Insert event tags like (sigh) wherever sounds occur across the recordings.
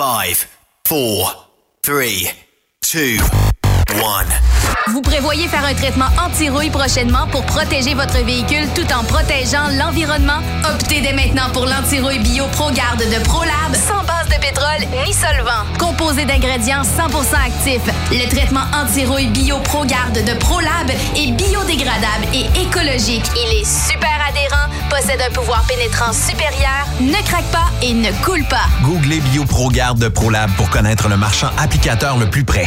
5, 4, 3, 2, 1. Vous prévoyez faire un traitement anti-rouille prochainement pour protéger votre véhicule tout en protégeant l'environnement? Optez dès maintenant pour l'anti-rouille bio ProGarde de ProLab de pétrole ni solvant. Composé d'ingrédients 100% actifs, le traitement anti-rouille bio ProGarde de ProLab est biodégradable et écologique. Il est super adhérent, possède un pouvoir pénétrant supérieur, ne craque pas et ne coule pas. Googlez BioProGarde de ProLab pour connaître le marchand applicateur le plus près.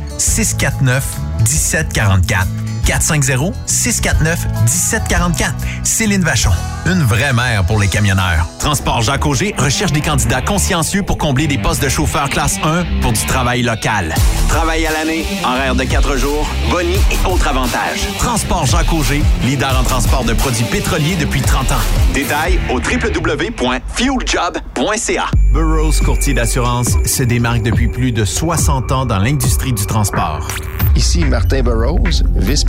649 1744. 450-649-1744. Céline Vachon, une vraie mère pour les camionneurs. Transport Jacques Auger recherche des candidats consciencieux pour combler des postes de chauffeur classe 1 pour du travail local. Travail à l'année, horaire de 4 jours, boni et autres avantages. Transport Jacques Auger, leader en transport de produits pétroliers depuis 30 ans. Détails au www.fueljob.ca. Burroughs Courtier d'assurance se démarque depuis plus de 60 ans dans l'industrie du transport. Ici Martin Burroughs,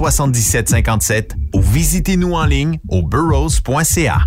1-800-939-7757 ou visitez-nous en ligne au burrows.ca.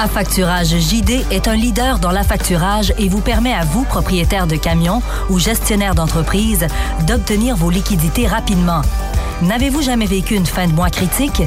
Affacturage JD est un leader dans l'affacturage et vous permet à vous, propriétaire de camions ou gestionnaire d'entreprise, d'obtenir vos liquidités rapidement. N'avez-vous jamais vécu une fin de mois critique?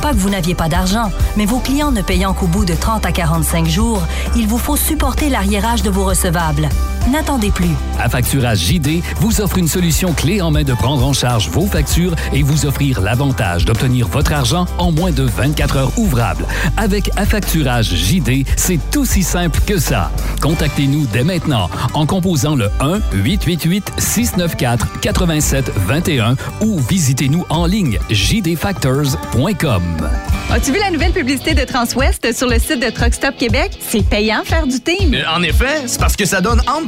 Pas que vous n'aviez pas d'argent, mais vos clients ne payant qu'au bout de 30 à 45 jours, il vous faut supporter l'arriérage de vos recevables. N'attendez plus. Affacturage JD vous offre une solution clé en main de prendre en charge vos factures et vous offrir l'avantage d'obtenir votre argent en moins de 24 heures ouvrables. Avec Affacturage JD, c'est aussi simple que ça. Contactez-nous dès maintenant en composant le 1-888-694-8721 ou visitez-nous en ligne jdfactors.com. As-tu vu la nouvelle publicité de Transwest sur le site de Truckstop Québec? C'est payant faire du team. Euh, en effet, c'est parce que ça donne entre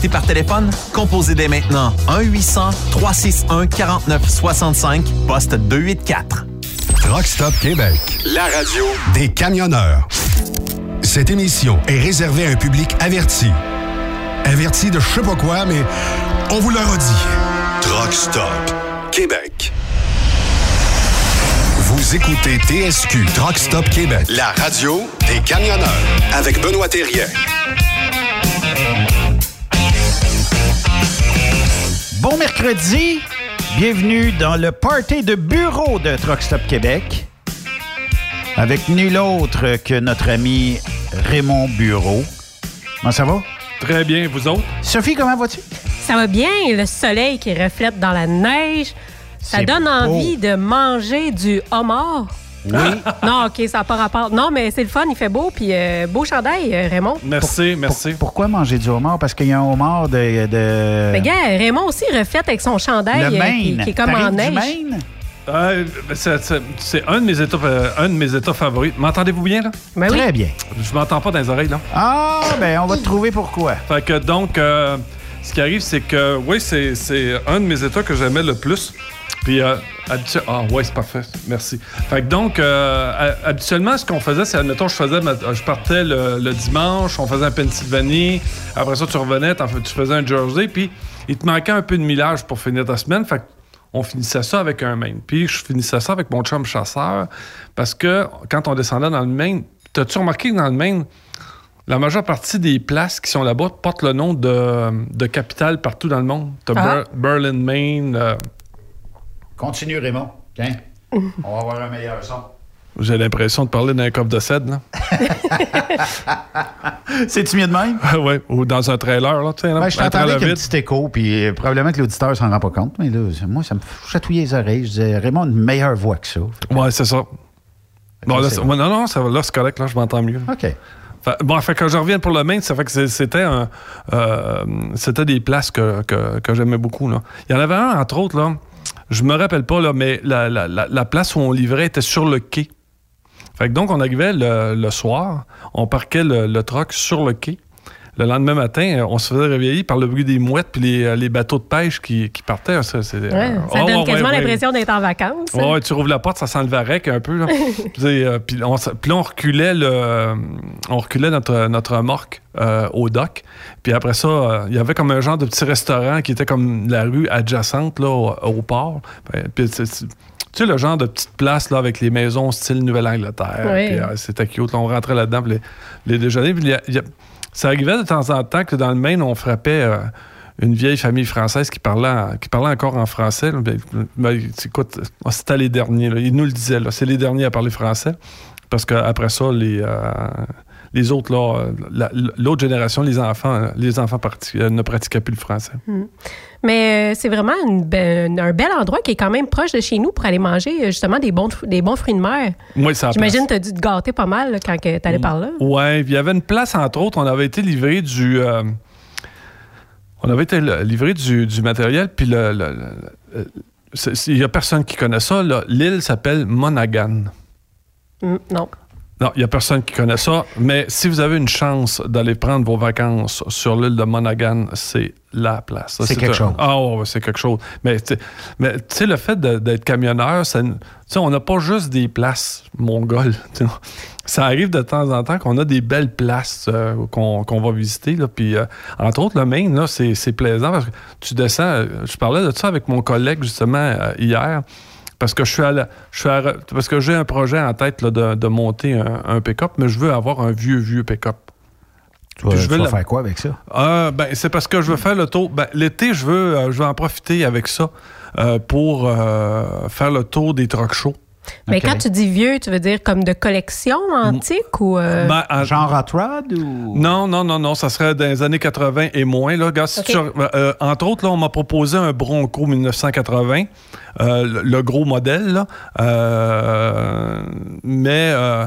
par téléphone? Composez dès maintenant 1-800-361-4965, poste 284. Truck Stop Québec. La radio Des camionneurs. Cette émission est réservée à un public averti. Averti de je sais pas quoi, mais on vous le redit. Truck Stop Québec. Vous écoutez TSQ Truck Stop Québec. La radio des camionneurs avec Benoît Thérien. Bon mercredi, bienvenue dans le party de bureau de Truck Stop Québec avec nul autre que notre ami Raymond Bureau. Comment ça va? Très bien, vous autres? Sophie, comment vas-tu? Ça va bien, le soleil qui reflète dans la neige. Ça donne beau. envie de manger du homard. Oui. Non, OK, ça n'a pas rapport. Non, mais c'est le fun, il fait beau. Puis euh, beau chandail, euh, Raymond. Merci, merci. Pourquoi manger du homard? Parce qu'il y a un homard de... de... Mais gars, Raymond aussi reflète avec son chandail le euh, qui, est comme en du neige. Maine? Euh, c'est- un de mes états, euh, un de mes états favoris. M'entendez-vous bien, là? Ben oui. Très bien. Je m'entends pas dans les oreilles, là. Ah, ben on va te trouver pourquoi. Fait que donc, euh, ce qui arrive, c'est que, oui, c'est un de mes états que j'aimais le plus. Puis, euh, habitu- ah, ouais, c'est parfait. Merci. Fait que donc, euh, ha- habituellement, ce qu'on faisait, c'est, admettons, je faisais, ma- je partais le, dimanche, on faisait un Pennsylvanie. Après ça, tu revenais, tu faisais un Jersey. Puis, il te manquait un peu de millage pour finir ta semaine. Fait que on finissait ça avec un Maine. Puis, je finissais ça avec mon chum chasseur. Parce que quand on descendait dans le Maine, t'as-tu remarqué que dans le Maine, la majeure partie des places qui sont là-bas portent le nom de, de capitale partout dans le monde. T'as Ah. Ber- Berlin, Maine. euh, Continue, Raymond. Tiens, on va avoir un meilleur son. j'ai l'impression de parler d'un coffre de cèdre, là. (laughs) C'est-tu mieux de même? (laughs) ouais, ou dans un trailer, là, tu sais. Ben, je un t'entendais trailer avec un petit écho, puis euh, probablement que l'auditeur s'en rend pas compte, mais là, moi, ça me chatouillait les oreilles. Je disais, Raymond a une meilleure voix que ça. Ouais, c'est ça. Bon, là, bon. non, non, ça, va- là, c'est correct, là, je m'entends mieux. OK. Bon, fait que je reviens pour le Maine, ça fait que c'était un, euh, c'était des places que, que, j'aimais beaucoup. Là. Il y en avait un, entre autres, là, je me rappelle pas, là, mais la, la, la, la place où on livrait était sur le quai. Fait que donc, on arrivait le, soir, on parquait le, le truck sur le quai. Le lendemain matin, euh, on se faisait réveiller par le bruit des mouettes puis les, euh, les bateaux de pêche qui, qui partaient. Ça, c'est- Ouais, euh, ça oh, donne quasiment ouais, l'impression d'être en vacances. Ouais, ouais, tu rouvres la porte, ça sent le varech un peu. Là. (laughs) puis, euh, puis on, puis là, on reculait, le, on reculait notre, notre remorque euh, au dock. Puis après ça, il y avait comme un genre de petit restaurant qui était comme la rue adjacente là, au, au port. Ben, puis tu sais, le genre de petite place là, avec les maisons style Nouvelle-Angleterre. Oui. Puis, c'était cute. là, on rentrait là-dedans, puis les, les déjeuners. Puis a- y a- ça arrivait de temps en temps que dans le Maine, on frappait euh, une vieille famille française qui parlait, qui parlait encore en français. Ben, ben, écoute, c'était les derniers. Ils nous le disaient. C'est les derniers à parler français. Parce qu'après ça, les, euh, les autres, euh, la- l'autre génération, les enfants, les enfants euh, ne pratiquaient plus le français. Mm. Mais euh, c'est vraiment une be- un bel endroit qui est quand même proche de chez nous pour aller manger justement des bons, des bons fruits de mer. Ça a J'imagine que tu as dû te gâter pas mal là, quand tu allais par là. Puis il y avait une place, entre autres, on avait été livré du. euh, on avait été livré du, du matériel, puis le. Il n'y a personne qui connaît ça. L'île s'appelle Monaghan. Mm, non. Non, il n'y a personne qui connaît ça. Mais si vous avez une chance d'aller prendre vos vacances sur l'île de Monaghan, c'est la place. C'est quelque un- chose. Ah ouais, c'est quelque chose. Mais tu sais- mais tu sais, le fait d'être camionneur, ça, on n'a pas juste des places mongoles. (laughs) Ça arrive de temps en temps qu'on a des belles places euh, qu'on va visiter. Là, puis, euh, entre autres, le Maine, c'est plaisant parce que tu descends. euh, Je parlais de ça avec mon collègue justement euh, hier. Parce que je suis à la- je suis à- parce que j'ai un projet en tête là, de, de monter un, un pick-up, mais je veux avoir un vieux, vieux pick-up. Tu vas, tu veux vas la- faire quoi avec ça? Ah, ben, c'est parce que je veux faire le tour. Ben, l'été, je veux, euh, je veux en profiter avec ça euh, pour euh, faire le tour des truck shows. Mais quand tu dis vieux, tu veux dire comme de collection antique ou. euh, Ben, en- Genre hot rod ou? Non, non, non, non, ça serait dans les années 80 et moins. Là. Regarde, si Ok. tu- euh, entre autres, là, on m'a proposé un Bronco 1980, euh, le, le gros modèle, là. Euh, mais euh,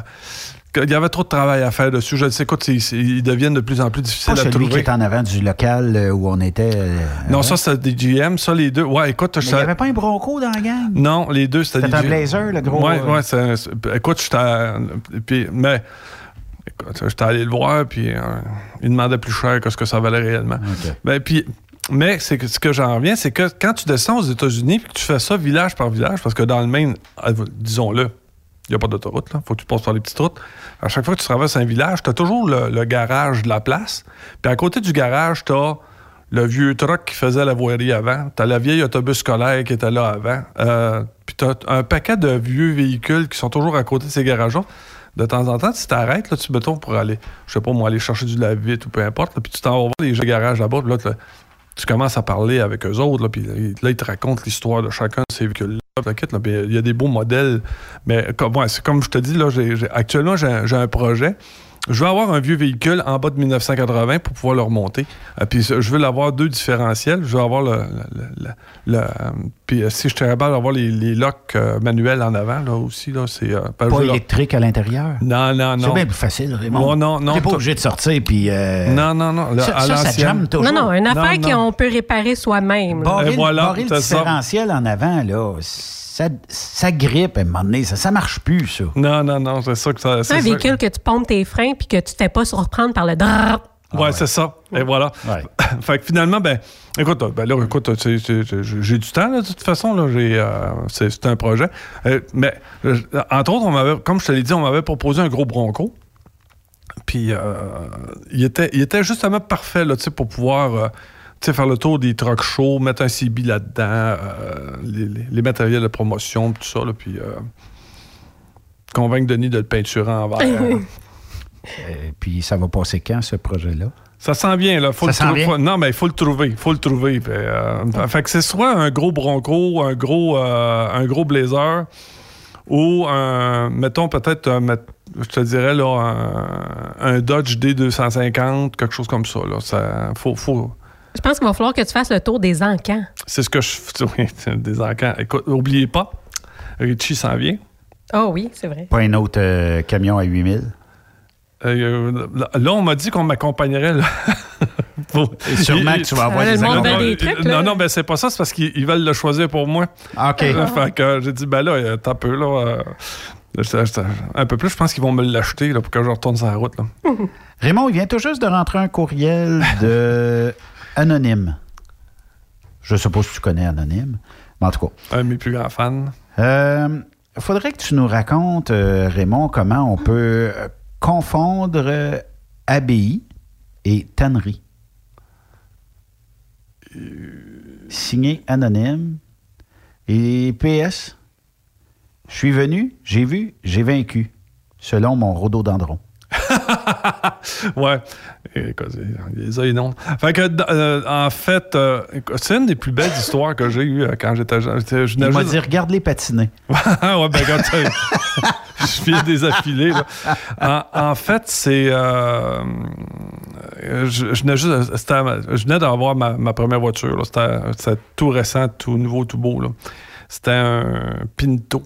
il y avait trop de travail à faire dessus. Je sais, écoute, ils deviennent de plus en plus difficiles Pas à celui qui trouver. est en avant du local euh, où on était. euh, Non, avant. ça, c'est des GM. Ça, les deux. Ouais, écoute, je il n'y avait pas un bronco dans la gang? Non, les deux, c'était des C'était un Blazer, le gros, Ouais, euh, ouais. c'est- c'est- écoute, j'étais. à- puis- Mais. Écoute, j'étais allé le voir, puis il demandait plus cher que ce que ça valait réellement. Ben, puis. Mais c'est que, ce que j'en reviens, c'est que quand tu descends aux États-Unis puis que tu fais ça village par village, parce que dans le Maine, disons-le, il n'y a pas d'autoroute, là. faut que tu passes par les petites routes. À chaque fois que tu traverses un village, tu as toujours le, garage de la place. Puis à côté du garage, tu as le vieux truck qui faisait la voirie avant. Tu as la vieille autobus scolaire qui était là avant. Euh, puis tu as un paquet de vieux véhicules qui sont toujours à côté de ces garages-là. De temps en temps, tu t'arrêtes, là, tu mettons pour aller, je sais pas moi, aller chercher du lave-vite ou peu importe, là, puis tu t'en vas voir les garages là-bas, là, tu- tu commences à parler avec eux autres, là, puis là, ils te racontent l'histoire de chacun de ces véhicules-là. Puis Il y a des beaux modèles, mais comme, comme je te dis, là, actuellement, j'ai un projet. Je veux avoir un vieux véhicule en bas de 1980 pour pouvoir le remonter. Euh, puis je veux l'avoir deux différentiels. Je veux avoir le. le- le- le- euh, puis euh, si je suis capable d'avoir les, les locks euh, manuels en avant, là aussi, là, c'est. euh, que Pas leur- électrique à l'intérieur? Non, non, non. C'est bien plus facile, Raymond. Non, non, non. T'es pas obligé de sortir, puis... euh, Non, non, non. Ça, à ça, ça toujours. Non, non, une affaire qu'on peut réparer soi-même. Barrer, voilà, barrer le c'est ça. différentiel en avant, là, ça, ça grippe à un moment donné. Ça, ça marche plus, ça. Non, non, non, c'est ça que ça. C'est un ça- véhicule que tu pompes tes freins puis que tu te fais pas surprendre par le drrrr. Ouais, c'est ça. Et voilà. (laughs) fait que finalement, ben, écoute, ben là, écoute, sais, j'ai du temps, là, de toute façon, là, j'ai, euh, c'est c'est un projet. Euh, mais, euh, entre autres, on m'avait, comme je te l'ai dit, on m'avait proposé un gros bronco. Puis, euh, il, était, il était justement parfait, là, tu sais, pour pouvoir, euh, faire le tour des trucks shows, mettre un CB là-dedans, euh, les, les- les matériels de promotion, tout ça, là, puis euh, convaincre Denis de le peinturer en vert. (laughs) Euh, puis ça va passer quand, ce projet-là? Ça sent bien, là. Faut Ça le sent bien? non, mais il faut le trouver. Il faut le trouver. Fait, euh, fait que c'est soit un gros Bronco, un gros, euh, un gros Blazer, ou un, mettons peut-être, je te dirais, là, un, un Dodge D250, quelque chose comme ça. Là. ça faut, faut, Je pense qu'il va falloir que tu fasses le tour des encans. c'est ce que je (laughs) oui, c'est des encans. Écoute, n'oubliez pas, Richie s'en vient. Oh oui, c'est vrai. Pas un autre euh, camion à 8000? Euh, là, on m'a dit qu'on m'accompagnerait. là. (laughs) Pour- Et sûrement que tu vas avoir Ah, des des trucs, là. Non, non, ben c'est pas ça, c'est parce qu'ils ils veulent le choisir pour moi. OK. Euh, fait que j'ai dit, ben là, euh, t'as un peu, là. euh, un peu plus, je pense qu'ils vont me l'acheter là, pour que je retourne sur la route. Là. (laughs) Raymond, il vient tout juste de rentrer un courriel de Anonyme. Je sais pas si tu connais Anonyme, mais en tout cas. Un de mes plus grands fans. Euh, faudrait que tu nous racontes, euh, Raymond, comment on peut euh, confondre euh, abbaye et tannerie. Signé anonyme. Et PS, je suis venu, j'ai vu, j'ai vaincu, selon mon rhododendron. (laughs) ouais. Écoute, les a non. Fait que, euh, en fait, euh, c'est une des plus belles histoires que j'ai eues euh, quand j'étais jeune. Je Il m'a dit, regarde les patiner. (laughs) ouais, ben, quand (laughs) je viens des affilés. là. En, en fait, c'est. euh, je, je venais juste. c'était ma- je venais d'avoir ma, ma première voiture. C'était tout récent, tout nouveau, tout beau. C'était un Pinto.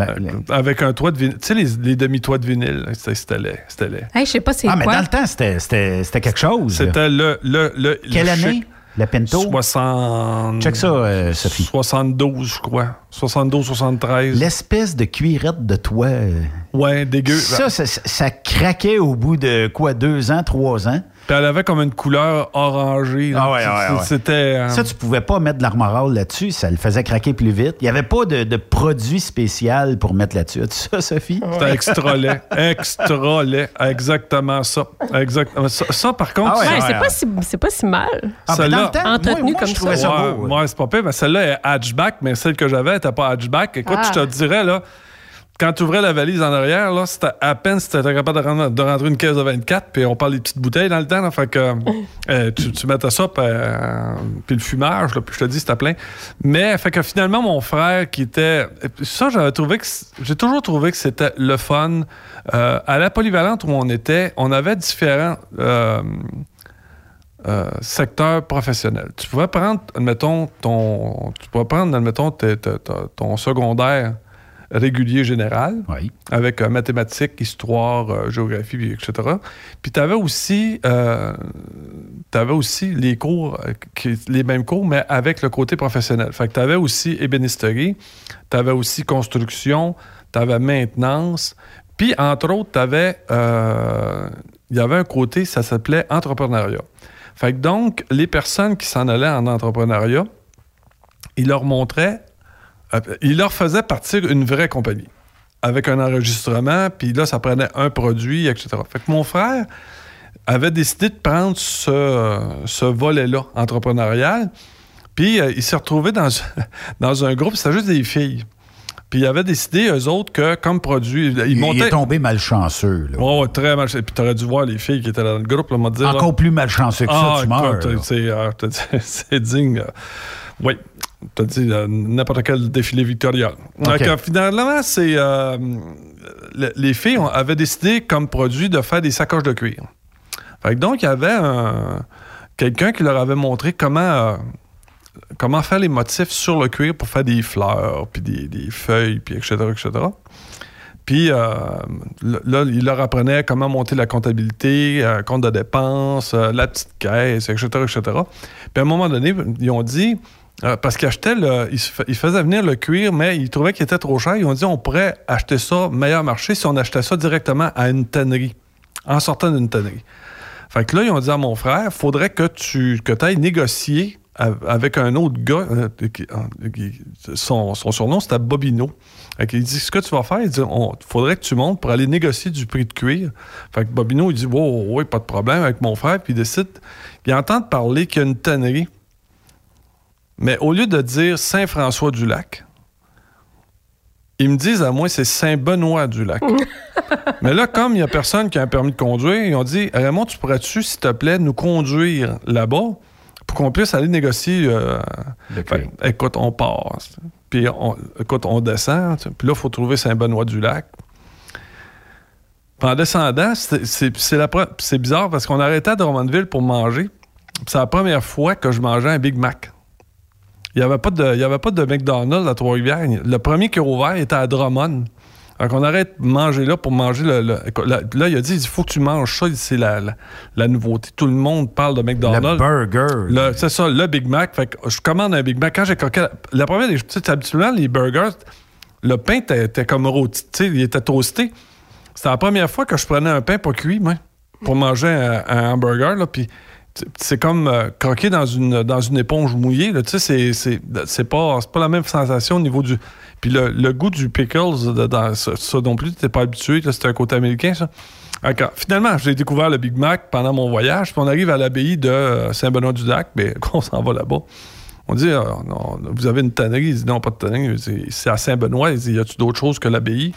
Euh, avec un toit de vinyle. Tu sais, les, les demi-toits de vinyle, c'était c'était laid. C'était laid. Hey, je sais pas c'est Ah, mais quoi. dans le temps, c'était- c'était c'était quelque chose. C'était le, le, le. Quelle le année? chic. La Pinto? 60... Check ça, euh, Sophie. 72, je crois. 72, 73. L'espèce de cuirette de toit. euh, Ouais, dégueu. Ça, ça, ça craquait au bout de quoi, deux ans, trois ans? Puis elle avait comme une couleur orangée. Ah ouais, ouais, ouais. C'était... euh, Ça, tu pouvais pas mettre de l'armoral là-dessus, ça le faisait craquer plus vite. Il n'y avait pas de, de produit spécial pour mettre là-dessus. As-tu ça, Sophie? C'était extra laid. (laughs) Extra laid. Exactement ça. Exactement. Ça, ça, par contre... Ouais, ça- c'est pas, si, c'est pas si mal. Ah, ben, dans le temps, Entretenu moi, moi, comme je trouvais ça. ça Ouais, beau. ouais, c'est pas pire, mais celle-là est hatchback, mais celle que j'avais n'était pas hatchback. Écoute, Ah. je te dirais, là, quand tu ouvrais la valise en arrière, là, c'était à peine si tu étais capable de rentrer, de rentrer une caisse de 24, puis on parle des petites bouteilles dans le temps, là, fait que (laughs) euh, tu, tu mettais ça, puis, euh, puis le fumage, là, puis je te dis, c'était plein. Mais, fait que finalement, mon frère qui était... Ça, j'avais trouvé que... J'ai toujours trouvé que c'était le fun. Euh, à la polyvalente où on était, on avait différents... euh, secteur professionnel. Tu pouvais prendre, admettons, ton, tu pouvais prendre, admettons, ton secondaire régulier général, avec euh, mathématiques, histoire, euh, géographie, etc. Puis tu avais aussi, euh, aussi les cours, qui- les mêmes cours, mais avec le côté professionnel. Fait que tu avais aussi ébénisterie, tu avais aussi construction, tu avais maintenance, puis entre autres, tu avais, il y avait un côté, ça s'appelait entrepreneuriat. Fait que donc, les personnes qui s'en allaient en entrepreneuriat, ils leur montraient, ils leur faisaient partir une vraie compagnie avec un enregistrement, puis là, ça prenait un produit, etc. Fait que mon frère avait décidé de prendre ce, ce volet-là entrepreneurial, puis euh, il s'est retrouvé dans, (laughs) dans un groupe, c'était juste des filles. Puis il avait décidé, eux autres, que comme produit, il, Il, montait... est tombé malchanceux. Là. Oh, très mal. Puis t'aurais dû voir les filles qui étaient dans le groupe, là, dit. là. Encore plus malchanceux que ça, Ah, tu meurs. c'est, dit- (laughs) c'est digne. euh, oui. T'as dit euh, n'importe quel défilé victorial. Donc, euh, finalement, c'est. euh, le- les filles ont- avaient décidé, comme produit, de faire des sacoches de cuir. Fait que donc, il y avait un- quelqu'un qui leur avait montré comment. comment faire les motifs sur le cuir pour faire des fleurs, puis des, des feuilles, puis etc., etc. Puis euh, là, il leur apprenait comment monter la comptabilité, euh, compte de dépenses, euh, la petite caisse, etc., etc. Puis à un moment donné, ils ont dit, euh, parce qu'ils achetaient, le, ils, se fa- ils faisaient venir le cuir, mais ils trouvaient qu'il était trop cher. Ils ont dit, on pourrait acheter ça meilleur marché si on achetait ça directement à une tannerie, en sortant d'une tannerie. Fait que là, ils ont dit à mon frère, faudrait que tu que ailles négocier av- avec un autre gars. euh, euh, son, surnom, c'était Bobino. Qu'il dit, ce que tu vas faire, il dit, on, faudrait que tu montes pour aller négocier du prix de cuir. Fait que Bobino, il dit, wow, oui, pas de problème avec mon frère. Puis il décide, il entend parler qu'il y a une tannerie. Mais au lieu de dire Saint-François-du-Lac, ils me disent à moi, c'est Saint-Benoît-du-Lac. (laughs) Mais là, comme il n'y a personne qui a un permis de conduire, ils ont dit Raymond, tu pourrais-tu, s'il te plaît, nous conduire là-bas pour qu'on puisse aller négocier. euh, fait, écoute, on part. Puis, on, écoute, on descend. Puis là, il faut trouver Saint-Benoît-du-Lac. Puis en descendant, c'est- bizarre parce qu'on arrêtait à Drummondville pour manger. Puis C'est la première fois que je mangeais un Big Mac. Il n'y avait, pas de- il y avait pas de McDonald's à Trois-Rivières. Le premier qui a ouvert était à Drummond. Donc, on arrête de manger là pour manger le. là, il a dit il faut que tu manges ça, c'est la, la, la nouveauté. Tout le monde parle de McDonald's. Le burger. C'est ça, le Big Mac. Fait que je commande un Big Mac. Quand j'ai croqué. La, première des tu sais, habituellement, les burgers, le pain était, comme rôti. Tu sais, il était toasté. C'était la première fois que je prenais un pain pas cuit, moi, pour manger un, un hamburger. Là, puis c'est comme euh, croquer dans une, dans une éponge mouillée. Tu sais, c'est- c'est c'est pas, c'est pas la même sensation au niveau du. Puis le, le goût du pickles, de- dans, ça, ça non plus, tu pas habitué. C'était un côté américain, ça. D'accord. Finalement, j'ai découvert le Big Mac pendant mon voyage. Puis on arrive à l'abbaye de euh, Saint-Benoît-du-Lac. mais (laughs) on s'en va là-bas. On dit, euh, non, vous avez une tannerie? Il dit, non, pas de tannerie. C'est à Saint-Benoît. Il dit, y a-tu d'autres choses que l'abbaye?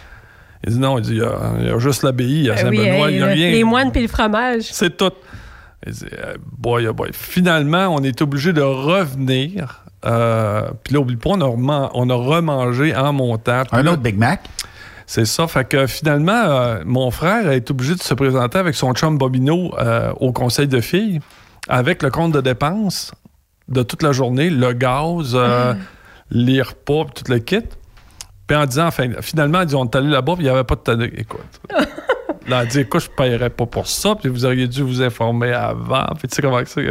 Il dit, non, il dit, il y a, il y a juste l'abbaye à oui, Saint-Benoît. il n'y a rien. Les moines puis le fromage. C'est tout. Euh, boy, oh boy. Finalement, on est obligé de revenir. Euh, Puis là, oublie pas, on a, reman- on a remangé en montant. Un là- autre Big Mac? c'est ça. Fait que finalement, euh, mon frère a été obligé de se présenter avec son chum Bobino euh, au conseil de filles avec le compte de dépenses de toute la journée, le gaz, euh, les repas, tout le kit. Puis en disant, enfin, finalement, ils ont allé là-bas, puis il n'y avait pas de. Écoute. (laughs) Là, elle dit, écoute, je ne paierais pas pour ça, puis vous auriez dû vous informer avant. Puis tu sais comment c'est.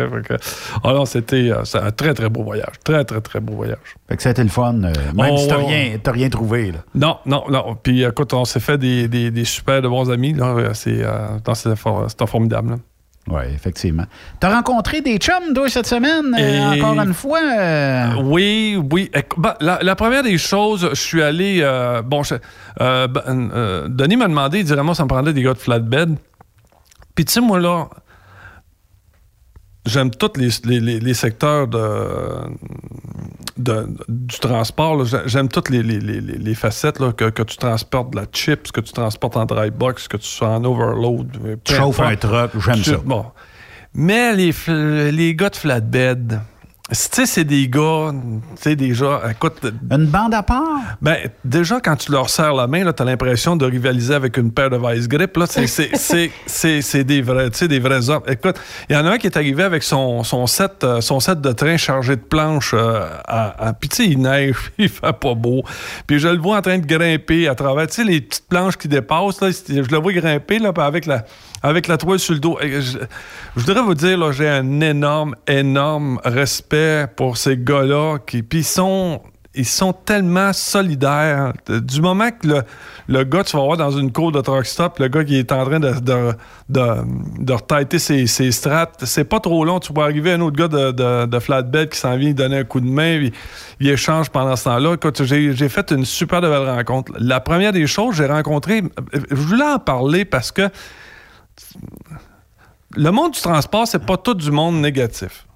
Alors, ah c'était euh, un très, très beau voyage. Très, très, très beau voyage. Fait que ça a été le fun, euh, même Oh, si t'as rien, t'as rien trouvé. Là. Non, non, non. Puis écoute, on s'est fait des, des, des super de bons amis. là. Euh, C'est euh, formidable. là. Oui, effectivement. T'as rencontré des chums, toi, cette semaine, euh, encore une fois? euh, Oui, oui. Écou- ben, la, la première des choses, je suis allé. euh, bon, je- ben, Denis m'a demandé, il dirait, moi, ça me prendrait des gars de flatbed. Puis, tu sais, moi, là, j'aime tous les, les- les- les secteurs de, de- du transport. J'aime toutes les, les- les- les- les facettes, là, que, que tu transportes de la chips, que tu transportes en dry box, que tu sois en overload. Tu chauffes un truck, j'aime ça. Bon. Mais les, les gars de flatbed, sais, c'est des gars, tu sais, déjà, écoute. Une bande à part? Ben, déjà, quand tu leur serres la main, tu as l'impression de rivaliser avec une paire de vice grip. Là, (laughs) c'est, des vrais, tu sais, des vrais hommes. Écoute, il y en a un qui est arrivé avec son, son, set, euh, son set de train chargé de planches. euh, à, à- puis, tu sais, il neige, (laughs) il fait pas beau. Puis, je le vois en train de grimper à travers, tu sais, les petites planches qui dépassent. Là, je le vois grimper là, avec la, avec la toile sur le dos. Et Je, voudrais vous dire, là, j'ai un énorme, énorme respect pour ces gars-là. Qui, puis, sont ils sont tellement solidaires. Euh, Du moment que le, gars, tu vas voir dans une cour de truck stop, le gars qui est en train de, de, ses, ses strates, c'est pas trop long. Tu vas arriver un autre gars de, de, flatbed qui s'en vient donner un coup de main, puis il échange pendant ce temps-là. J'ai fait une super belle rencontre. La première des choses, j'ai rencontré, je voulais en parler parce que le monde du transport, c'est pas tout du monde négatif.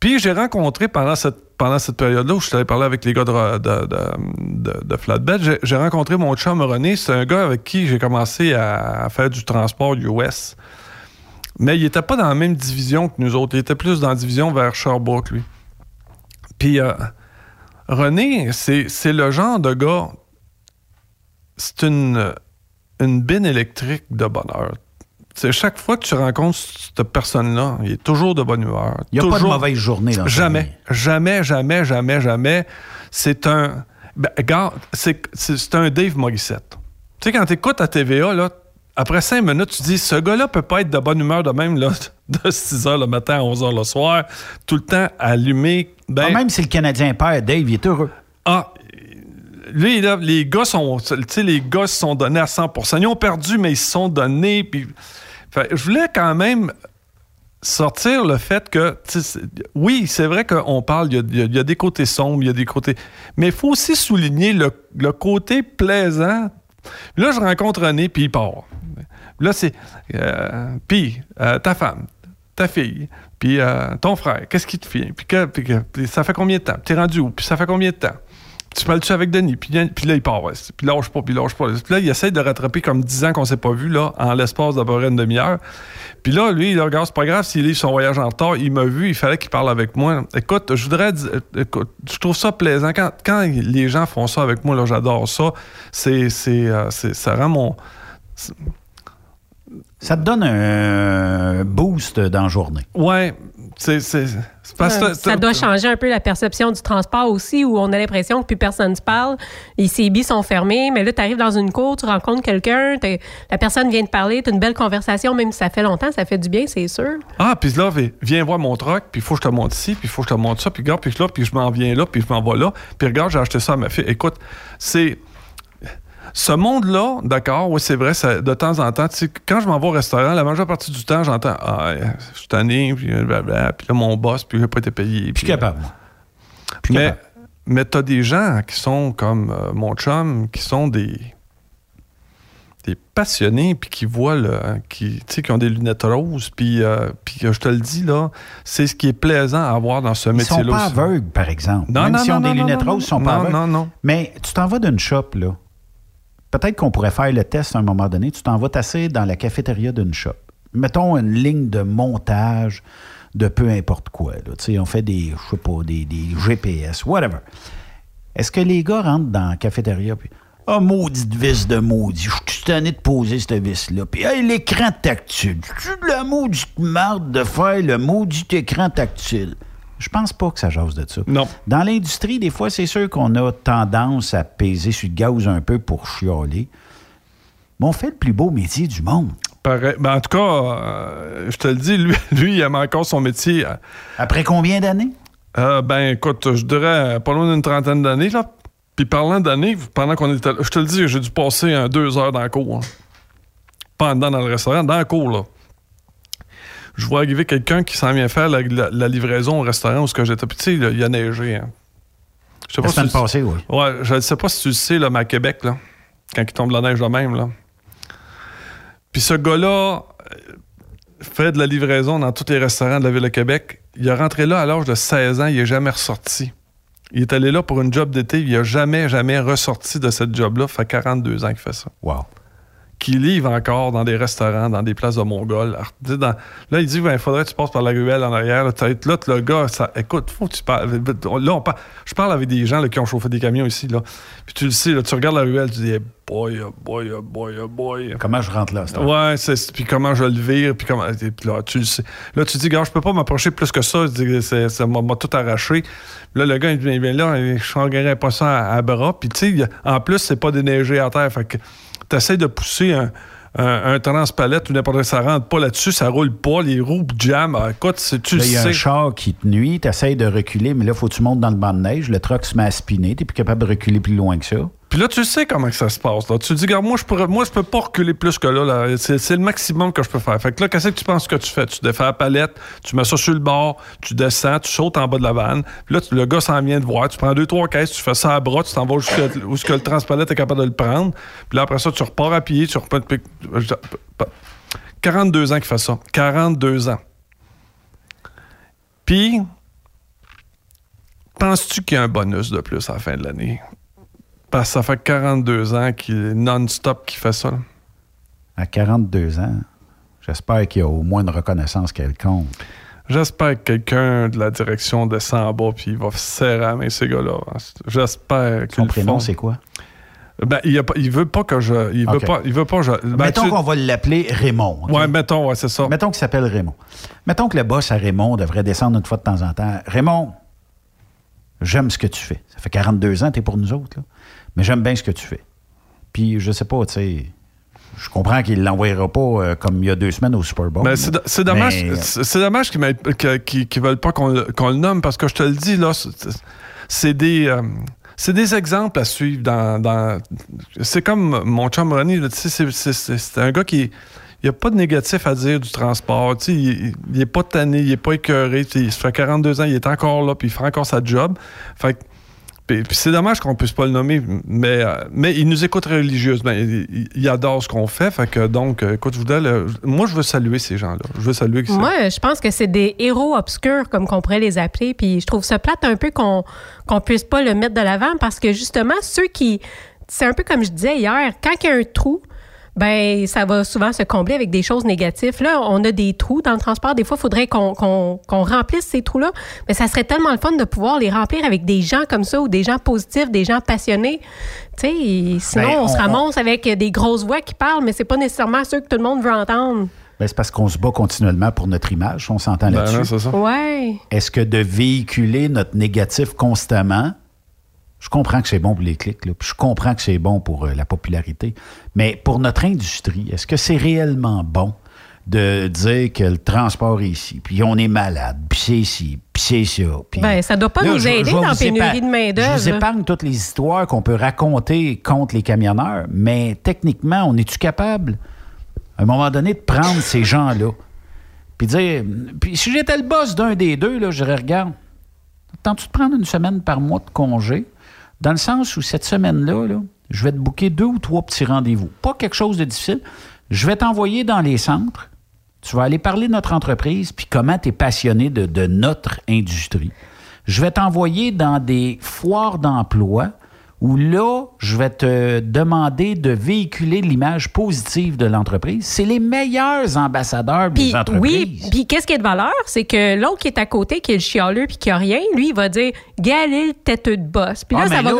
Puis j'ai rencontré pendant cette, pendant cette période-là où je suis allé parler avec les gars de, de, Flatbed, j'ai- rencontré mon chum René. C'est un gars avec qui j'ai commencé à, faire du transport US. Mais il était pas dans la même division que nous autres. Il était plus dans la division vers Sherbrooke, lui. Puis euh, René, c'est le genre de gars. C'est une, une électrique de bonheur. C'est chaque fois que tu rencontres cette personne-là, il est toujours de bonne humeur. Il n'y a pas de Toujours- mauvaise journée dans. Jamais, jamais, jamais, jamais, jamais. C'est un. Ben, regarde, c'est un Dave Morissette. Tu sais, quand tu écoutes à TVA, là, après cinq minutes, tu dis ce gars-là peut pas être de bonne humeur de même, là, (laughs) de 6 h le matin à 11 h le soir, tout le temps allumé. Ben, Ah, même si le Canadien perd, Dave, il est heureux. ah, lui, là, les gars sont, tu sais, les gars se sont donnés à 100% Ils ont perdu, mais ils se sont donnés. Puis, Fait, je voulais quand même sortir le fait que, oui, c'est vrai qu'on parle, il y a- des côtés sombres, il y a des côtés. Mais il faut aussi souligner le, le côté plaisant. Là, je rencontre René, puis il part. Là, c'est. euh, puis, euh, ta femme, ta fille, puis euh, ton frère, qu'est-ce qui te fait? Puis, puis ça fait combien de temps? T'es rendu où? Puis ça fait combien de temps? Tu parles-tu avec Denis? Puis, là, il part. ouais. Puis lâche pas, puis lâche pas. Puis là, il essaie de rattraper comme 10 ans qu'on s'est pas vu, là, en l'espace d'à peu près une demi-heure. Puis là, lui, il regarde, c'est pas grave s'il livre son voyage en retard. Il m'a vu, il fallait qu'il parle avec moi. Écoute, je voudrais écoute, je trouve ça plaisant. Quand, quand les gens font ça avec moi, là, j'adore ça. C'est, c'est, euh, ça rend mon. Ça te donne un boost dans la journée. Ouais, c'est, c'est, c'est parce que. Euh, ça doit changer un peu la perception du transport aussi, où on a l'impression que plus personne ne se parle. Les CB sont fermés, mais là, tu arrives dans une cour, tu rencontres quelqu'un, la personne vient te parler, tu as une belle conversation, même si ça fait longtemps, ça fait du bien, c'est sûr. Ah, puis là, vi- viens voir mon truck, puis il faut que je te monte ici, puis il faut que je te monte ça, puis regarde, puis là, puis je m'en viens là, puis je m'en vais là, puis regarde, j'ai acheté ça à ma fille. Écoute, c'est. Ce monde-là, d'accord, oui, c'est vrai, ça- de temps en temps, quand je m'en vais au restaurant, la majeure partie du temps, j'entends Ah, euh, je suis tanné, puis blablabla, puis là, mon boss, puis j'ai pas été payé. Puis capable. mais mais t'as des gens qui sont comme euh, mon chum, qui sont des des passionnés puis qui voient le qui tu sais qui ont des lunettes roses puis euh, puis je te le dis là c'est ce qui est plaisant à avoir dans ce Ils métier là sont pas aveugles, par exemple. Non, Même non, ont non, des non, lunettes roses, ils sont pas non, aveugles. non, non. Mais tu t'en vas d'une shop, là. Peut-être qu'on pourrait faire le test à un moment donné. Tu t'en vas tasser dans la cafétéria d'une shop. Mettons une ligne de montage de peu importe quoi. Tu on fait des, je sais pas, des, des GPS, whatever. Est-ce que les gars rentrent dans la cafétéria puis Ah, maudite vis de maudit, je suis tanné de poser cette vis-là. Puis, hey, l'écran tactile. C'est de la maudite marde de faire le maudit écran tactile. Je pense pas que ça jase de ça. Non. Dans l'industrie, des fois, c'est sûr qu'on a tendance à peser sur le gaz un peu pour chialer. mais on fait le plus beau métier du monde. Pareil. Ben, en tout cas, euh, je te le dis, lui, (laughs) lui, il aime encore son métier. euh, Après combien d'années? Euh, ben, écoute, je dirais pas loin d'une trentaine d'années, là. Puis parlant d'années, pendant qu'on était là, je te le dis, j'ai dû passer un, deux heures dans la cour. hein. Dedans dans le restaurant, dans la cour, là. Je vois arriver quelqu'un qui s'en vient faire la, la- la livraison au restaurant où ce que j'étais. Puis tu sais, il y a neigé. Hein. Je sais La si semaine tu- passée, oui. Ouais, je ne sais pas si tu le sais, là, mais à Québec, là, quand il tombe la neige de même, là. Puis ce gars-là euh, fait de la livraison dans tous les restaurants de la ville de Québec. Il est rentré là à l'âge de 16 ans, il n'est jamais ressorti. Il est allé là pour une job d'été, il n'a jamais, jamais ressorti de cette job-là. Ça fait 42 ans qu'il fait ça. Wow. Qui livre encore dans des restaurants, dans des places de Mongols. Alors, dans- là, il dit il faudrait que tu passes par la ruelle en arrière. Là, le gars, ça, écoute, faut que tu parles. Là, on parle- je parle avec des gens là, qui ont chauffé des camions ici. Là. Puis tu le sais, là, tu regardes la ruelle, tu dis hey, boy, oh boy, oh boy, oh boy. Comment je rentre là? c'est Ouais, c'est, puis comment je le vire, puis comment. puis là, tu le sais. Là, tu dis, gars, je peux pas m'approcher plus que ça. Ça m'a, tout arraché. Là, le gars, il dit, bien là, je changerais pas ça à, à bras. Puis tu sais, en plus, c'est pas déneigé à terre. Fait que t'essaies de pousser un. Un, un transpalette ou n'importe quoi, ça rentre pas là-dessus, ça roule pas, les roues jam. Ah, écoute, tu Là, le il y a un sais. char qui te nuit, tu essaies de reculer, mais là, faut que tu montes dans le banc de neige, le truck se met à spinner, tu plus capable de reculer plus loin que ça. Puis là, tu sais comment que ça se passe. Là. Tu te dis, regarde, moi, je pourrais, moi, je peux pas reculer plus que là. là. C'est, le maximum que je peux faire. Fait que là, qu'est-ce que tu penses que tu fais? Tu défais la palette, tu mets ça sur le bord, tu descends, tu sautes en bas de la vanne. Puis là, le gars s'en vient de voir. Tu prends deux, trois caisses, tu fais ça à bras, tu t'en vas jusqu'à ce que le transpalette est capable de le prendre. Puis là, après ça, tu repars à pied, tu repars. puis- 42 ans qu'il fait ça. 42 ans. Puis, penses-tu qu'il y a un bonus de plus à la fin de l'année? Parce que ça fait 42 ans qu'il est non-stop qu'il fait ça. là. À 42 ans, j'espère qu'il y a au moins une reconnaissance quelconque. J'espère que quelqu'un de la direction descend en bas puis il va serrer la main ces gars-là. J'espère que Son prénom, c'est quoi? Ben, il, a pas- il veut pas que je. Il veut Ok. pas. Il veut pas. Je, ben, mettons tu- qu'on va l'appeler Raymond. ok? Ouais, mettons, ouais, c'est ça. Mettons qu'il s'appelle Raymond. Mettons que le boss à Raymond devrait descendre une fois de temps en temps. Raymond, j'aime ce que tu fais. Ça fait 42 ans que tu es pour nous autres, là. Mais j'aime bien ce que tu fais. Puis, je sais pas, tu sais, je comprends qu'il ne l'envoyera pas euh, comme il y a deux semaines au Super Bowl. Ben, là. c'est do- c'est dommage, Mais, euh, c'est c'est dommage qu'ils ne qu'ils- qu'ils veulent pas qu'on le, qu'on le nomme parce que je te le dis, là, c'est- des, euh, c'est des exemples à suivre dans. dans- c'est comme mon chum Ronnie, là, tu sais, c'est- c'est- c'est c'est un gars qui. Il n'y a pas de négatif à dire du transport. tu sais, Il n'est pas tanné, il n'est pas écœuré. tu sais, Il se fait 42 ans, il est encore là, puis il fait encore sa job. Fait que- c'est dommage qu'on puisse pas le nommer, mais, euh, mais il nous écoute religieusement. Il, adore ce qu'on fait. Fait que donc, euh, écoute, je voudrais moi, je veux saluer ces gens-là. Je veux saluer Moi, je pense que c'est des héros obscurs, comme qu'on pourrait les appeler. Puis je trouve ça plate un peu qu'on qu'on puisse pas le mettre de l'avant parce que justement, ceux qui. C'est un peu comme je disais hier, quand il y a un trou, ben ça va souvent se combler avec des choses négatives. Là, on a des trous dans le transport. Des fois, il faudrait qu'on qu'on- qu'on remplisse ces trous-là. Mais ça serait tellement le fun de pouvoir les remplir avec des gens comme ça ou des gens positifs, des gens passionnés. Tu sais, sinon, Ben, on, se on- ramasse avec des grosses voix qui parlent, mais c'est pas nécessairement ceux que tout le monde veut entendre. ben, c'est parce qu'on se bat continuellement pour notre image, on s'entend Ben, là-dessus. non, c'est ça. Ouais. Est-ce que de véhiculer notre négatif constamment, je comprends que c'est bon pour les clics, là, puis je comprends que c'est bon pour euh, la popularité, mais pour notre industrie, est-ce que c'est réellement bon de dire que le transport est ici, puis on est malade, puis c'est ici, puis c'est ça. puis- Ben, ça doit pas Là, nous aider je dans la pénurie de main-d'œuvre, Je vous épargne toutes les histoires qu'on peut raconter contre les camionneurs, mais techniquement, on est-tu capable, à un moment donné, de prendre ces gens-là, puis dire, puis si j'étais le boss d'un des deux, là, je regarde, tentes-tu de prendre une semaine par mois de congé, dans le sens où cette semaine-là, là, je vais te booker deux ou trois petits rendez-vous. Pas quelque chose de difficile. Je vais t'envoyer dans les centres. Tu vas aller parler de notre entreprise, puis comment tu es passionné de, de notre industrie. Je vais t'envoyer dans des foires d'emploi où là, je vais te demander de véhiculer l'image positive de l'entreprise. C'est les meilleurs ambassadeurs des entreprises. oui, puis qu'est-ce qui est de valeur, c'est que l'autre qui est à côté, qui est le chialeux puis qui a rien, lui, il va dire galé le têteux de boss. Puis là, Ah, ça va.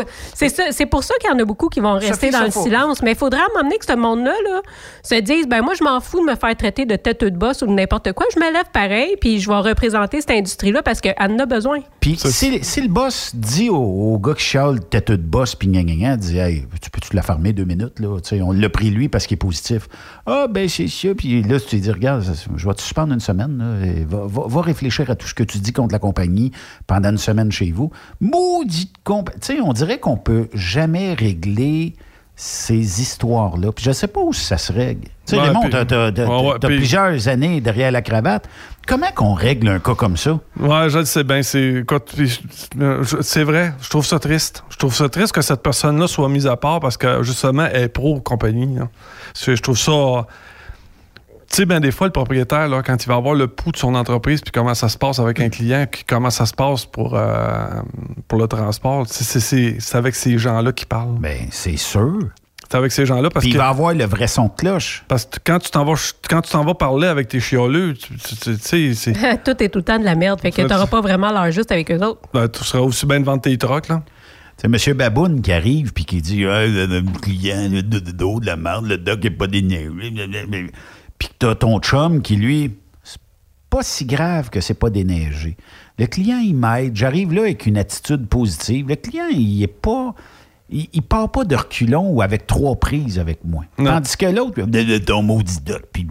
C'est pour ça qu'il y en a beaucoup qui vont rester Sophie, dans le faut- silence. Mais il faudra m'amener que ce monde-là là, se dise ben moi, je m'en fous de me faire traiter de têteux de boss ou de n'importe quoi. Je me lève pareil, puis je vais représenter cette industrie-là parce qu'elle en a besoin. Puis si, si le boss dit au, au gars qui chiale tête de boss puis gna gna gna, dit dit Hey, tu peux-tu la fermer deux minutes? Là? On l'a pris lui parce qu'il est positif. Ah, ben c'est ça. Puis là, tu t'es dit Regarde, je vais te suspendre une semaine. là, et va, va- va réfléchir à tout ce que tu dis contre la compagnie pendant une semaine chez vous. Maudite compagnie. Tu sais, on dirait qu'on peut jamais régler ces histoires-là. Puis je sais pas où ça se règle. Tu sais, Ouais, Raymond, puis- t'as, Ouais, ouais, plusieurs années derrière la cravate. Comment qu'on règle un cas comme ça? Ouais, je le sais bien. C'est c'est vrai. Je trouve ça triste. Je trouve ça triste que cette personne-là soit mise à part parce que justement, elle est pro-compagnie. hein. Je trouve ça. Tu sais, bien des fois, le propriétaire, là, quand il va avoir le pouls de son entreprise, puis comment ça se passe avec un client, puis comment ça se passe pour, euh, pour le transport, c'est- avec ces gens-là qu'il parle. Ben, c'est sûr. Avec ces gens-là parce Puis que. il va avoir le vrai son de cloche. Parce que quand tu t'en vas, quand tu t'en vas parler avec tes chioleux, tu tu- tu- tu sais, c'est. (laughs) Tout est tout le temps de la merde. Fait que t'auras pas vraiment l'heure juste avec eux autres. ben, tu seras aussi bien de vendre tes trocs, là. C'est M. Baboun qui arrive puis qui dit Ah, le, le client, le de, de, la merde, le doc n'est pas déneigé. blablabla. Puis que t'as ton chum qui, lui, c'est pas si grave que c'est pas déneigé. Le client, il m'aide. J'arrive là avec une attitude positive. Le client, il est pas. Il, il part pas de reculons ou avec trois prises avec moi. Tandis que l'autre, ton maudit doc, puis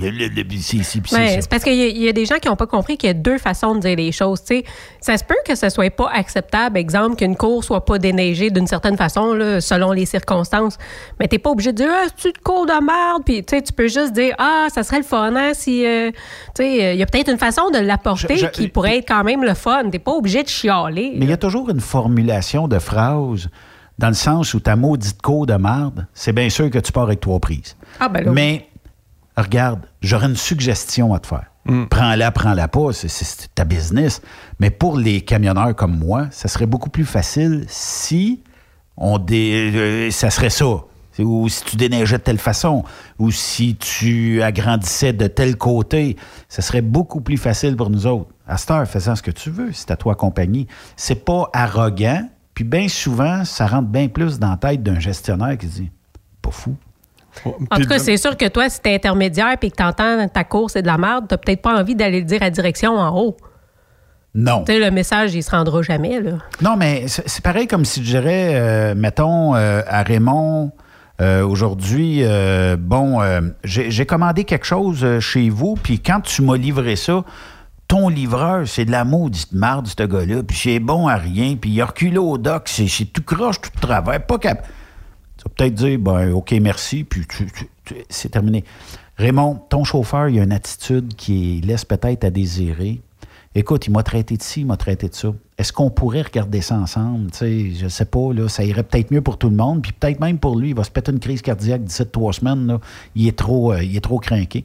c'est c'est Ouais, ça. c'est parce qu'il y, a- il y a des gens qui n'ont pas compris qu'il y a deux façons de dire les choses. tu sais. Ça se peut que ce soit pas acceptable, exemple, qu'une cour soit pas déneigée d'une certaine façon, là, selon les circonstances. Mais t'es pas obligé de dire ah, c'est une cour de merde? Puis tu peux juste dire ah, ça serait le fun hein, si. euh, tu sais, euh, il y a peut-être une façon de l'apporter qui pourrait être quand même le fun. T'es pas obligé de chialer. Mais il y a toujours une formulation de phrase dans le sens où ta maudite cour de marde, c'est bien sûr que tu pars avec trois prises. Ah, ben là. Mais regarde, j'aurais une suggestion à te faire. Prends-la, prends-la pas, c'est, c'est- c'est ta business. Mais pour les camionneurs comme moi, ça serait beaucoup plus facile si on dé- euh, ça serait ça. Ou si tu déneigeais de telle façon, ou si tu agrandissais de tel côté, ça serait beaucoup plus facile pour nous autres. À cette heure, faisant ce que tu veux, c'est à toi compagnie. C'est pas arrogant, puis bien souvent, ça rentre bien plus dans la tête d'un gestionnaire qui dit Pas fou. En tout cas, c'est sûr que toi, si t'es intermédiaire puis que t'entends ta cour, c'est de la merde, t'as peut-être pas envie d'aller le dire à direction en haut. Non. Tu sais, le message, il se rendra jamais, là. Non, mais c'est pareil comme si je dirais, euh, mettons, euh, à Raymond, euh, aujourd'hui, euh, bon, euh, j'ai commandé quelque chose chez vous, puis quand tu m'as livré ça, ton livreur, c'est de la maudite marde, ce gars-là, puis c'est bon à rien, puis il a reculé au doc, c'est tout croche, tout travers, pas cap... Tu vas peut-être dire, ben, OK, merci, puis c'est terminé. Raymond, ton chauffeur, il a une attitude qui laisse peut-être à désirer. Écoute, il m'a traité de ci, il m'a traité de ça. Est-ce qu'on pourrait regarder ça ensemble? Sais, je sais pas, là, ça irait peut-être mieux pour tout le monde, puis peut-être même pour lui. Il va se péter une crise cardiaque d'ici trois semaines. Il, est trop, euh, il est trop craqué.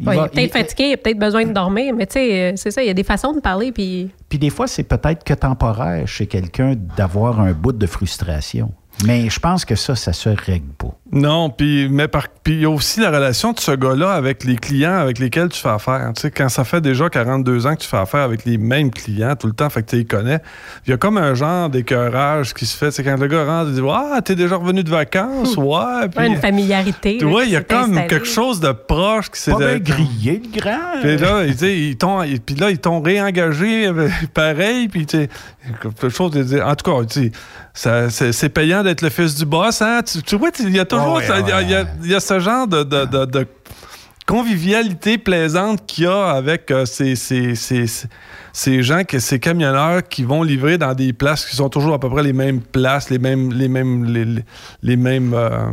Il Ouais, il va- est peut-être il- fatigué, il a peut-être besoin de dormir, mais tu sais, euh, c'est ça, il y a des façons de parler, puis Puis des fois, c'est peut-être que temporaire chez quelqu'un d'avoir un bout de frustration. Mais je pense que ça, ça se règle pas. Non, puis mais par puis il y a aussi la relation de ce gars-là avec les clients avec lesquels tu fais affaire. Tu sais, quand ça fait déjà 42 ans que tu fais affaire avec les mêmes clients tout le temps, fait que tu les connais, il y a comme un genre d'écœurage qui se fait. C'est quand le gars rentre, il dit Ah, t'es déjà revenu de vacances, ouais. Puis, ouais, une familiarité. ouais, qui il y a comme quelque chose de proche qui s'est Pas bien grillé, le grand. Puis là, ils, tu ils t'ont, ils- puis là, ils t'ont réengagé euh, (laughs) pareil. Puis, tu sais, quelque chose de dire. En tout cas, tu sais, c'est, c'est payant d'être le fils du boss. Hein? Tu, tu vois, tu- il y a toujours. Il y a- il y, a- ouais. il y a ce genre de, de- de- de convivialité plaisante qu'il y a avec euh, ces, ces- ces- ces- gens, que, ces camionneurs qui vont livrer dans des places qui sont toujours à peu près les mêmes places, les mêmes. Les mêmes, les mêmes euh,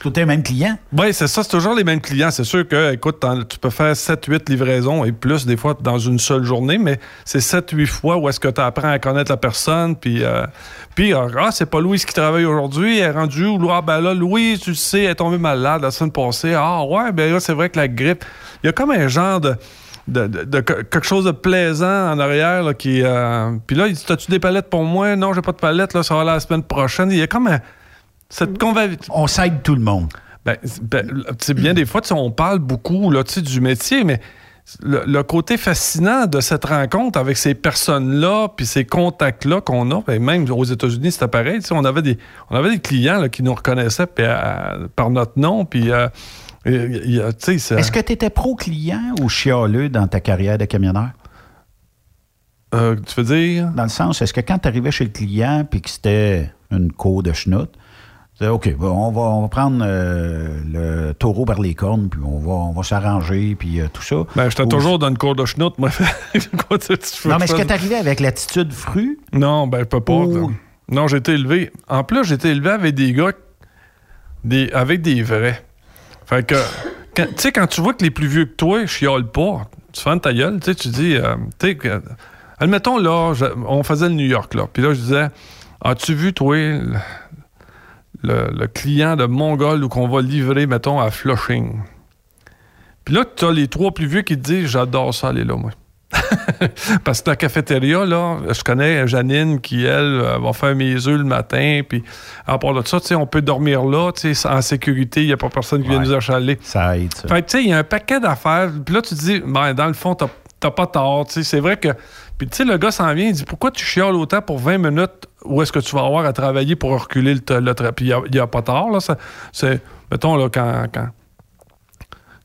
C'est tout les mêmes clients. oui, c'est ça, c'est toujours les mêmes clients. C'est sûr que, écoute, tu peux faire 7-8 livraisons et plus des fois dans une seule journée, mais c'est 7-8 fois où est-ce que tu apprends à connaître la personne. Puis, euh, puis euh, ah, c'est pas Louise qui travaille aujourd'hui, elle est rendue où? Ah, ben là, Louise, tu sais, elle est tombée malade la semaine passée. Ah, ouais, ben là, c'est vrai que la grippe. Il y a comme un genre de. de- de- de que- quelque chose de plaisant en arrière là, qui euh, puis là il dit t'as-tu des palettes pour moi? Non j'ai pas de palettes là ça va la semaine prochaine il y a comme un- cette convivialité On s'aide tout le monde. ben, c'est- ben, bien des fois, tu sais, on parle beaucoup là, du métier, mais le, le côté fascinant de cette rencontre avec ces personnes-là, puis ces contacts-là qu'on a, ben, même aux États-Unis, c'était pareil. tu sais, On avait des, on avait des clients là, qui nous reconnaissaient euh, par notre nom, puis euh, Est-ce que tu étais pro-client ou chialeux dans ta carrière de camionneur? euh, tu veux dire? Dans le sens, est-ce que quand tu arrivais chez le client puis que c'était une cour de schnout, C'est OK, bon, on, va, on va prendre euh, le taureau par les cornes, puis on va, on va s'arranger, puis euh, tout ça. Ben, j'étais Ou- toujours dans une cour de chenoute, moi. (laughs) Non, mais est-ce que arrivé avec l'attitude fru? Non, ben, je peux pas. Ou-. Non, j'ai été élevé. En plus, j'ai été élevé avec des gars, des, avec des vrais. Fait que, (coughs) tu sais, quand tu vois que les plus vieux que toi chiolent pas, tu fermes ta gueule, tu sais, tu dis, euh, tu sais, admettons, là, je- on faisait le New York, là, puis là, je disais, as-tu vu, toi, le, client de Mongol ou qu'on va livrer, mettons, à Flushing? Puis là, tu as les trois plus vieux qui te disent, j'adore ça, aller là, moi. (laughs) Parce que la cafétéria, là, je connais Janine qui, elle, euh, va faire mes œufs le matin. Puis à part de ça, tu sais, on peut dormir là, tu sais, en sécurité. Il n'y a pas personne qui vient nous achaler. Ça aide, ça. Fait que, tu sais, il y a un paquet d'affaires. Puis là, tu te dis, ben, dans le fond, t'as t'as pas tort. Tu sais, c'est vrai que. Puis, tu sais, le gars s'en vient, il dit, pourquoi tu chiales autant pour 20 minutes où est-ce que tu vas avoir à travailler pour reculer le, le Puis, il n'y a, pas tort, là. C'est, mettons, là, quand. quand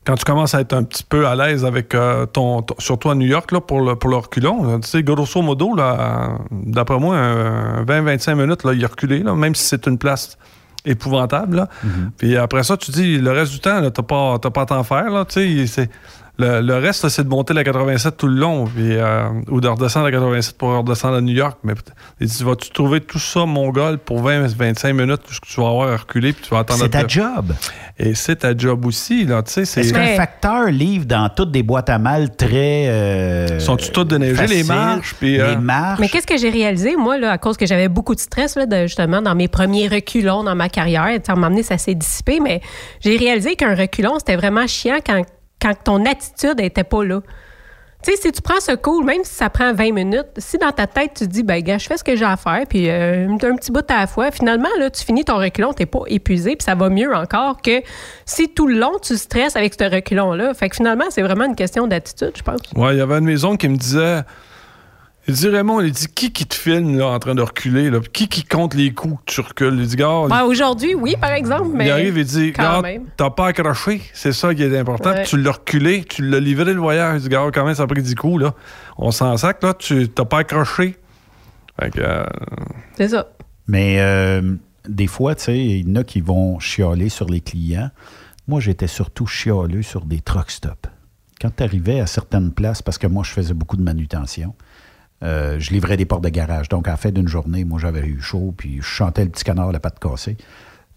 quand tu commences à être un petit peu à l'aise avec euh, ton, ton- surtout à New York là, pour, le, pour le reculon, tu sais, grosso modo, là, d'après moi, un 20-25 minutes, là, il est reculé, là, même si c'est une place épouvantable. là. Puis après ça, tu dis, le reste du temps, là, t'as pas, t'as pas à t'en faire. Là, tu sais, c'est- le, le reste, c'est de monter la 87 tout le long, puis, euh, ou de redescendre la 87 pour redescendre à New York. Mais tu vas-tu trouver tout ça, mongol, pour 20-25 minutes, que tu vas avoir à reculer, puis tu vas attendre... C'est ta job. Et c'est ta job aussi, là, tu sais. c'est- Est-ce qu'un facteur livre dans toutes des boîtes à mal très. euh, Sont-tu toutes déneigées, les marches, puis, euh, Les marches? Mais qu'est-ce que j'ai réalisé, moi, là, à cause que j'avais beaucoup de stress, là, de- justement, dans mes premiers reculons dans ma carrière. À un moment donné, ça s'est dissipé, mais j'ai réalisé qu'un reculon, c'était vraiment chiant quand, quand ton attitude n'était pas là. Tu sais, si tu prends ce cool, même si ça prend 20 minutes, si dans ta tête, tu dis, ben, gars, je fais ce que j'ai à faire, puis euh, un petit bout à la fois, finalement, là, tu finis ton reculon, t'es pas épuisé, puis ça va mieux encore que si tout le long, tu stresses avec ce reculon-là. Fait que finalement, c'est vraiment une question d'attitude, je pense. Ouais, il y avait une maison qui me disait. Il dit Raymond, il dit qui qui te filme là, en train de reculer là? Qui qui compte les coups que tu recules? Il dit gars, Ben, Aujourd'hui, oui, par exemple, mais. il arrive et dit même. t'as pas accroché, c'est ça qui est important. Ouais. Puis tu l'as reculé, tu l'as livré le voyage. Il dit Gars, quand même, ça a pris 10 coups là? On s'en sac là, tu t'as pas accroché. Fait que. euh, C'est ça. Mais euh, des fois, tu sais, il y en a qui vont chialer sur les clients. Moi, j'étais surtout chialeux sur des truck stops. Quand tu arrivais à certaines places, parce que moi, je faisais beaucoup de manutention, euh, je livrais des portes de garage. Donc, à la fin d'une journée, moi, j'avais eu chaud, puis je chantais le petit canard, la patte cassée.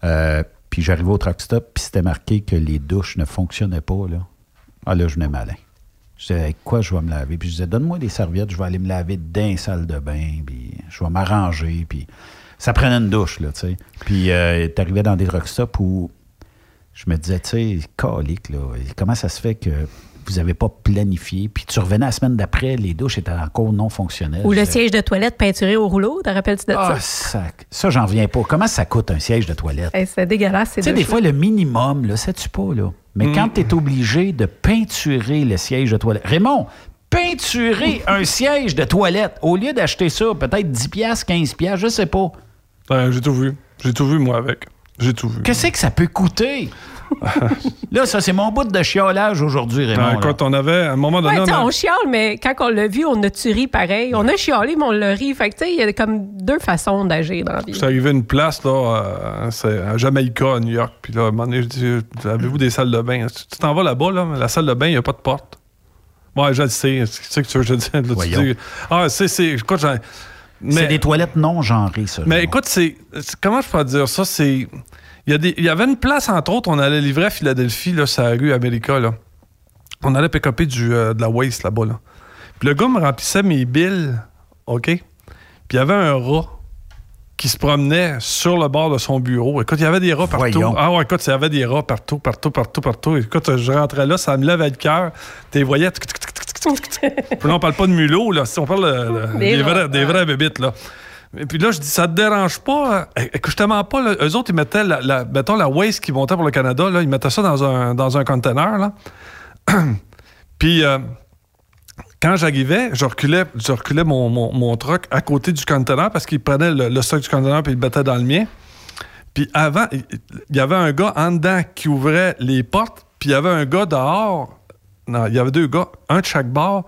Euh, puis j'arrivais au truck stop, puis c'était marqué que les douches ne fonctionnaient pas. Là. Ah là, je venais malin. Je disais, avec quoi je vais me laver? Puis je disais, donne-moi des serviettes, je vais aller me laver dans une salle de bain, puis je vais m'arranger, puis ça prenait une douche, là, tu sais. Puis euh, t'arrivais dans des truck stops où je me disais, tu sais, calique, là, comment ça se fait que vous n'avez pas planifié, puis tu revenais la semaine d'après, les douches étaient encore non fonctionnelles. Ou le disais, siège de toilette peinturé au rouleau, te rappelles-tu de Ah, ça? ça, ça j'en viens pas. Comment ça coûte un siège de toilette? Hey, c'est dégueulasse, c'est Tu sais, des fois, le minimum, là, sais-tu pas, là? Mais Mm. quand tu es obligé de peinturer le siège de toilette. Raymond, peinturer (laughs) un siège de toilette, au lieu d'acheter ça, peut-être 10$, piastres, 15$, piastres, je sais pas. ouais, j'ai tout vu. J'ai tout vu, moi, avec. J'ai tout vu. Qu'est-ce que ça peut coûter? (laughs) là, ça, c'est mon bout de chiolage aujourd'hui, Raymond. Ah, là. écoute, on avait, à un moment donné, Ouais, on a- on chiale, mais quand on l'a vu, on a tué pareil. On a chialé, mais on l'a ri. Fait que, tu sais, il y a comme deux façons d'agir dans la vie. Je suis arrivé à une place, là, euh, c'est à Jamaïca, à New York. Puis là, à un moment donné, je dis Avez-vous des salles de bain Tu t'en vas là-bas, là, mais la salle de bain, il n'y a pas de porte. Ouais, je le sais. Tu sais que tu veux que je te dise. Là, tu Voyons. dis, ah, c'est. c'est écoute, j'en- C'est mais- des toilettes non genrées, ça. Mais écoute, c'est- Comment je peux dire ça? C'est. Il y, a des- il y avait une place, entre autres, on allait livrer à Philadelphie, là, sur la rue America, là. On allait pick du, euh, de la waste là-bas, là. Puis le gars me remplissait mes billes, OK? Puis il y avait un rat qui se promenait sur le bord de son bureau. Écoute, il y avait des rats partout. Voyons. Ah ouais, écoute, il y avait des rats partout, partout, partout, partout. Écoute, je rentrais là, ça me levait le cœur. Tu les voyais. Puis là, on parle pas de mulot, là. Si on parle de- de- Des vrais, des vrais bébites, là. Et puis là, je dis, ça te dérange pas? Écoute, je te mens pas, là. Eux autres, ils mettaient, la, la- mettons, la waste qui montait pour le Canada, ils mettaient ça dans un, dans un container. (clears throat) Puis, euh, quand j'arrivais, je reculais, je reculais mon, mon, truck à côté du conteneur parce qu'il prenait le, le stock du conteneur puis il le mettait dans le mien. Puis avant, il y avait un gars en dedans qui ouvrait les portes, puis il y avait un gars dehors. Non, il y avait deux gars, un de chaque bord,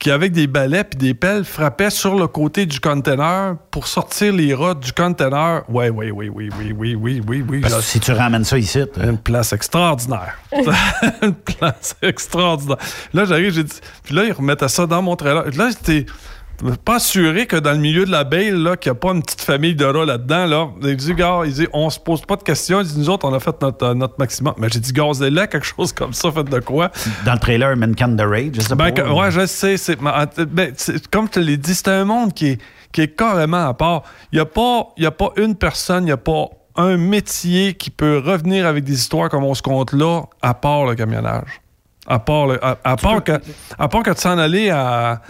qui, avec des balais puis des pelles, frappaient sur le côté du conteneur pour sortir les rats du conteneur. Oui, oui, oui, oui, oui, oui, oui, oui, oui. Parce que si tu ramènes ça ici... Une place extraordinaire. (laughs) une place extraordinaire. Là, j'arrive, j'ai dit... Puis là, ils remettaient ça dans mon trailer. Là, j'étais pas assuré que dans le milieu de la baie, là, qu'il n'y a pas une petite famille de rats là-dedans, là. Il dit, gars, il dit, on se pose pas de questions. Il dit, nous autres, on a fait notre, euh, notre maximum. Mais j'ai dit, gazez-là, quelque chose comme ça, faites de quoi? Dans le trailer Mankind the Rage, je sais ben, pas. que- ouais, je sais. C'est, ben, c'est- comme je te l'ai dit, c'est un monde qui est, qui est carrément à part. Il n'y a, pas- il y a pas une personne, il n'y a pas un métier qui peut revenir avec des histoires comme on se compte là, à part le camionnage. À part, le- à, à part, que, à part que de s'en aller à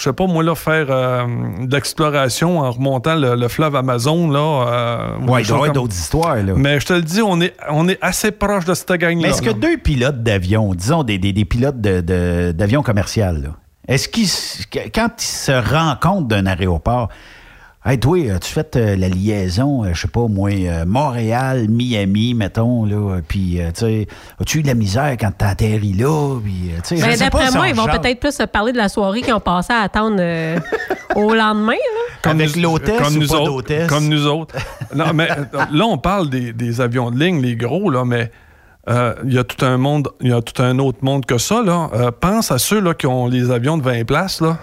je sais pas, moi, là, faire euh, de l'exploration en remontant le, le fleuve Amazon, là. euh, ou Ouais, il doit y d'autres histoires, là. Mais je te le dis, on est, on est assez proche de cette gang-là. Mais est-ce que deux pilotes d'avion, disons des, des- des pilotes de- de- d'avion commercial, là, est-ce qu'ils, quand ils se rencontrent d'un aéroport, Hey, toi, as-tu fait euh, la liaison, euh, je sais pas, moi, euh, Montréal, Miami, mettons, là, puis, euh, tu sais, as-tu eu de la misère quand t'as atterri là, puis, euh, tu sais, Ben, D'après moi, ils vont peut-être plus se parler de la soirée qu'ils ont passé à attendre euh, au lendemain. là. (laughs) Avec l'hôtesse comme ou nous pas autres? Comme nous autres. non, mais là, on parle des, des avions de ligne, les gros, là, mais euh, il y a tout un monde, il y a tout un autre monde que ça, là. Euh, pense à ceux là, qui ont les avions de 20 places, là,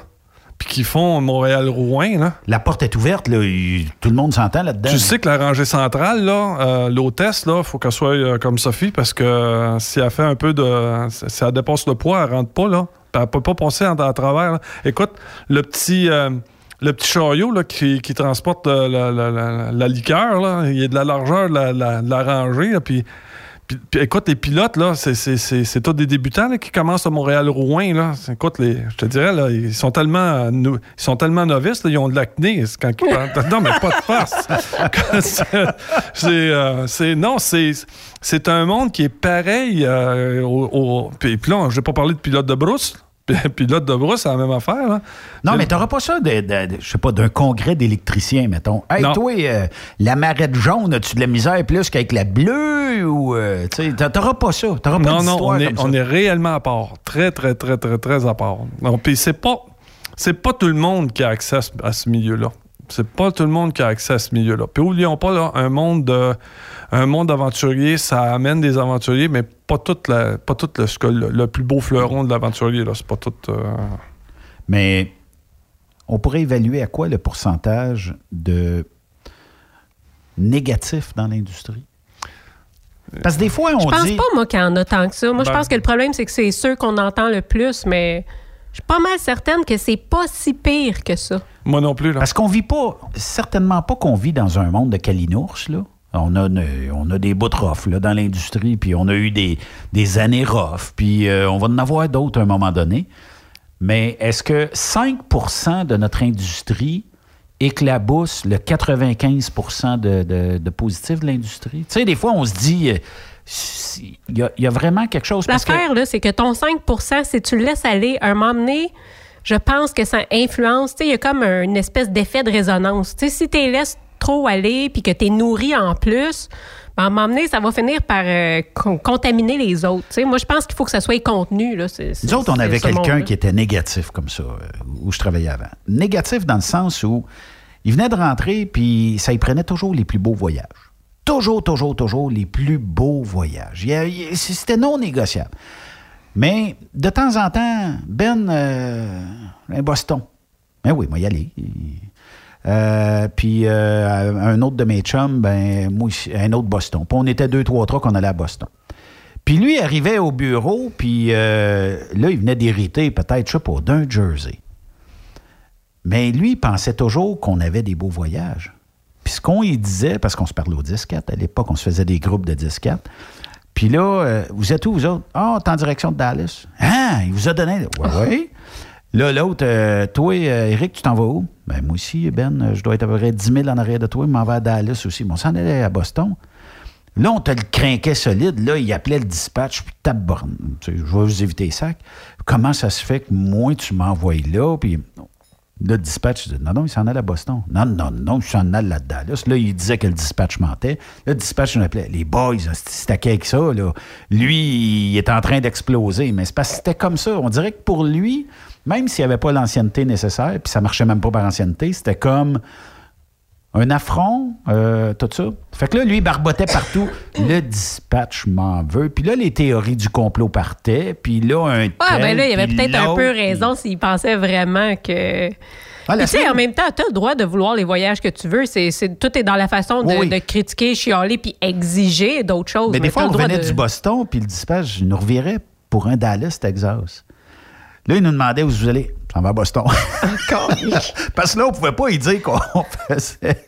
puis qui font Montréal-Rouen, là. La porte est ouverte, là, il- tout le monde s'entend là-dedans. Tu sais que la rangée centrale, là, euh, l'hôtesse, là, faut qu'elle soit euh, comme Sophie parce que euh, si elle fait un peu de. Si elle dépasse le poids, elle rentre pas, là. Puis Elle peut pas passer en, à travers. là. Écoute, le petit. euh, le petit chariot là, qui, qui transporte euh, la, la- la- la liqueur, là, il y a de la largeur de la, la- de la rangée. là, puis, puis- écoute, les pilotes, là, c'est, tous des débutants là, qui commencent à Montréal-Rouen. Là. Écoute, les, je te dirais, là, ils sont tellement, euh, ils sont tellement novices, là, ils ont de l'acné quand ils parlent. Non, mais pas de face. (laughs) c'est, euh, non, c'est, c'est un monde qui est pareil. euh, au, au- puis, puis là, je n'ai pas parlé de pilote de brousse. Puis- (laughs) Pilote de brousse, c'est la même affaire. Là. Non, mais t'auras pas ça, de, de- de- je sais pas, d'un congrès d'électriciens, mettons. Hey, Non. toi, euh, la marette jaune, as-tu de la misère plus qu'avec la bleue? Ou, euh, t'auras pas ça. T'auras pas Non, non, on est, comme ça. on est réellement à part. Très, très, très, très, très à part. Puis c'est pas, c'est pas tout le monde qui a accès à ce, milieu-là. C'est pas tout le monde qui a accès à ce milieu-là. Puis oublions pas, là, un monde de, un monde d'aventuriers, ça amène des aventuriers, mais pas tout, la, pas tout le, ce que le, le plus beau fleuron de l'aventurier, là. C'est pas tout... euh, Mais on pourrait évaluer à quoi le pourcentage de négatif dans l'industrie? Parce que des fois, on Je pense dit... pas, moi, qu'il y en a tant que ça. Moi, je Ben- pense que le problème, c'est que c'est ceux qu'on entend le plus, mais je suis pas mal certaine que c'est pas si pire que ça. Moi non plus, là. Parce qu'on vit pas, certainement pas qu'on vit dans un monde de calinours, là. On a, on des bouts de rough, là, dans l'industrie, puis on a eu des, années rough, puis euh, on va en avoir d'autres à un moment donné. Mais est-ce que 5% de notre industrie éclabousse le 95 de, de, de positif de l'industrie? Tu sais, des fois, on se dit, euh, il y, a- il y a vraiment quelque chose... que- L'affaire, là, c'est que ton 5% si tu laisses aller, un moment donné, je pense que ça influence. Il y a comme un- une espèce d'effet de résonance. Tu sais, si tu laisses trop aller puis que tu es nourri en plus, ben, à un moment donné, ça va finir par euh, con- contaminer les autres. Moi, je pense qu'il faut que ça soit contenu. Là. Nous autres, on avait quelqu'un qui était négatif comme ça, euh, où je travaillais avant. Négatif dans le sens où il venait de rentrer, puis ça y prenait toujours les plus beaux voyages. Toujours, toujours, toujours les plus beaux voyages. C'était non négociable. Mais de temps en temps, Ben, euh, un Boston. Ben oui, moi y aller. Euh, puis euh, un autre de mes chums, ben, moi, un autre Boston. Puis on était deux, trois, trois qu'on allait à Boston. Puis lui arrivait au bureau, puis euh, là, il venait d'hériter peut-être, je d'un jersey. Mais lui, il pensait toujours qu'on avait des beaux voyages. Puis ce qu'on lui disait, parce qu'on se parlait au disquette, à l'époque, on se faisait des groupes de disquettes. Puis là, vous êtes où, vous autres? Ah, t'es en direction de Dallas. Ah, il vous a donné. Ouais, ouais. Là, l'autre, euh, toi, euh, Eric, tu t'en vas où? Ben, moi aussi, Ben, euh, je dois être à peu près 10 000 en arrière de toi. Je m'en vais à Dallas aussi. Bon, on s'en allait à Boston. Là, on te le crinquait solide. Là, il appelait le dispatch, puis sais, je vais vous éviter les sacs. Comment ça se fait que moi, tu m'envoies là? Puis le dispatch, dit, non, non, il s'en allait à Boston. Non, non, non, il s'en allait à Dallas. Là, il disait que le dispatch mentait. Le dispatch, on appelait les boys, c'était avec ça. Là. Lui, il est en train d'exploser. Mais c'est parce que c'était comme ça. On dirait que pour lui, même s'il n'y avait pas l'ancienneté nécessaire, puis ça marchait même pas par ancienneté, c'était comme un affront, euh, tout ça. Fait que là, lui, il barbotait partout. le dispatch m'en veut. Puis là, les théories du complot partaient. Puis là, un. Ah, ben là, il avait peut-être un peu raison s'il pensait vraiment que. Ah, tu sais, en même temps, tu as le droit de vouloir les voyages que tu veux. C'est, tout est dans la façon de, Oui, oui. de critiquer, chialer, puis exiger d'autres choses. Mais des fois, on revenait de- du Boston, puis le dispatch nous revirait pour un Dallas, Texas. Là, il nous demandait où vous allez. Ça va à Boston. (laughs) Parce que là, on pouvait pas y dire qu'on (laughs) faisait.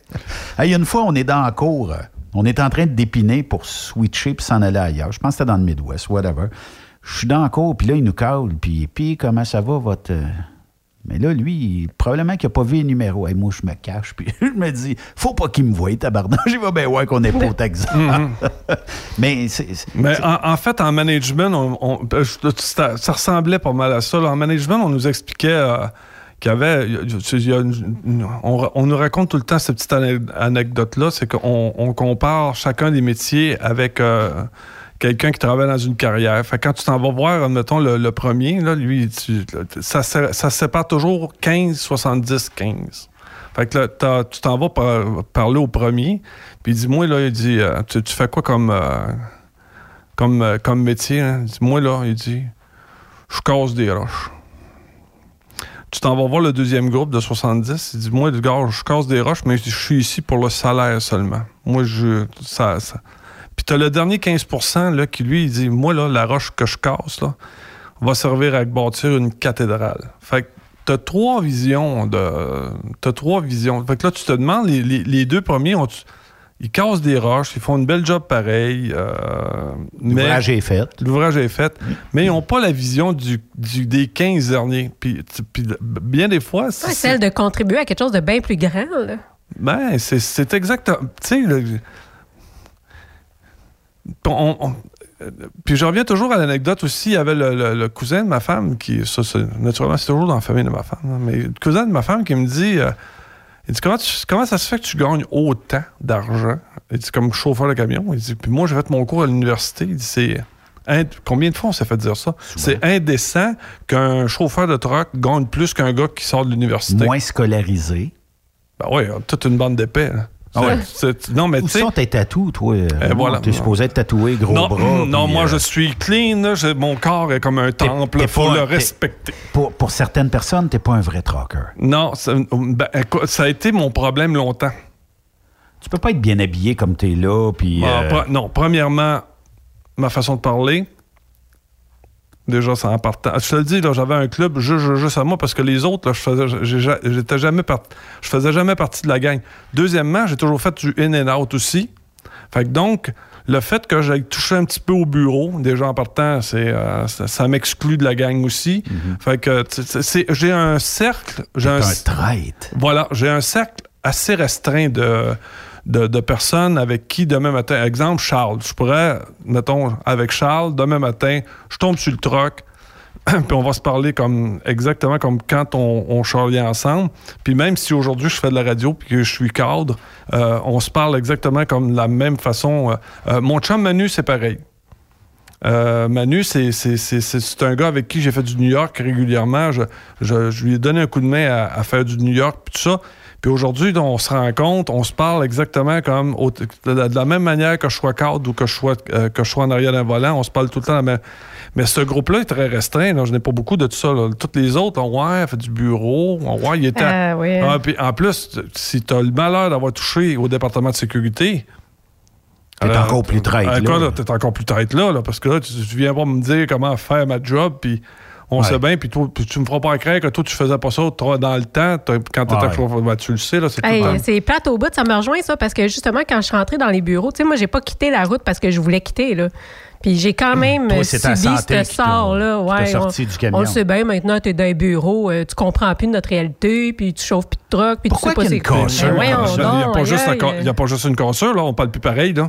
Hey, une fois, on est dans la cour. euh, On est en train de dépiner pour switcher puis s'en aller ailleurs. Je pense que c'était dans le Midwest, whatever. Je suis dans la cour, puis là, il nous cale. Puis, puis comment ça va, votre. Mais là, lui, probablement qu'il n'a pas vu les numéros. Hey, moi, je me cache. Puis (laughs) je me dis, faut pas qu'il me voie, tabarnak. (laughs) J'y vais bien ouais qu'on n'est pas au Texas. (laughs) Mais c'est. Mais en, en fait, en management, on, on- je- ça, ça ressemblait pas mal à ça. En management, on nous expliquait euh, qu'il y avait. il y a- une- on, on nous raconte tout le temps cette petite ane- anecdote-là c'est qu'on on compare chacun des métiers avec. euh, Quelqu'un qui travaille dans une carrière. Fait quand tu t'en vas voir, admettons, le, premier, là, lui, ça, se- sépare toujours 15, 70, 15. Fait que là, tu t'en vas par- parler au premier, puis il dit, moi, là, il dit, euh, tu, fais quoi comme, euh, comme, euh, comme métier? hein? Il dit, moi, là, il dit, je casse des roches. Tu t'en vas voir le deuxième groupe de 70, il dit, moi, gars, je casse des roches, mais je suis ici pour le salaire seulement. Moi, je... Ça, ça. Puis t'as le dernier 15% là, qui, lui, il dit, moi, là, la roche que je casse, là, va servir à bâtir une cathédrale. Fait que t'as trois visions de. T'as trois visions. Fait que là, tu te demandes, les, les- les deux premiers, ont ils cassent des roches, ils font une belle job pareil. euh, L'ouvrage est fait. L'ouvrage est fait. Mais ils n'ont pas la vision du, du- des 15 derniers. Puis, tu- puis bien des fois, Ouais, c'est. celle de contribuer à quelque chose de bien plus grand. Là. Ben, c'est- c'est exactement. Tu sais, on- on- euh, puis je reviens toujours à l'anecdote aussi. Il y avait le, le- le cousin de ma femme qui. Ça, naturellement, c'est toujours dans la famille de ma femme. hein, mais le cousin de ma femme qui me dit. euh, il dit comment, tu- comment ça se fait que tu gagnes autant d'argent? Il dit comme chauffeur de camion. Il dit Puis moi, j'ai fait mon cours à l'université. Il dit c'est. Combien de fois on s'est fait dire ça? C'est indécent qu'un chauffeur de truck gagne plus qu'un gars qui sort de l'université. Moins scolarisé. Ben oui, toute une bande d'épais. hein. Ah ouais. Non, mais Où tu sais. sont tes tatous, toi? Eh, voilà. T'es supposé être tatoué, gros non, bras. non puis, moi euh, je suis clean, là, mon corps est comme un temple, il faut le respecter. Pour, pour certaines personnes, t'es pas un vrai trucker. Non, ça, ben, ça a été mon problème longtemps. Tu peux pas être bien habillé comme t'es là, puis... Ah, euh, pre- non, premièrement, ma façon de parler. Déjà, c'est en partant. Je te le dis, là, j'avais un club juste, à moi parce que les autres, là, je faisais, j'étais jamais part- je faisais jamais partie de la gang. Deuxièmement, j'ai toujours fait du in and out aussi. Fait que donc, le fait que j'aille toucher un petit peu au bureau, déjà en partant, c'est, euh, ça, ça m'exclut de la gang aussi. Fait que c'est- j'ai un cercle. J'ai T'es un, un traître. Voilà, j'ai un cercle assez restreint de, de, personnes avec qui demain matin, exemple Charles, je pourrais, mettons, avec Charles, demain matin, je tombe sur le troc, (clears throat) puis on va se parler exactement comme quand on, on charlie ensemble. Puis même si aujourd'hui je fais de la radio puis que je suis cadre, euh, on se parle exactement comme de la même façon. Euh, euh, mon chum Manu, c'est pareil. Manu, c'est, un gars avec qui j'ai fait du New York régulièrement. Je, lui ai donné un coup de main à, à faire du New York, puis tout ça. Puis aujourd'hui, on se rencontre, on se parle exactement comme au- de, la- de la même manière que je sois cadre ou que je sois, euh, que je sois en arrière d'un volant. On se parle tout le temps. la même- Mais ce groupe-là est très restreint. là. Je n'ai pas beaucoup de tout ça. là. Toutes les autres, on ouais, fait du bureau. On, ouais, il était. Ah, oui. Ah, puis en plus, si tu as le malheur d'avoir touché au département de sécurité, T'es alors, encore plus traître, euh, là. T'es encore plus traître là, là, parce que là, tu, tu viens pas me dire comment faire ma job, puis on Ouais. sait bien, puis tu me feras pas croire que toi, tu faisais pas ça toi, dans le temps, quand t'étais Ouais. chauffeur, ben, tu le sais, là, c'est Hey, c'est plate au bout, ça me rejoint ça, parce que justement, quand je suis rentrée dans les bureaux, tu sais, moi, j'ai pas quitté la route parce que je voulais quitter, là. Puis j'ai quand même Toi, subi ce sort-là. Ouais, sorti on, du camion. on le sait bien, maintenant, tu es dans les bureaux, euh, tu comprends plus notre réalité, puis tu chauffes plus de truck, puis Pourquoi tu sais pas c'est une quoi. cassure? Ben, Il n'y a, pas juste une cassure, là, on parle plus pareil, là.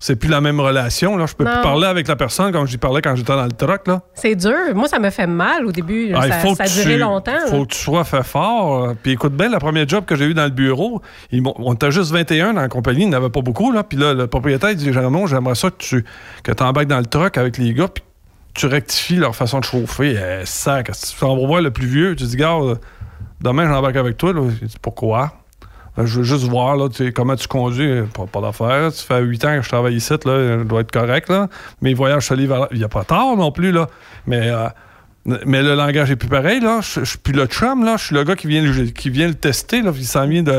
C'est plus la même relation, là. Je peux Non. plus parler avec la personne comme j'y parlais quand j'étais dans le truck, là. C'est dur. Moi, ça me fait mal au début. Ah, il ça faut ça a que duré tu- longtemps. là. faut que tu sois fait fort. euh, Puis écoute bien, le premier job que j'ai eu dans le bureau, ils on était juste 21 dans la compagnie, il n'y en avait pas beaucoup. Là. Puis là, le propriétaire il dit Jérémon, j'aimerais ça que tu que embarques dans le truck avec les gars, puis tu rectifies leur façon de chauffer. Eh. Si tu vas voir le plus vieux, tu dis, gars, euh, demain, j'embarque avec toi. Là. Il dit, pourquoi? Ben, je veux juste voir là, tu comment tu conduis. Pas, pas d'affaire. Ça fait huit ans que je travaille ici. Là, doit être correct. Là. Mes voyages, je vers là. Il n'y a pas tard non plus. Là. Mais, euh, mais le langage est plus pareil. Là. Je, je suis plus le chum. Là. Je suis le gars qui vient, le- qui vient le tester. Là. Il s'en vient de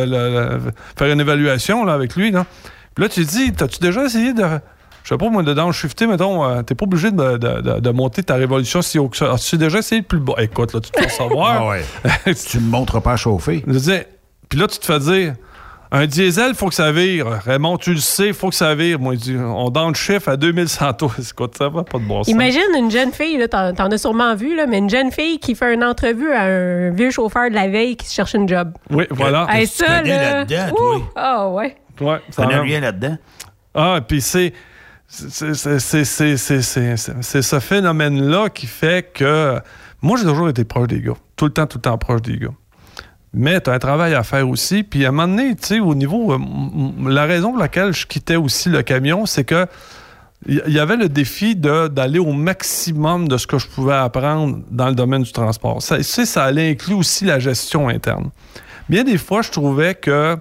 faire une évaluation là, avec lui. Là. Puis là, tu te dis, t'as-tu déjà essayé de. Je sais pas, moi, de downshifter, mettons, euh, t'es pas obligé de, de- monter ta révolution si haut que ça. As-tu déjà essayé le plus bas? Écoute, là, tu te fais savoir. Ah ouais. (laughs) tu me montres pas à chauffer. Je veux dire, puis là, tu te fais dire, un diesel, faut que ça vire. Raymond, tu le sais, faut que ça vire. Moi, je dis, on downshift à 2100 tours. C'est quoi, ça va? Pas de bon sens. Imagine une jeune fille, là, t'en, as sûrement vu, là, mais une jeune fille qui fait une entrevue à un vieux chauffeur de la veille qui se cherche une job. Oui, voilà. Hey, ça, connais là. là-dedans, Ouh! Ah, ouais. Ouais, Ça n'a rien là-dedans? Ah, puis c'est. C'est c'est- c'est- c'est- c'est- c'est- c'est- c'est ce phénomène-là qui fait que. Moi, j'ai toujours été proche des gars. Tout le temps, tout le temps proche des gars. Mais tu as un travail à faire aussi. Puis à un moment donné, tu sais, au niveau. euh, la raison pour laquelle je quittais aussi le camion, c'est que. Il y avait le défi d'aller au maximum de ce que je pouvais apprendre dans le domaine du transport. Ça, ça allait inclure aussi la gestion interne. Bien des fois, je trouvais que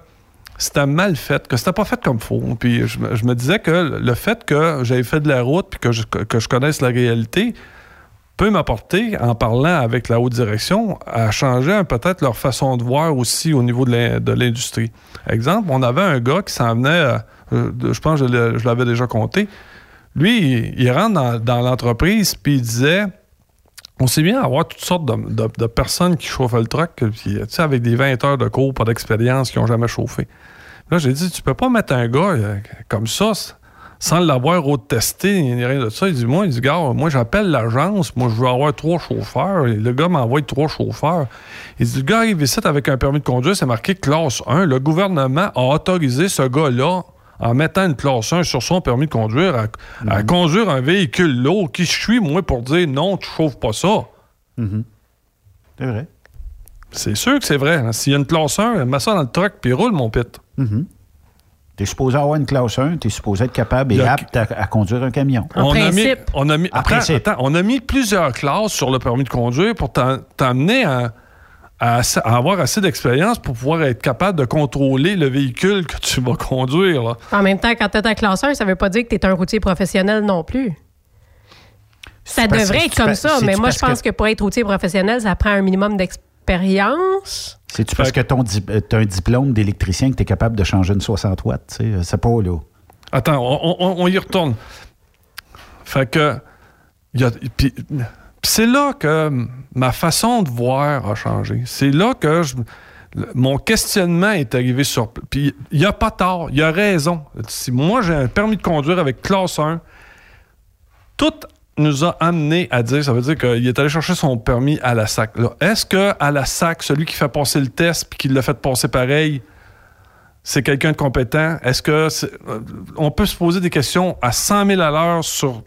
c'était mal fait, que c'était pas fait comme faut. Puis je, me- je me disais que le fait que j'avais fait de la route puis que je, que je connaisse la réalité peut m'apporter, en parlant avec la haute direction, à changer peut-être leur façon de voir aussi au niveau de l'in- de l'industrie. Exemple, on avait un gars qui s'en venait, euh, je pense que je l'avais déjà compté, lui, il, rentre dans, l'entreprise puis il disait on sait bien avoir toutes sortes de, personnes qui chauffent le truck, puis, avec des 20 heures de cours, pas d'expérience, qui n'ont jamais chauffé. Là, j'ai dit, tu peux pas mettre un gars euh, comme ça, sans l'avoir testé ni rien de ça. Il dit, moi, il dit, gars, moi, j'appelle l'agence, moi, je veux avoir trois chauffeurs. Et le gars m'envoie trois chauffeurs. Il dit, le gars arrive ici avec un permis de conduire, c'est marqué classe 1. Le gouvernement a autorisé ce gars-là, en mettant une classe 1 sur son permis de conduire, à, à conduire un véhicule lourd. Qui je suis, moi, pour dire, non, tu chauffes pas ça? C'est vrai. C'est sûr que c'est vrai. hein. S'il y a une classe 1, mets ça dans le truck puis roule, mon pit. Tu es supposé avoir une classe 1, tu es supposé être capable et apte à, à conduire un camion. on a mis, on a mis, En attends, principe. attends, on a mis plusieurs classes sur le permis de conduire pour t'amener à, à assez- à avoir assez d'expérience pour pouvoir être capable de contrôler le véhicule que tu vas conduire. là. En même temps, quand tu es ta classe 1, ça veut pas dire que tu es un routier professionnel non plus. Ça devrait être comme ça, mais moi, je pense que... pour être routier professionnel, ça prend un minimum d'expérience. C'est-tu parce que tu as un diplôme d'électricien que tu es capable de changer une 60 watts? C'est pas là. Attends, on, on- on y retourne. Fait que. c'est là que ma façon de voir a changé. C'est là que je- mon questionnement est arrivé sur. Puis il n'y a pas tort, il y a raison. Si moi j'ai un permis de conduire avec classe 1, tout nous a amené à dire, ça veut dire qu'il est allé chercher son permis à la SAC. Est-ce que à la SAC, celui qui fait passer le test puis qui l'a fait passer pareil, c'est quelqu'un de compétent? Est-ce que euh, on peut se poser des questions à 100 000 à l'heure sur.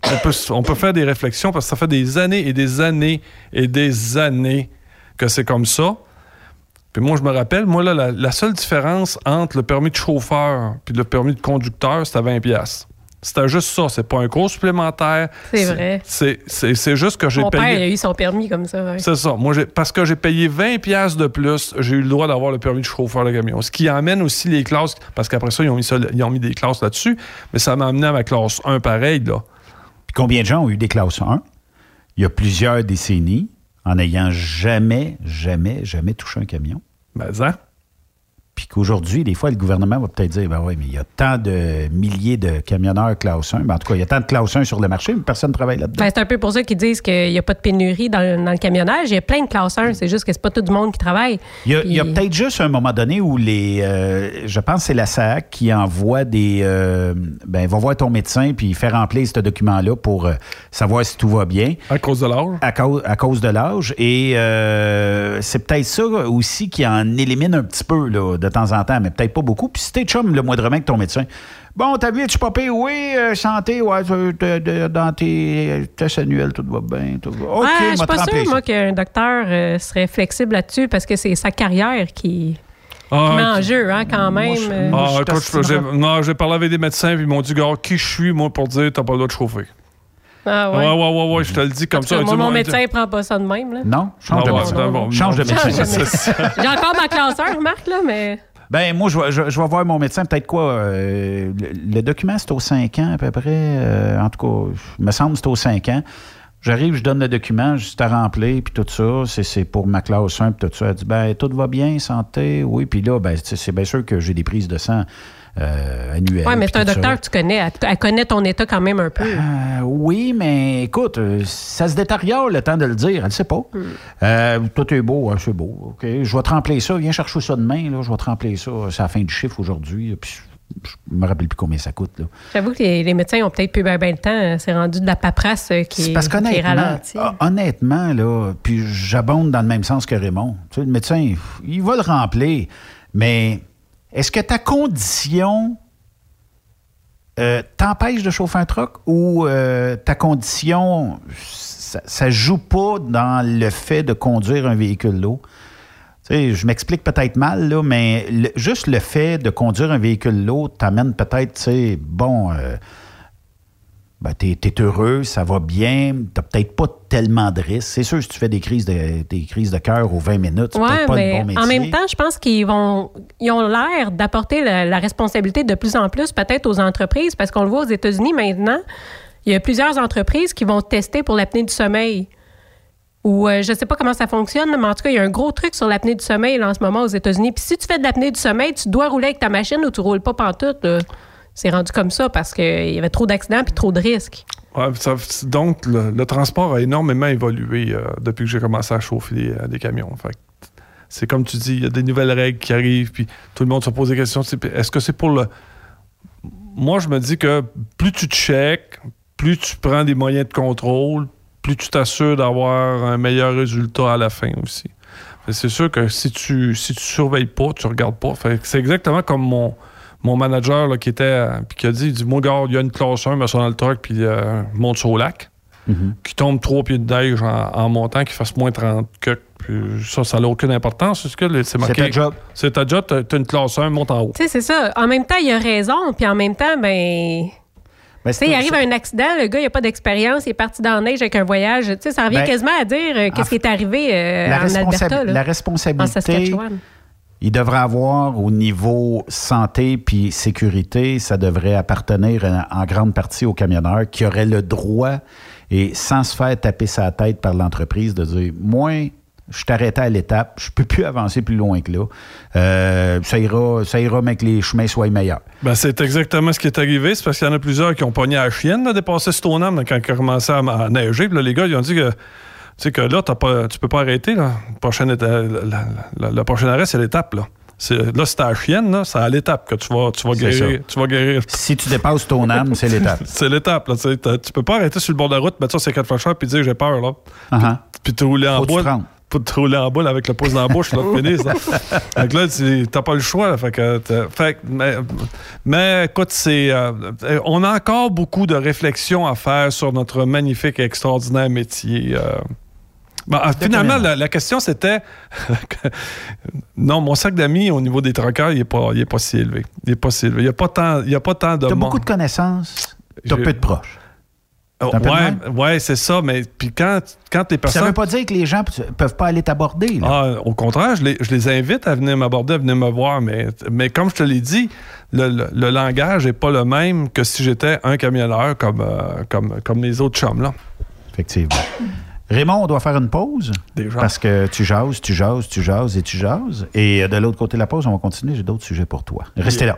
On peut, faire des réflexions parce que ça fait des années et des années et des années que c'est comme ça. Puis moi, je me rappelle, moi, là, la, seule différence entre le permis de chauffeur puis le permis de conducteur, c'était 20$. piastres. C'était juste ça. C'est pas un cours supplémentaire. C'est vrai. C'est, c'est- c'est juste que j'ai Mon père, il payé. a eu son permis comme ça. ouais. C'est ça. Moi, parce que j'ai payé 20$ piastres de plus, j'ai eu le droit d'avoir le permis de chauffeur de camion. Ce qui amène aussi les classes, parce qu'après ça, ils ont mis, ça- ils ont mis des classes là-dessus, mais ça m'a amené à ma classe 1 pareil, là. Puis combien de gens ont eu des classes 1? Il y a plusieurs décennies en n'ayant jamais, jamais, jamais touché un camion. Ben, ça. Puis qu'aujourd'hui, des fois, le gouvernement va peut-être dire, ben oui, mais il y a tant de milliers de camionneurs classe 1. Ben, en tout cas, il y a tant de classe 1 sur le marché, mais personne ne travaille là-dedans. Ben, c'est un peu pour ça qu'ils disent qu'il n'y a pas de pénurie dans, le- dans le camionnage. Il y a plein de classe 1. C'est juste que c'est pas tout le monde qui travaille. Il y a, peut-être juste un moment donné où les. euh, je pense que c'est la SAC qui envoie des. euh, ben, va voir ton médecin puis faire remplir ce document-là pour euh, savoir si tout va bien. À cause de l'âge? À cause, à cause de l'âge. Et euh, c'est peut-être ça aussi qui en élimine un petit peu là, de temps en temps, mais peut-être pas beaucoup. Puis si t'es chum le mois de avec ton médecin. Bon, t'as vu, tu pas payé? Oui, euh, santé, ouais, dans tes tests annuels, tout va bien. Tout va... OK, Ouais, je suis pas ça. moi, qu'un docteur euh, serait flexible là-dessus parce que c'est sa carrière qui, qui met en jeu, hein, quand même. euh. Ah, écoute, je- non, j'ai parlé avec des médecins, puis ils m'ont dit, gars, qui je suis, moi, pour dire, t'as pas le droit de chauffer. Ah ouais. Ouais, ouais, ouais, ouais, je te le dis comme ça. moi, mon médecin ne prend pas ça de même. Là. Non, change Ah de ouais, médecin. change de (laughs) médecin. J'ai encore ma classeur, Marc, là, mais. Ben, moi, je vais, je, je vais voir mon médecin. Peut-être quoi? euh, le, le document, c'est aux 5 ans, à peu près. euh, en tout cas, il me semble que c'est aux 5 ans. J'arrive, je donne le document, juste à remplir, puis tout ça. C'est, c'est pour ma classe 1, puis tout ça. Elle dit, ben, tout va bien, santé. Oui, puis là, ben, c'est, c'est bien sûr que j'ai des prises de sang euh. Oui, mais c'est un ça. docteur que tu connais. Elle, elle connaît ton état quand même un peu. Euh, oui, mais écoute, euh, ça se détériore le temps de le dire. Elle ne sait pas. Euh, tout est beau, hein, c'est beau. OK? Je vais te remplir ça. Viens chercher ça demain. Là. Je vais te remplir ça. C'est la fin du chiffre aujourd'hui. Puis je ne me rappelle plus combien ça coûte. Là. J'avoue que les, les médecins ont peut-être plus bien le temps. C'est rendu de la paperasse qui, parce qui est ralentie. ah, honnêtement, là, puis j'abonde dans le même sens que Raymond. Tu sais, le médecin, il va le remplir. Mais est-ce que ta condition euh, t'empêche de chauffer un truck ou euh, ta condition, ça ne joue pas dans le fait de conduire un véhicule lourd? Je m'explique peut-être mal, là, mais juste le fait de conduire un véhicule lourd t'amène peut-être, bon, euh, ben, t'es es heureux, ça va bien, t'as peut-être pas tellement de risques. C'est sûr, si tu fais des crises de, des crises de cœur aux 20 minutes, c'est Oui, peut-être pas mais le bon métier. en même temps, je pense qu'ils vont, ils ont l'air d'apporter la, la responsabilité de plus en plus peut-être aux entreprises parce qu'on le voit aux États-Unis maintenant. Il y a plusieurs entreprises qui vont tester pour l'apnée du sommeil. Ou euh, je sais pas comment ça fonctionne, mais en tout cas, il y a un gros truc sur l'apnée du sommeil là, en ce moment aux États-Unis. Puis si tu fais de l'apnée du sommeil, tu dois rouler avec ta machine ou tu roules pas pantoute. là. C'est rendu comme ça parce qu'il y avait trop d'accidents puis trop de risques. Donc, le, transport a énormément évolué euh, depuis que j'ai commencé à chauffer des, euh, camions. C'est comme tu dis, il y a des nouvelles règles qui arrivent, puis tout le monde se pose des questions. Est-ce que c'est pour le. Moi, je me dis que plus tu checkes, plus tu prends des moyens de contrôle, plus tu t'assures d'avoir un meilleur résultat à la fin aussi. C'est sûr que si tu si tu surveilles pas, tu regardes pas. C'est exactement comme mon, mon manager là, qui était euh, puis qui a dit, il dit, moi, gars, il y a une classe 1, mais ça dans le truck, puis euh, monte sur au lac, qui tombe trois pieds de neige en, en montant, qui fasse moins 30 que puis ça, ça n'a aucune importance. C'est ce que le- c'est marqué. ta job. C'est ta job, t'as t'as une classe 1, monte en haut. Tu sais, c'est ça. En même temps, il a raison, puis en même temps, ben. Ben, Tu sais, il arrive un accident, le gars, il n'a pas d'expérience, il est parti dans la neige avec un voyage. Tu sais, ça revient Ben, quasiment à dire euh, qu'est-ce qui est arrivé euh, la, en Alberta. là, la en responsabilité, Saskatchewan. Il devrait avoir au niveau santé puis sécurité, ça devrait appartenir en, grande partie aux camionneurs qui auraient le droit et sans se faire taper sa tête par l'entreprise de dire moi je t'arrêtais à l'étape, je peux plus avancer plus loin que là. Euh, ça ira, ça ira, mais que les chemins soient meilleurs. Ben, c'est exactement ce qui est arrivé. C'est parce qu'il y en a plusieurs qui ont pogné à la chienne, là, dépassé Stoneham là, quand il a commencé à, neiger. Puis là, les gars, ils ont dit que, sais, que là, t'as pas, tu peux pas arrêter. Là. Le, prochain éta- la- la- la- le prochain arrêt, c'est l'étape. Là, C'est- là c'est à la chienne, là, c'est à l'étape que tu vas, tu vas guérir. Tu vas guérir. Si tu dépasses ton âme, c'est l'étape. (laughs) c'est l'étape. Là, tu tu peux pas arrêter sur le bord de la route, mettre ça sur quatre flashers puis dire j'ai peur. Là. Uh-huh. Puis te rouler en tu rendes. Pour te rouler en boule avec le pouce dans la bouche, (laughs) là. Fait que là, tu t'as pas le choix. là. fait que, fait mais, mais écoute, c'est, euh, on a encore beaucoup de réflexions à faire sur notre magnifique et extraordinaire métier. euh. Bon, ah, finalement, la, la question c'était (laughs) non, mon sac d'amis au niveau des troqueurs, il n'est pas, il est pas si élevé. Il est pas si élevé. Il n'y a pas tant, il y a pas tant de Tu as monde. beaucoup de connaissances, tu as peu de proches. Oh, ouais, ouais, c'est ça. Mais puis quand, quand les Ça personnes. veut pas dire que les gens ne peuvent pas aller t'aborder. Ah, au contraire, je les, je les invite à venir m'aborder, à venir me voir. Mais, mais comme je te l'ai dit, le, le- le langage n'est pas le même que si j'étais un camionneur comme, euh, comme, comme les autres chums. Là. Effectivement. Raymond, on doit faire une pause? Déjà. Parce que tu jases, tu jases, tu jases et tu jases. Et euh, de l'autre côté de la pause, on va continuer. J'ai d'autres sujets pour toi. Restez là.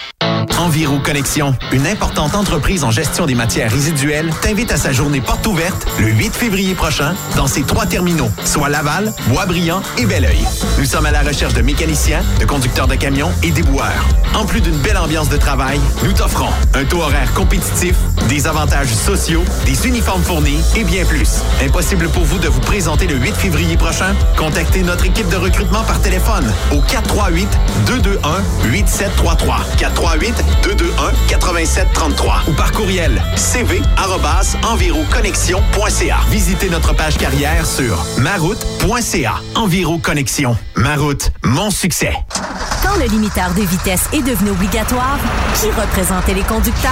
Enviro Connexion, une importante entreprise en gestion des matières résiduelles, t'invite à sa journée porte ouverte le 8 février prochain dans ses trois terminaux, soit Laval, Boisbriand et Belleuil. Nous sommes à la recherche de mécaniciens, de conducteurs de camions et déboueurs. En plus d'une belle ambiance de travail, nous t'offrons un taux horaire compétitif, des avantages sociaux, des uniformes fournis et bien plus. Impossible pour vous de vous présenter le 8 février prochain? Contactez notre équipe de recrutement par téléphone au 438 221 8733 438 221 8733 ou par courriel cv@enviroconnexion.ca. Visitez notre page carrière sur maroute.ca. Enviro Connexion. Maroute, mon succès. Quand le limiteur de vitesse est devenu obligatoire, qui représentait les conducteurs?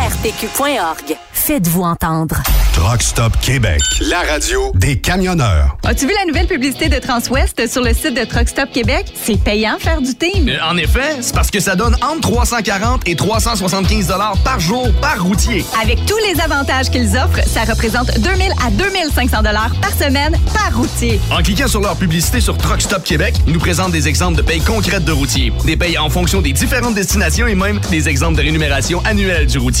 Faites-vous entendre. Truck Stop Québec. La radio des camionneurs. As-tu vu la nouvelle publicité de Transwest sur le site de Truck Stop Québec? C'est payant faire du team. Euh, En effet, c'est parce que ça donne entre 340 et 375 dollars par jour par routier. Avec tous les avantages qu'ils offrent, ça représente 2000 à 2500 dollars par semaine par routier. En cliquant sur leur publicité sur Truck Stop Québec, ils nous présentent des exemples de payes concrètes de routiers, des payes en fonction des différentes destinations et même des exemples de rémunération annuelle du routier.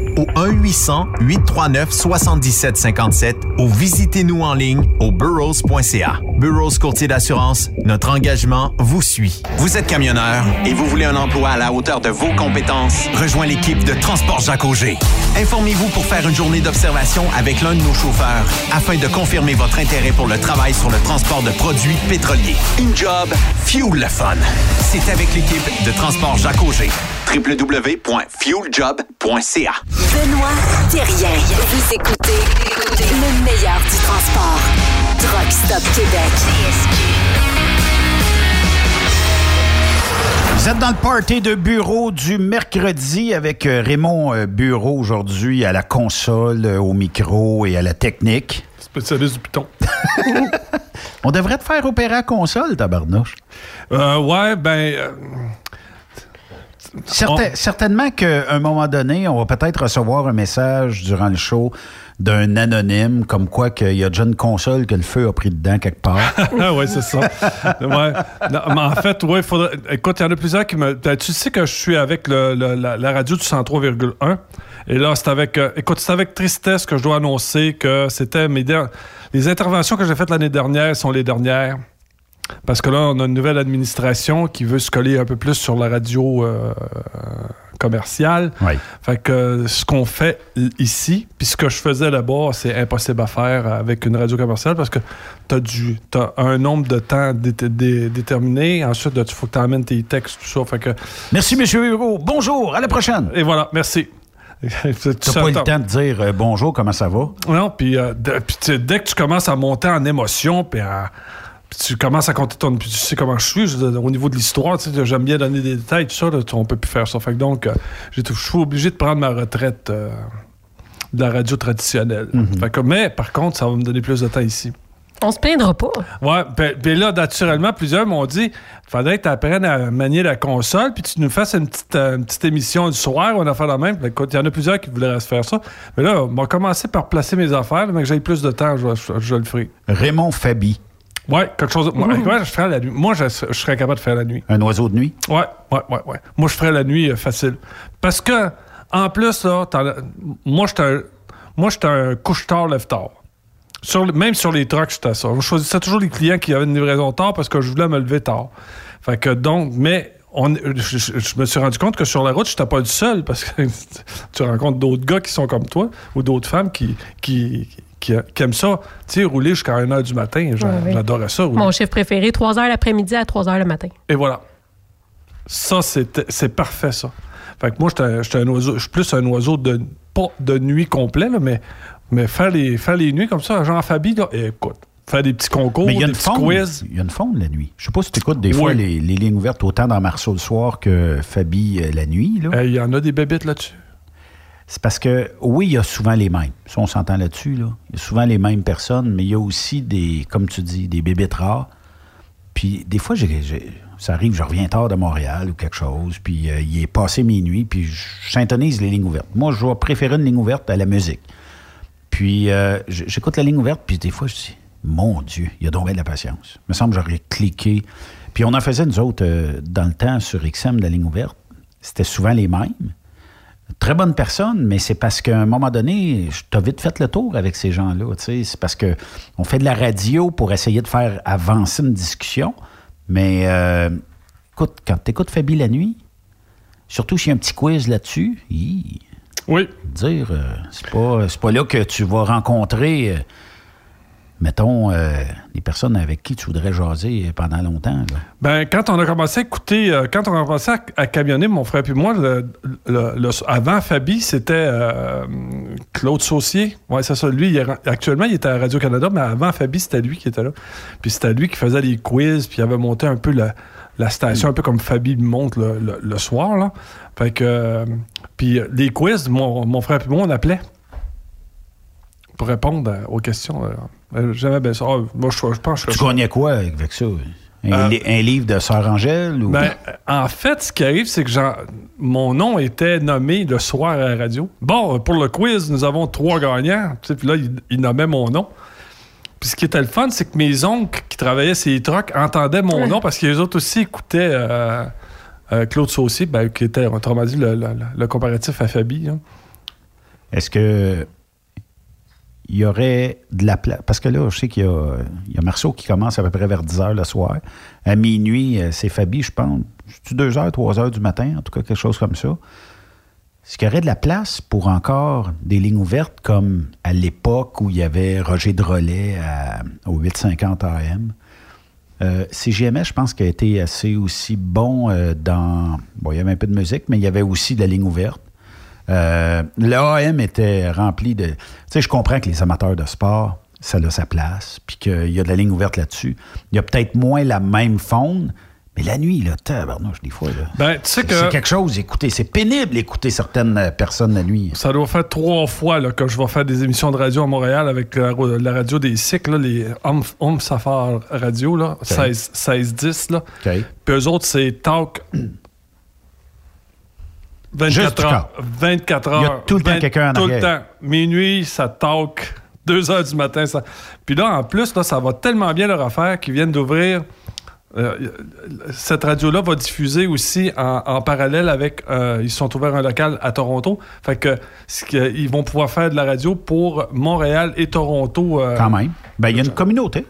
au 1-800-839-7757 ou visitez-nous en ligne au burrows.ca. Burroughs Courtier d'assurance, notre engagement vous suit. Vous êtes camionneur et vous voulez un emploi à la hauteur de vos compétences? Rejoins l'équipe de Transport Jacques Auger. Informez-vous pour faire une journée d'observation avec l'un de nos chauffeurs afin de confirmer votre intérêt pour le travail sur le transport de produits pétroliers. Une job, fuel le fun. C'est avec l'équipe de Transport Jacques Auger www.fueljob.ca. Benoît Thérien. Vous écoutez le meilleur du transport. Truck Stop Québec. Vous êtes dans le party de bureau du mercredi avec euh, Raymond euh, Bureau aujourd'hui à la console, euh, au micro et à la technique. Spécialiste du piton. (laughs) On devrait te faire opérer à console, tabarnouche. Euh, ouais, ben. euh, Certain- Certainement qu'à un moment donné, on va peut-être recevoir un message durant le show d'un anonyme, comme quoi qu'il y a déjà une console que le feu a pris dedans quelque part. (laughs) Ouais, c'est ça. Ouais. Non, mais en fait, ouais, faudrait... écoute, il y en a plusieurs qui me. Ben, tu sais que je suis avec le- le- la, la radio du 103,1. Et là, c'est avec. euh, écoute, c'est avec tristesse que je dois annoncer que c'était mes der- Les interventions que j'ai faites l'année dernière sont les dernières. Parce que là, on a une nouvelle administration qui veut se coller un peu plus sur la radio euh, commerciale. Fait que euh, ce qu'on fait ici, puis ce que je faisais là-bas, c'est impossible à faire avec une radio commerciale parce que tu as, un nombre de temps dé- dé- déterminé. Ensuite, il faut que tu amènes tes textes, tout ça. Fait que, Merci, M. Hugo. Bonjour, à la prochaine. et voilà, merci. (laughs) Tu n'as pas eu le temps de dire euh, bonjour, comment ça va? Non, puis euh, dès que tu commences à monter en émotion, puis à- puis tu commences à compter ton. Puis tu sais comment je suis je au niveau de l'histoire, tu sais, j'aime bien donner des détails, tout ça, là, tu- on peut plus faire ça. Fait que donc, euh, je suis obligé de prendre ma retraite euh, de la radio traditionnelle. Fait que, mais par contre, ça va me donner plus de temps ici. On se plaindra pas. Ouais, ben, ben là, naturellement, plusieurs m'ont dit faudrait que tu apprennes à manier la console, puis tu nous fasses une petite, euh, une petite émission du soir, on a fait la même. Ben, écoute, il y en a plusieurs qui voudraient se faire ça. Mais là, on va commencer par placer mes affaires, mais que j'ai plus de temps, je, je- je le ferai. Raymond Fabi. Ouais, quelque chose. Moi, ouais, je ferais la nuit. Moi, je, je serais capable de faire la nuit. Un oiseau de nuit? Ouais, ouais, ouais, ouais. Moi, je ferais la nuit euh, facile. Parce que, en plus, là, moi, j'étais un, moi, un couche-tard, lève-tard. Sur même sur les trucks, j'étais ça. Je choisissais toujours les clients qui avaient une livraison tard parce que je voulais me lever tard. Fait que donc, mais on, je, je- je me suis rendu compte que sur la route, je n'étais pas le seul parce que (laughs) tu rencontres d'autres gars qui sont comme toi ou d'autres femmes qui, qui, qui, qui aiment ça. Tu sais, rouler jusqu'à 1h du matin, j'adorais ça. rouler. Mon chiffre préféré, 3 h l'après-midi à 3 h le matin. Et voilà. Ça, c'est c'est parfait, ça. Fait que moi, j'étais un- j'étais un oiseau, je suis plus un oiseau de, pas de nuit complet, là, mais, mais faire, les, faire les nuits comme ça, genre Fabi, là, écoute, faire des petits concours, Mais il y a des une petits faune. quiz. Il y a une faune la nuit. Je sais pas si tu écoutes des fois les, les lignes ouvertes autant dans Marceau le soir que Fabi euh, la nuit. là. Euh, Il y en a des bébites là-dessus. C'est parce que, oui, il y a souvent les mêmes. Ça, on s'entend là-dessus. Là. Il y a souvent les mêmes personnes, mais il y a aussi des, comme tu dis, des bébites rares. Puis des fois, ça arrive, je reviens tard de Montréal ou quelque chose, puis euh, il est passé minuit, puis je syntonise les lignes ouvertes. Moi, je vais préférer une ligne ouverte à la musique. Puis euh, j'écoute la ligne ouverte, puis des fois, je dis, mon Dieu, il y a donc de la patience. Il me semble que j'aurais cliqué. Puis on en faisait, nous autres, euh, dans le temps, sur XM, de la ligne ouverte. C'était souvent les mêmes. Très bonne personne, mais c'est parce qu'à un moment donné, je t'ai vite fait le tour avec ces gens-là. tu sais. C'est parce que on fait de la radio pour essayer de faire avancer une discussion. Mais euh, écoute, quand tu écoutes Fabi la nuit, surtout s'il y a un petit quiz là-dessus, oui. dire, euh, c'est pas, c'est pas là que tu vas rencontrer, euh, mettons, euh, des personnes avec qui tu voudrais jaser pendant longtemps. là. Ben, quand on a commencé à écouter, euh, quand on a commencé à, camionner, mon frère puis moi, le- le- avant Fabi, c'était euh, Claude Saucier. Ouais, c'est ça. Lui, actuellement, il était à Radio-Canada, mais avant Fabi, c'était lui qui était là. Puis c'était lui qui faisait les quiz, puis il avait monté un peu la, la station, un peu comme Fabi monte le, le- soir, là. Fait que... euh, puis les quiz, mon, mon frère puis moi, on appelait pour répondre aux questions. Euh, J'aimais bien ça. Ah, moi, je, je pense que je Tu gagnais quoi avec ça? Un, Euh, li- un livre de Sœur Angèle? Ou... Ben, en fait, ce qui arrive, c'est que mon nom était nommé le soir à la radio. Bon, pour le quiz, nous avons trois gagnants. Tu sais, Puis là, ils il nommaient mon nom. Puis ce qui était le fun, c'est que mes oncles qui travaillaient ces trucks entendaient mon Ouais. nom parce que les autres aussi écoutaient euh, euh, Claude Saucier, ben, qui était, autrement dit, le, le- le comparatif à Fabi. hein. Est-ce que il y aurait de la place? Parce que là, je sais qu'il y a, Marceau qui commence à peu près vers 10 h le soir. À minuit, euh, c'est Fabi, je pense. C'est 2 h, 3 h du matin, en tout cas, quelque chose comme ça. Est-ce qu'il y aurait de la place pour encore des lignes ouvertes comme à l'époque où il y avait Roger Drolet au 850 AM? Euh, je pense qu'il a été assez aussi bon euh, dans. Bon, il y avait un peu de musique, mais il y avait aussi de la ligne ouverte. Euh, L'AM était rempli de. Tu sais, je comprends que les amateurs de sport, ça a sa place, puis qu'il y a de la ligne ouverte là-dessus. Il y a peut-être moins la même faune, Mais la nuit, là, tabarnouche, des fois, là. Ben, tu sais que. C'est quelque chose, écouter. C'est pénible écouter certaines euh, personnes la nuit. Ça doit faire trois fois là, que je vais faire des émissions de radio à Montréal avec la, la radio des cycles, là, les Home, Home Safari Radio, là, 16, 16-10. Là. Puis eux autres, c'est talk. 24 Juste du heures. corps. 24 heures. Il y a tout le temps quelqu'un en Tout le temps. Minuit, ça talk. 2 heures du matin. Ça... Puis là, en plus, là, ça va tellement bien leur affaire qu'ils viennent d'ouvrir. euh, cette radio-là va diffuser aussi en, en parallèle avec. euh, ils sont ouverts un local à Toronto. Fait que ils vont pouvoir faire de la radio pour Montréal et Toronto. euh, Quand même. Ben, il y a une communauté.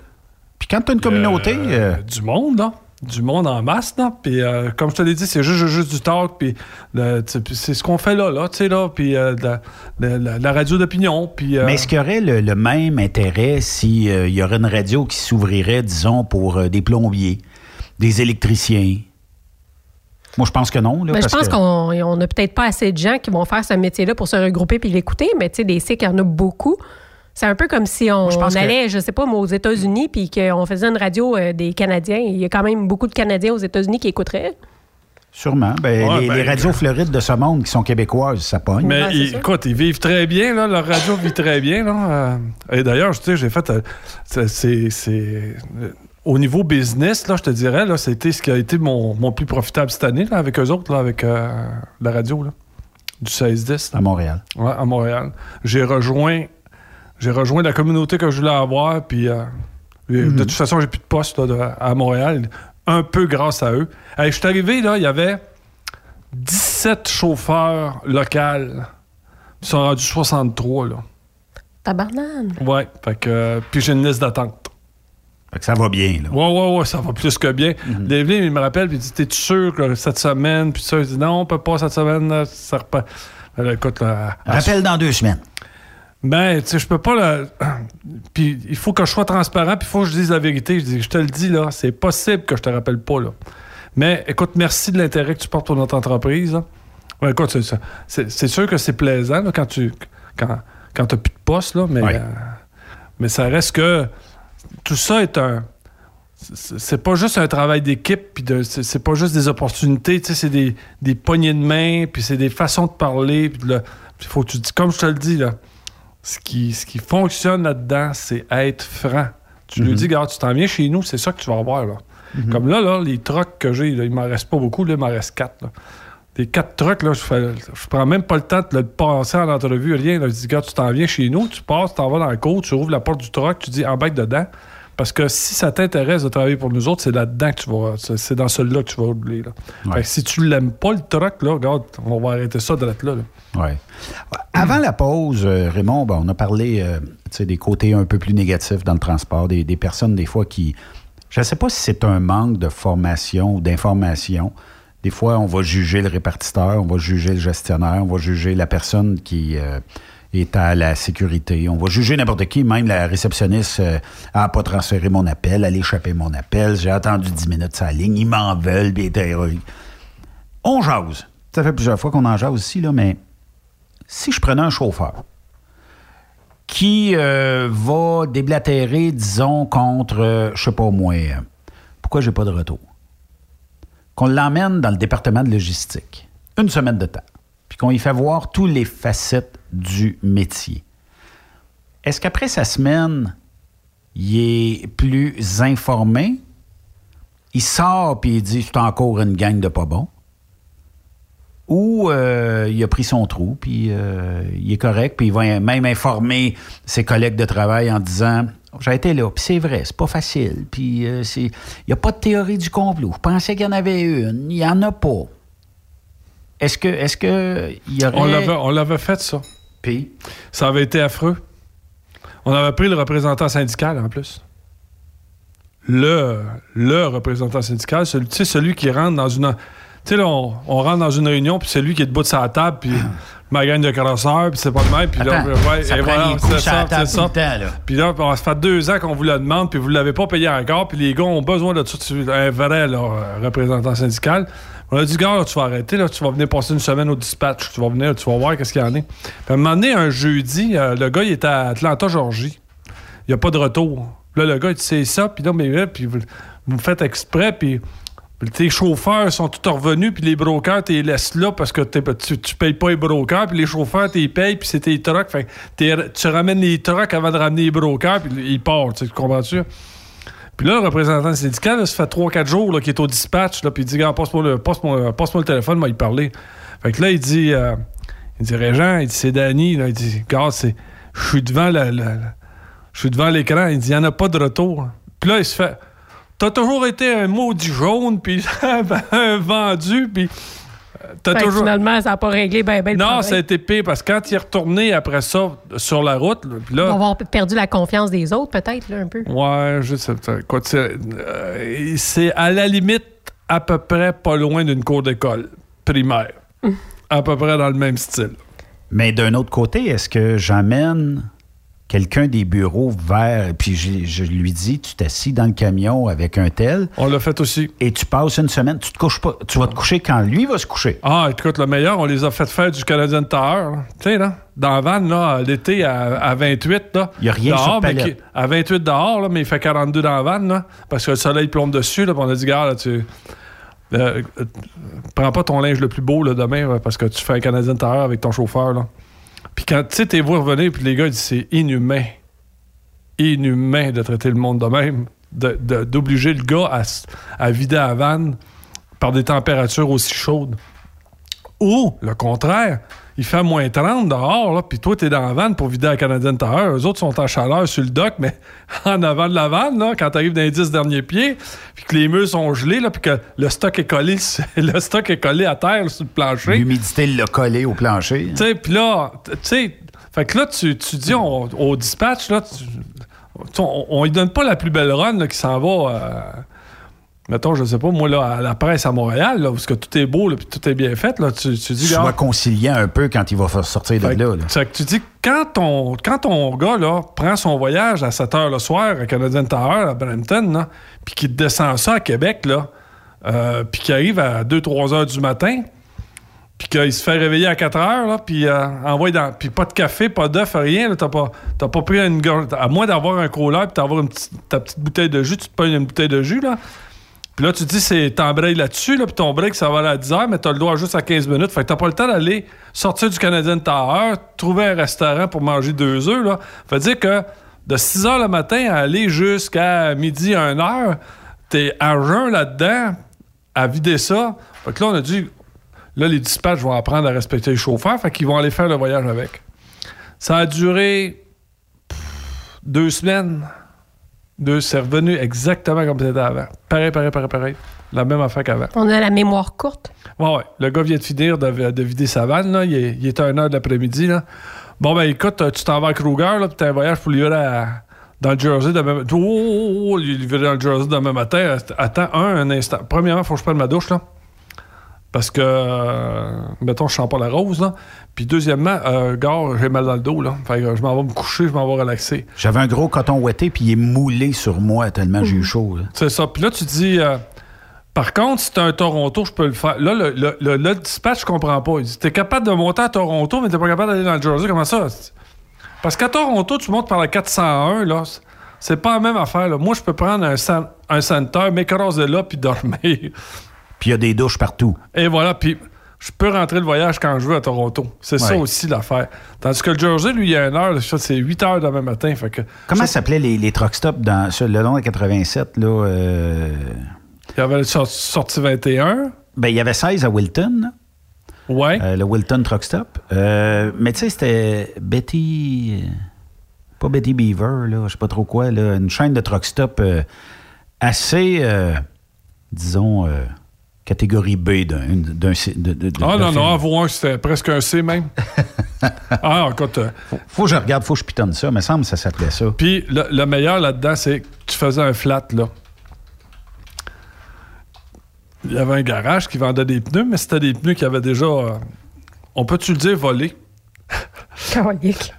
Puis quand tu as une communauté. euh, du monde, là. Du monde en masse, là. Puis, euh, comme je te l'ai dit, c'est juste, du talk. Puis, c'est ce qu'on fait là, là, tu sais, là. Puis, euh, de la, de la- la radio d'opinion. Puis, euh, Mais est-ce qu'il y aurait le, le même intérêt s'il y aurait une radio qui s'ouvrirait, disons, pour euh, des plombiers, des électriciens? Moi, je pense que non. Là, Ben, je parce pense que- qu'on on n'a peut-être pas assez de gens qui vont faire ce métier-là pour se regrouper puis l'écouter, mais tu sais, des cycles, il y en a beaucoup. C'est un peu comme si on, je pense on que- allait, je sais pas, moi, aux États-Unis puis qu'on faisait une radio euh, des Canadiens. Il y a quand même beaucoup de Canadiens aux États-Unis qui écouteraient. Sûrement. Ben, Ouais, les, ben, les radios florides de ce monde qui sont québécoises, ça pogne. Mais ils- écoute, ils vivent très bien, là. Leur radio vit très bien, là. Euh, et d'ailleurs, tu sais, j'ai fait. euh, c'est- euh, Au niveau business, là, je te dirais, là, c'était ce qui a été mon, mon plus profitable cette année, là, avec eux autres, là, avec euh, la radio, là, du 16-10. là. À Montréal. Ouais, à Montréal. J'ai rejoint, j'ai rejoint la communauté que je voulais avoir, puis euh, et Mhm. de toute façon, j'ai plus de poste là, de- à Montréal, un peu grâce à eux. Je suis arrivé, là, il y avait 17 chauffeurs locaux. Ils sont rendus 63, là. Tabarnane. Ouais, fait que... euh, puis j'ai une liste d'attente. Fait que ça va bien, là. Ouais, ouais, ouais, ça va plus que bien. Devlin, il me rappelle, puis il dit T'es-tu sûr que cette semaine Puis ça, il dit Non, on peut pas cette semaine, là, ça repart. Écoute, là, Rappelle dans deux semaines. Ben, tu sais, je peux pas le. (clears throat) Puis il faut que je sois transparent, puis il faut que je dise la vérité. Je dis, je te le dis, là, c'est possible que je te rappelle pas, là. Mais écoute, merci de l'intérêt que tu portes pour notre entreprise. là. Ouais, écoute, c'est sûr que c'est plaisant là, quand tu quand, quand t'as plus de poste, là, mais, Ouais. euh, mais ça reste que tout ça est un. c'est- pas juste un travail d'équipe, puis c'est pas juste des opportunités, tu sais, c'est des, des poignées de main, puis c'est des façons de parler, puis puis faut que tu dis, comme je te le dis, là, ce qui, ce qui fonctionne là-dedans, c'est être franc. Tu lui dis, regarde, tu t'en viens chez nous, c'est ça que tu vas avoir. Là. Comme là, là, les trucks que j'ai, il m'en reste pas beaucoup, là, il m'en reste quatre. Là. Les quatre trucks, là, je, fais, je prends même pas le temps de le passer en entrevue, rien. Là. Je dis, regarde, tu t'en viens chez nous, tu passes, tu t'en vas dans le cours, tu ouvres la porte du truck, tu dis, embarque dedans. Parce que si ça t'intéresse de travailler pour nous autres, c'est là-dedans que tu vas. C'est dans celui-là que tu vas rouler. Là. Si tu l'aimes pas, le truck, là, regarde, on va arrêter ça de là. là. Ouais. Avant la pause, euh, Raymond, ben, on a parlé euh, des côtés un peu plus négatifs dans le transport, des, des personnes des fois qui... Je ne sais pas si c'est un manque de formation ou d'information. Des fois, on va juger le répartiteur, on va juger le gestionnaire, on va juger la personne qui euh, est à la sécurité, on va juger n'importe qui, même la réceptionniste euh, a pas transféré mon appel, elle a échappé mon appel, j'ai attendu 10 minutes la ligne, ils m'en veulent, heureux. On jase. Ça fait plusieurs fois qu'on en jase ici, là, mais si je prenais un chauffeur qui euh, va déblatérer, disons, contre, euh, je sais pas moi, euh, pourquoi j'ai pas de retour? Qu'on l'emmène dans le département de logistique, une semaine de temps, puis qu'on y fait voir tous les facettes du métier. Est-ce qu'après sa semaine, il est plus informé? Il sort puis il dit c'est encore une gang de pas bons? Ou euh, il a pris son trou, puis euh, il est correct, puis il va même informer ses collègues de travail en disant J'ai été là, puis c'est vrai, c'est pas facile, puis euh, il n'y a pas de théorie du complot. Je pensais qu'il y en avait une, il n'y en a pas. Est-ce que, est-ce que y aurait. On l'avait fait, ça. Puis? Ça avait été affreux. On avait pris le représentant syndical, en plus. Le, le représentant syndical, celui, tu sais, celui qui rentre dans une... Tu sais, là, on, on rentre dans une réunion, puis c'est lui qui est debout de sa table, puis ma gang de crosseurs, puis c'est pas le même, puis là, ouais, ça et voilà, c'est ça, c'est ça. là. Puis là, ça fait deux ans qu'on vous le demande, puis vous l'avez pas payé encore, puis les gars ont besoin de tout un vrai là, représentant syndical. On a dit, gars, tu vas arrêter, là, tu vas venir passer une semaine au dispatch, tu vas venir, tu vas voir qu'est-ce qu'il y en a. Puis à un moment donné, un jeudi, euh, le gars, il est à Atlanta, Georgie. Il n'y a pas de retour. Là, le gars, il dit, c'est ça, puis là, mais là, puis vous, faites exprès, puis tes chauffeurs sont tous revenus, puis les brokers, tu les laisses là parce que tu, tu payes pas les brokers, puis les chauffeurs, tu les payes, puis c'est tes trucks. Fait tu ramènes les trucks avant de ramener les brokers, puis ils partent, tu comprends-tu? Puis là, le représentant syndical, là, ça fait 3-4 jours qu'il est au dispatch, là, puis il dit Gars, passe-moi le, passe-moi- passe-moi le téléphone, moi, il parler. Fait que là, il dit euh, Il dit Régent, il dit c'est Danny, là, il dit Gars, c'est. Je suis devant la- je suis devant l'écran, il dit il n'y en a pas de retour. Puis là, il se fait T'as toujours été un maudit jaune, puis (laughs) un vendu, puis. T'as Fait que toujours. Finalement, ça n'a pas réglé ben, ben le Non, ça a été pire parce que quand il est retourné après ça sur la route, là, On va avoir perdu la confiance des autres, peut-être, là, un peu. Ouais, je sais euh, c'est à la limite à peu près pas loin d'une cour d'école primaire. À peu près dans le même style. Mais d'un autre côté, est-ce que j'amène quelqu'un des bureaux vers. Puis je, je lui dis, tu t'assis dans le camion avec un tel. On l'a fait aussi. Et tu passes une semaine, tu te couches pas. Tu vas te coucher quand lui va se coucher. Ah, écoute, le meilleur, on les a fait faire du Canadian Tower. Tu sais, là, dans la vanne, là, l'été à, à 28, là. Il y a rien dehors, sur mais palette. qui- À 28 dehors, là, mais il fait 42 dans la vanne, là, parce que le soleil plombe dessus, là, puis on a dit, gars, là, tu... euh, euh, prends pas ton linge le plus beau, là, demain, parce que tu fais un Canadian Tower avec ton chauffeur, là. Puis quand, tu sais, t'es puis les gars, disent, c'est inhumain. Inhumain de traiter le monde de même. D'obliger le gars à, à vider la vanne par des températures aussi chaudes. Ou, le contraire, il fait moins 30 dehors, là, puis toi, t'es dans la vanne pour vider la Canadian Tower. Eux autres sont en chaleur sur le dock, mais (laughs) en avant de la vanne, là, quand t'arrives dans les 10 derniers pieds, puis que les murs sont gelés, là, puis que le stock est collé, (laughs) le stock est collé à terre, là, sur le plancher. L'humidité l'a collé au plancher. Tu sais, puis là, tu sais, fait que là, tu, tu dis on- au dispatch, là, tu- tu- on, on lui donne pas la plus belle run là, qui s'en va, euh, mettons, je sais pas, moi, là, à la presse à Montréal, là, où ce que tout est beau, là, puis tout est bien fait, là, tu, tu dis, Sois gars, conciliant un peu quand il va faire sortir de fait là. que tu dis, quand ton, quand ton gars là, prend son voyage à 7 h le soir à Canadian Tower, à Brampton, puis qu'il descend ça à Québec, là, euh, puis qu'il arrive à 2-3 heures du matin, puis qu'il se fait réveiller à 4 heures, là, puis euh, envoie dans. Puis pas de café, pas d'œuf, rien, t'as pas, t'as pas pris une gorge. À moins d'avoir un cooler, puis d'avoir une petite- ta petite bouteille de jus, tu te pognes une bouteille de jus, là. Puis là, tu dis, c'est t'embrayes là-dessus, là, puis ton break, ça va à 10 heures, mais t'as le droit juste à 15 minutes. Fait que t'as pas le temps d'aller sortir du Canadian Tower, trouver un restaurant pour manger deux œufs, là. Fait dire que de 6 heures le matin à aller jusqu'à midi, 1 heure, t'es à jeun là-dedans, à vider ça. Fait que là, on a dit, là, les dispatchs vont apprendre à respecter les chauffeurs, fait qu'ils vont aller faire le voyage avec. Ça a duré pff, deux semaines. Deux, c'est revenu exactement comme c'était avant. Pareil, pareil, pareil, pareil. La même affaire qu'avant. On a la mémoire courte. Ouais, ouais. Le gars vient de finir de, de vider sa vanne, là. Il est, il est à 1 h de l'après-midi, là. Bon, ben, écoute, tu t'en vas à Kruger, là, puis t'as un voyage pour livrer à- dans le Jersey demain matin. Oh, oh, oh, oh, livrer dans le Jersey demain matin. Attends un, un instant. Premièrement, faut que je prenne ma douche, là. Parce que, euh, mettons, je sens pas la rose, là. Puis deuxièmement, euh, gars, j'ai mal dans le dos, là. Fait que je m'en vais me coucher, je m'en vais relaxer. J'avais un gros coton ouetté, puis il est moulé sur moi tellement j'ai eu chaud. là. C'est ça. Puis là, tu dis, euh, par contre, si t'es un Toronto, je peux le faire. Là, le, le, le- le dispatch, je comprends pas. Il dit, t'es capable de monter à Toronto, mais t'es pas capable d'aller dans le Jersey. Comment ça? Parce qu'à Toronto, tu montes par la 401, là. c'est- pas la même affaire, là. Moi, je peux prendre un, un center, m'écraser là, puis dormir. Puis il y a des douches partout. Et voilà, puis je peux rentrer le voyage quand je veux à Toronto. C'est ça aussi l'affaire. Tandis que le Jersey, lui, il y a une heure, c'est 8 heures demain matin. Fait que Comment s'appelaient les, les truck stops dans, sur le long de 87? Là, euh, il y avait le sor- sorti 21. Ben, il y avait 16 à Wilton. Ouais. Euh, le Wilton Truck Stop. Euh, mais tu sais, c'était Betty. Pas Betty Beaver, là, je sais pas trop quoi, là, une chaîne de truck stop assez, disons, catégorie B d'un. d'un- de- de- de- Ah non, film. non, avoir un, c'était presque un C même. (laughs) ah, écoute. euh, Faut que je regarde, faut que je pitonne ça. Il me semble que ça s'appelait ça. Puis le, le meilleur là-dedans, c'est que tu faisais un flat, là. Il y avait un garage qui vendait des pneus, mais c'était des pneus qui avaient déjà, euh, on peut-tu le dire, volé? Ouais,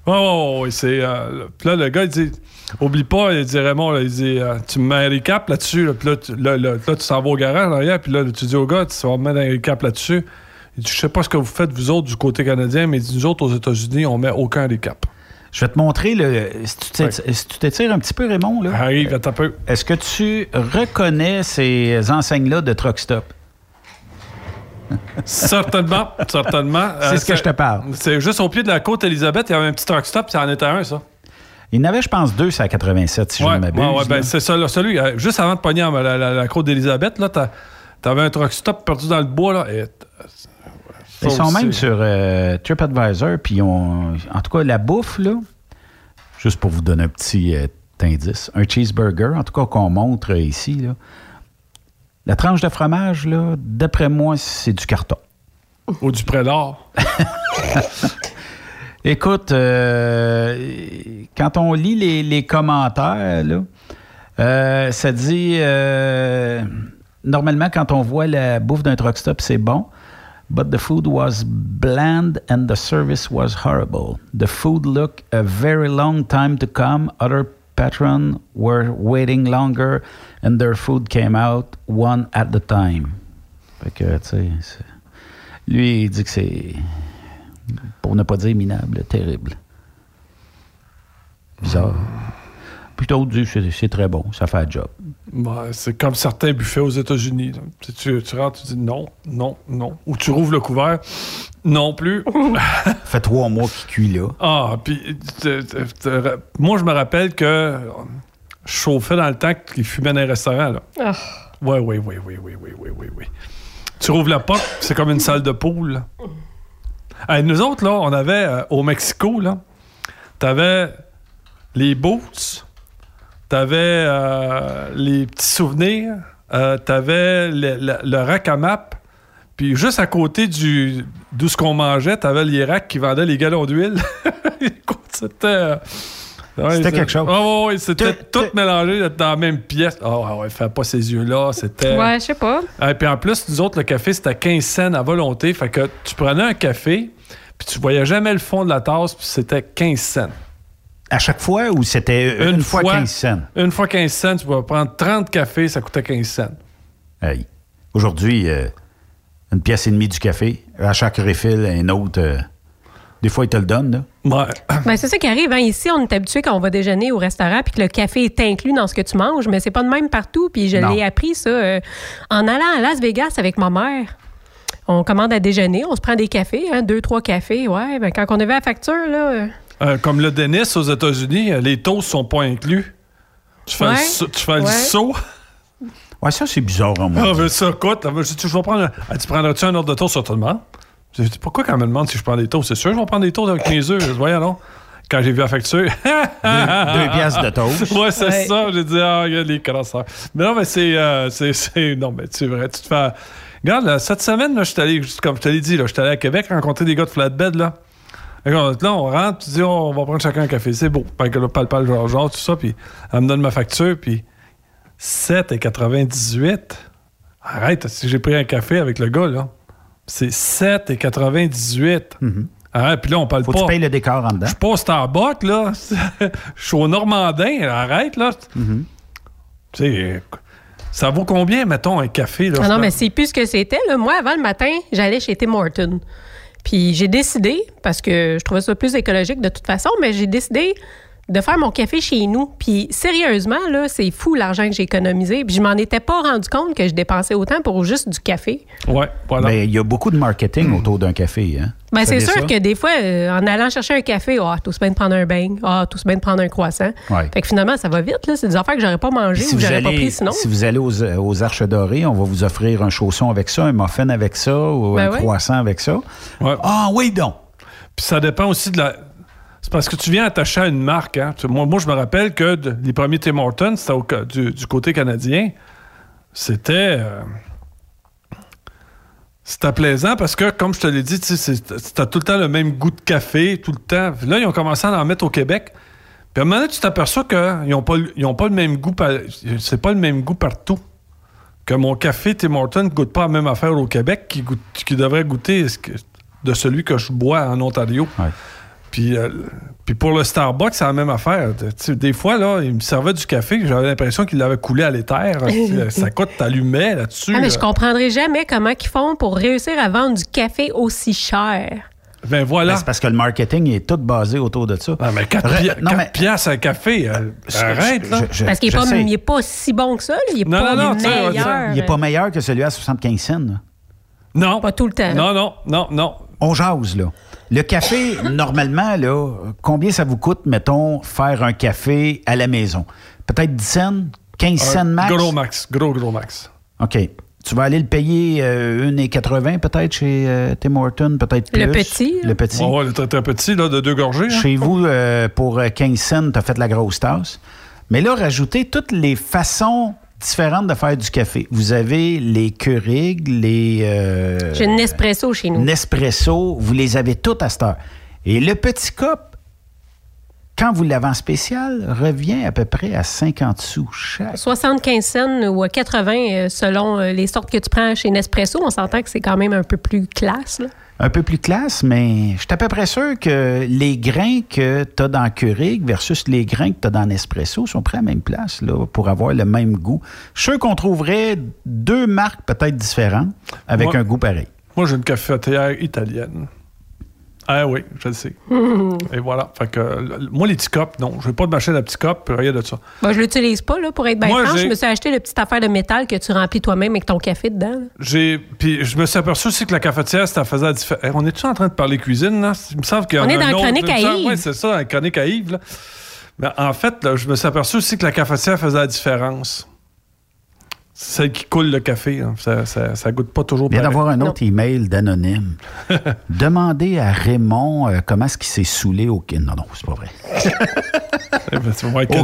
ouais, ouais, c'est. euh, puis là, le gars, il dit Oublie pas, il dit Raymond, là, il dit euh, Tu me mets un recap là-dessus. là. Puis là, tu, là, là, là, tu s'en vas au garage en arrière, puis là, tu dis au gars Tu vas me mettre un recap là-dessus. Il dit Je sais pas ce que vous faites, vous autres, du côté canadien, mais il dit, nous autres, aux États-Unis, on met aucun recap. Je vais te montrer le. Si tu t'étires un petit peu, Raymond, là. Arrive, attends un peu. Est-ce que tu reconnais ces enseignes-là de Truck Stop? (laughs) certainement, certainement. C'est ce que je te parle. C'est juste au pied de la côte Elisabeth, il y avait un petit truck stop, ça en était un, ça. Il y en avait, je pense, deux, c'est à 87, si je ne m'abuse. ouais, ouais, ben, c'est ça, là, celui, euh, juste avant de pogner la, la- la- la côte d'Elisabeth, là, t'avais un truck stop perdu dans le bois, là. et- Ils sont aussi. même sur euh, TripAdvisor, puis en tout cas, la bouffe, là, juste pour vous donner un petit euh, indice, un cheeseburger, en tout cas, qu'on montre ici, là, la tranche de fromage, là, d'après moi, c'est du carton. Ou du prélat. (laughs) Écoute, euh, quand on lit les, commentaires, euh, ça dit euh, normalement quand on voit la bouffe d'un truck stop, c'est bon. But the food was bland and the service was horrible. The food looked a very long time to come. Other patrons were waiting longer and their food came out one at a time. Fait que, tu sais, lui, il dit que c'est pour ne pas dire minable, terrible. Bizarre. Disent que c'est- c'est très bon, ça fait le job. Ouais, c'est comme certains buffets aux États-Unis. Tu, rentres, tu dis non, non, non. Ou tu rouvres le couvert, non plus. Ça (laughs) fait trois mois qu'il cuit là. Ah, puis moi, je me rappelle que je chauffais dans le temps qu'ils fumaient dans les restaurants. Là. Ah. Ouais, oui, oui, oui, oui, oui, oui, oui, oui. Tu rouvres la porte, c'est comme une salle de poule. Hey, nous autres, là, on avait euh, au Mexico, là, t'avais les boots, t'avais euh, les petits souvenirs, euh, t'avais le, rack à map, puis juste à côté du d'où ce qu'on mangeait, t'avais les racks qui vendaient les galons d'huile. (laughs) C'était... ouais, C'était quelque chose. Ouais, ouais, c'était tout mélangé dans la même pièce. Ah ouais, ouais, fais pas ces yeux-là, c'était... Ouais, je sais pas. Et puis en plus, nous autres, le café, c'était 15 cents à volonté. Fait que tu prenais un café, puis tu voyais jamais le fond de la tasse, puis c'était 15 cents. À chaque fois ou c'était une, fois, 15 cents? Une fois 15 cents, tu pouvais prendre 30 cafés, ça coûtait 15 cents. Hey. Aujourd'hui, euh, une pièce et demie du café. À chaque refill, un autre. euh, des fois, ils te le donnent. Là. Ouais. (coughs) Ben, c'est ça qui arrive. hein. Ici, on est habitué quand on va déjeuner au restaurant puis que le café est inclus dans ce que tu manges, mais c'est pas de même partout. Puis je l'ai appris, ça, euh, en allant à Las Vegas avec ma mère. On commande à déjeuner, on se prend des cafés, hein, deux, trois cafés. Ouais, ben, quand on avait la facture, là. euh, Euh, comme le Dennis aux États-Unis, les toasts sont pas inclus. Tu fais, Ouais. le, saut- tu fais le saut. Ouais, ça, c'est bizarre en moi. Ah, mais ça coûte. là, je dis, je vais prendre. un- tu prendrais-tu un ordre de toast sur tout le monde? Je dis, pourquoi quand on me demande si je prends des toasts? C'est sûr, je vais prendre des toasts avec 15 œufs. Je dis, voyons non? Quand j'ai vu la facture. deux, piastres de toast. (laughs) Ouais, c'est Ouais. ça. J'ai dit, ah, regarde les crosseurs. Mais non, mais c'est. euh, c'est- c'est- non, mais c'est vrai. Tu te fais. Regarde, là, cette semaine, là, je suis allé, comme je te l'ai dit, là, je suis allé à Québec rencontrer des gars de flatbed, là. Là, on rentre, tu dis, on va prendre chacun un café. C'est beau. Fait que là, parle, parle, genre, genre, tout ça. Puis elle me donne ma facture, puis 7,98. Arrête, si j'ai pris un café avec le gars, là. C'est 7,98. Arrête, puis là, on parle Faut pas. que tu payes le décor en dedans. Je suis pas au Starbucks, là. (laughs) Je suis au Normandin. Arrête, là. Mhm. Tu sais, ça vaut combien, mettons, un café, là? Ah non, mais c'est plus ce que c'était. Moi, avant le matin, j'allais chez Tim Horton. Puis j'ai décidé, parce que je trouvais ça plus écologique de toute façon, mais j'ai décidé de faire mon café chez nous. Puis sérieusement, là, c'est fou l'argent que j'ai économisé. Puis je m'en étais pas rendu compte que je dépensais autant pour juste du café. Ouais, voilà. Mais il y a beaucoup de marketing autour d'un café. Hein? Ben, c'est sûr ça? que des fois, euh, en allant chercher un café, ah, tout se bien de prendre un bain, ah, tout se bien de prendre un croissant. Ouais. Fait que finalement, ça va vite, là. C'est des affaires que j'aurais pas mangé Si ou vous, que j'aurais pas allez, pris sinon. si vous allez aux, aux Arches Dorées, on va vous offrir un chausson avec ça, un muffin avec ça, ou Ben un ouais. croissant avec ça. Ouais. Ah oui, donc. Puis ça dépend aussi de la. C'est parce que tu viens attacher à une marque. Hein. Moi, je me rappelle que les premiers Tim Hortons, c'était du, côté canadien. C'était. euh, C'était plaisant parce que, comme je te l'ai dit, c'était tout le temps le même goût de café, tout le temps. Là, ils ont commencé à en mettre au Québec. Puis à un moment donné, tu t'aperçois qu'ils n'ont pas, ils pas le même goût. C'est pas le même goût partout. Que mon café Tim Hortons ne goûte pas la même affaire au Québec qui, devrait goûter de celui que je bois en Ontario. Puis, euh, puis pour le Starbucks, c'est la même affaire. Des fois, là, il me servait du café, j'avais l'impression qu'il l'avait coulé à l'éther. (laughs) Ça coûte, t'allumais là-dessus. Ah, mais là. je comprendrai jamais comment ils font pour réussir à vendre du café aussi cher. Ben voilà. Ben, c'est parce que le marketing est tout basé autour de ça. Ah, mais 4, Re- piastres un café, euh, arrête, là. je- je- Parce qu'il n'est pas, si bon que ça. là. Il est Non, pas non, non, meilleur. Il n'est pas meilleur que celui à 75 cents. là. Non. Pas tout le temps. Non, non, non, non. On jase, là. Le café, normalement, là, combien ça vous coûte, mettons, faire un café à la maison? Peut-être 10 cents? 15 cents max? Gros max, gros, gros max. OK. Tu vas aller le payer euh, 1,80 peut-être chez euh, Tim Horton, peut-être plus. Le petit, Le petit. Ouais, ouais, le très, très petit, là, de deux gorgées. hein. Chez vous, euh, pour euh, 15 cents, tu as fait la grosse tasse. Mais là, rajoutez toutes les façons différentes de faire du café. Vous avez les Keurig, les... euh, J'ai une Nespresso chez nous. Nespresso, vous les avez toutes à cette heure. Et le petit cup, quand vous l'avez en spécial, revient à peu près à 50 sous chaque. 75 cents ou à 80 euh, selon euh, les sortes que tu prends chez Nespresso. On s'entend que c'est quand même un peu plus classe. là. Un peu plus classe, mais je suis à peu près sûr que les grains que tu as dans Keurig versus les grains que tu as dans Nespresso sont prêts à la même place là, pour avoir le même goût. Je suis sûr qu'on trouverait deux marques peut-être différentes avec Moi- un goût pareil. Moi, j'ai une cafetière italienne. Ah oui, je le sais. (laughs) Et voilà. Fait que, euh, moi, les petits cups, non. Je veux pas de machine à petits cups, rien de ça. Moi, je l'utilise pas là, pour être bien franche. Je me suis acheté le petite affaire de métal que tu remplis toi-même avec ton café dedans. J'ai. Puis je me suis aperçu aussi que la cafetière, ça faisait la différence. on est-tu en train de parler cuisine, là? Il me semble qu'il y en On a est un dans autre, Chronique à Yves. Oui, c'est ça, dans Chronique à Yves, là. Mais en fait, là, je me suis aperçu aussi que la cafetière faisait la différence. Celle qui coule le café, hein, ça, ça, ça goûte pas toujours Il vient pareil. d'avoir un autre email d'anonyme. (laughs) Demandez à Raymond euh, comment est-ce qu'il s'est saoulé au... Non, non, c'est pas vrai. (laughs) Eh ben,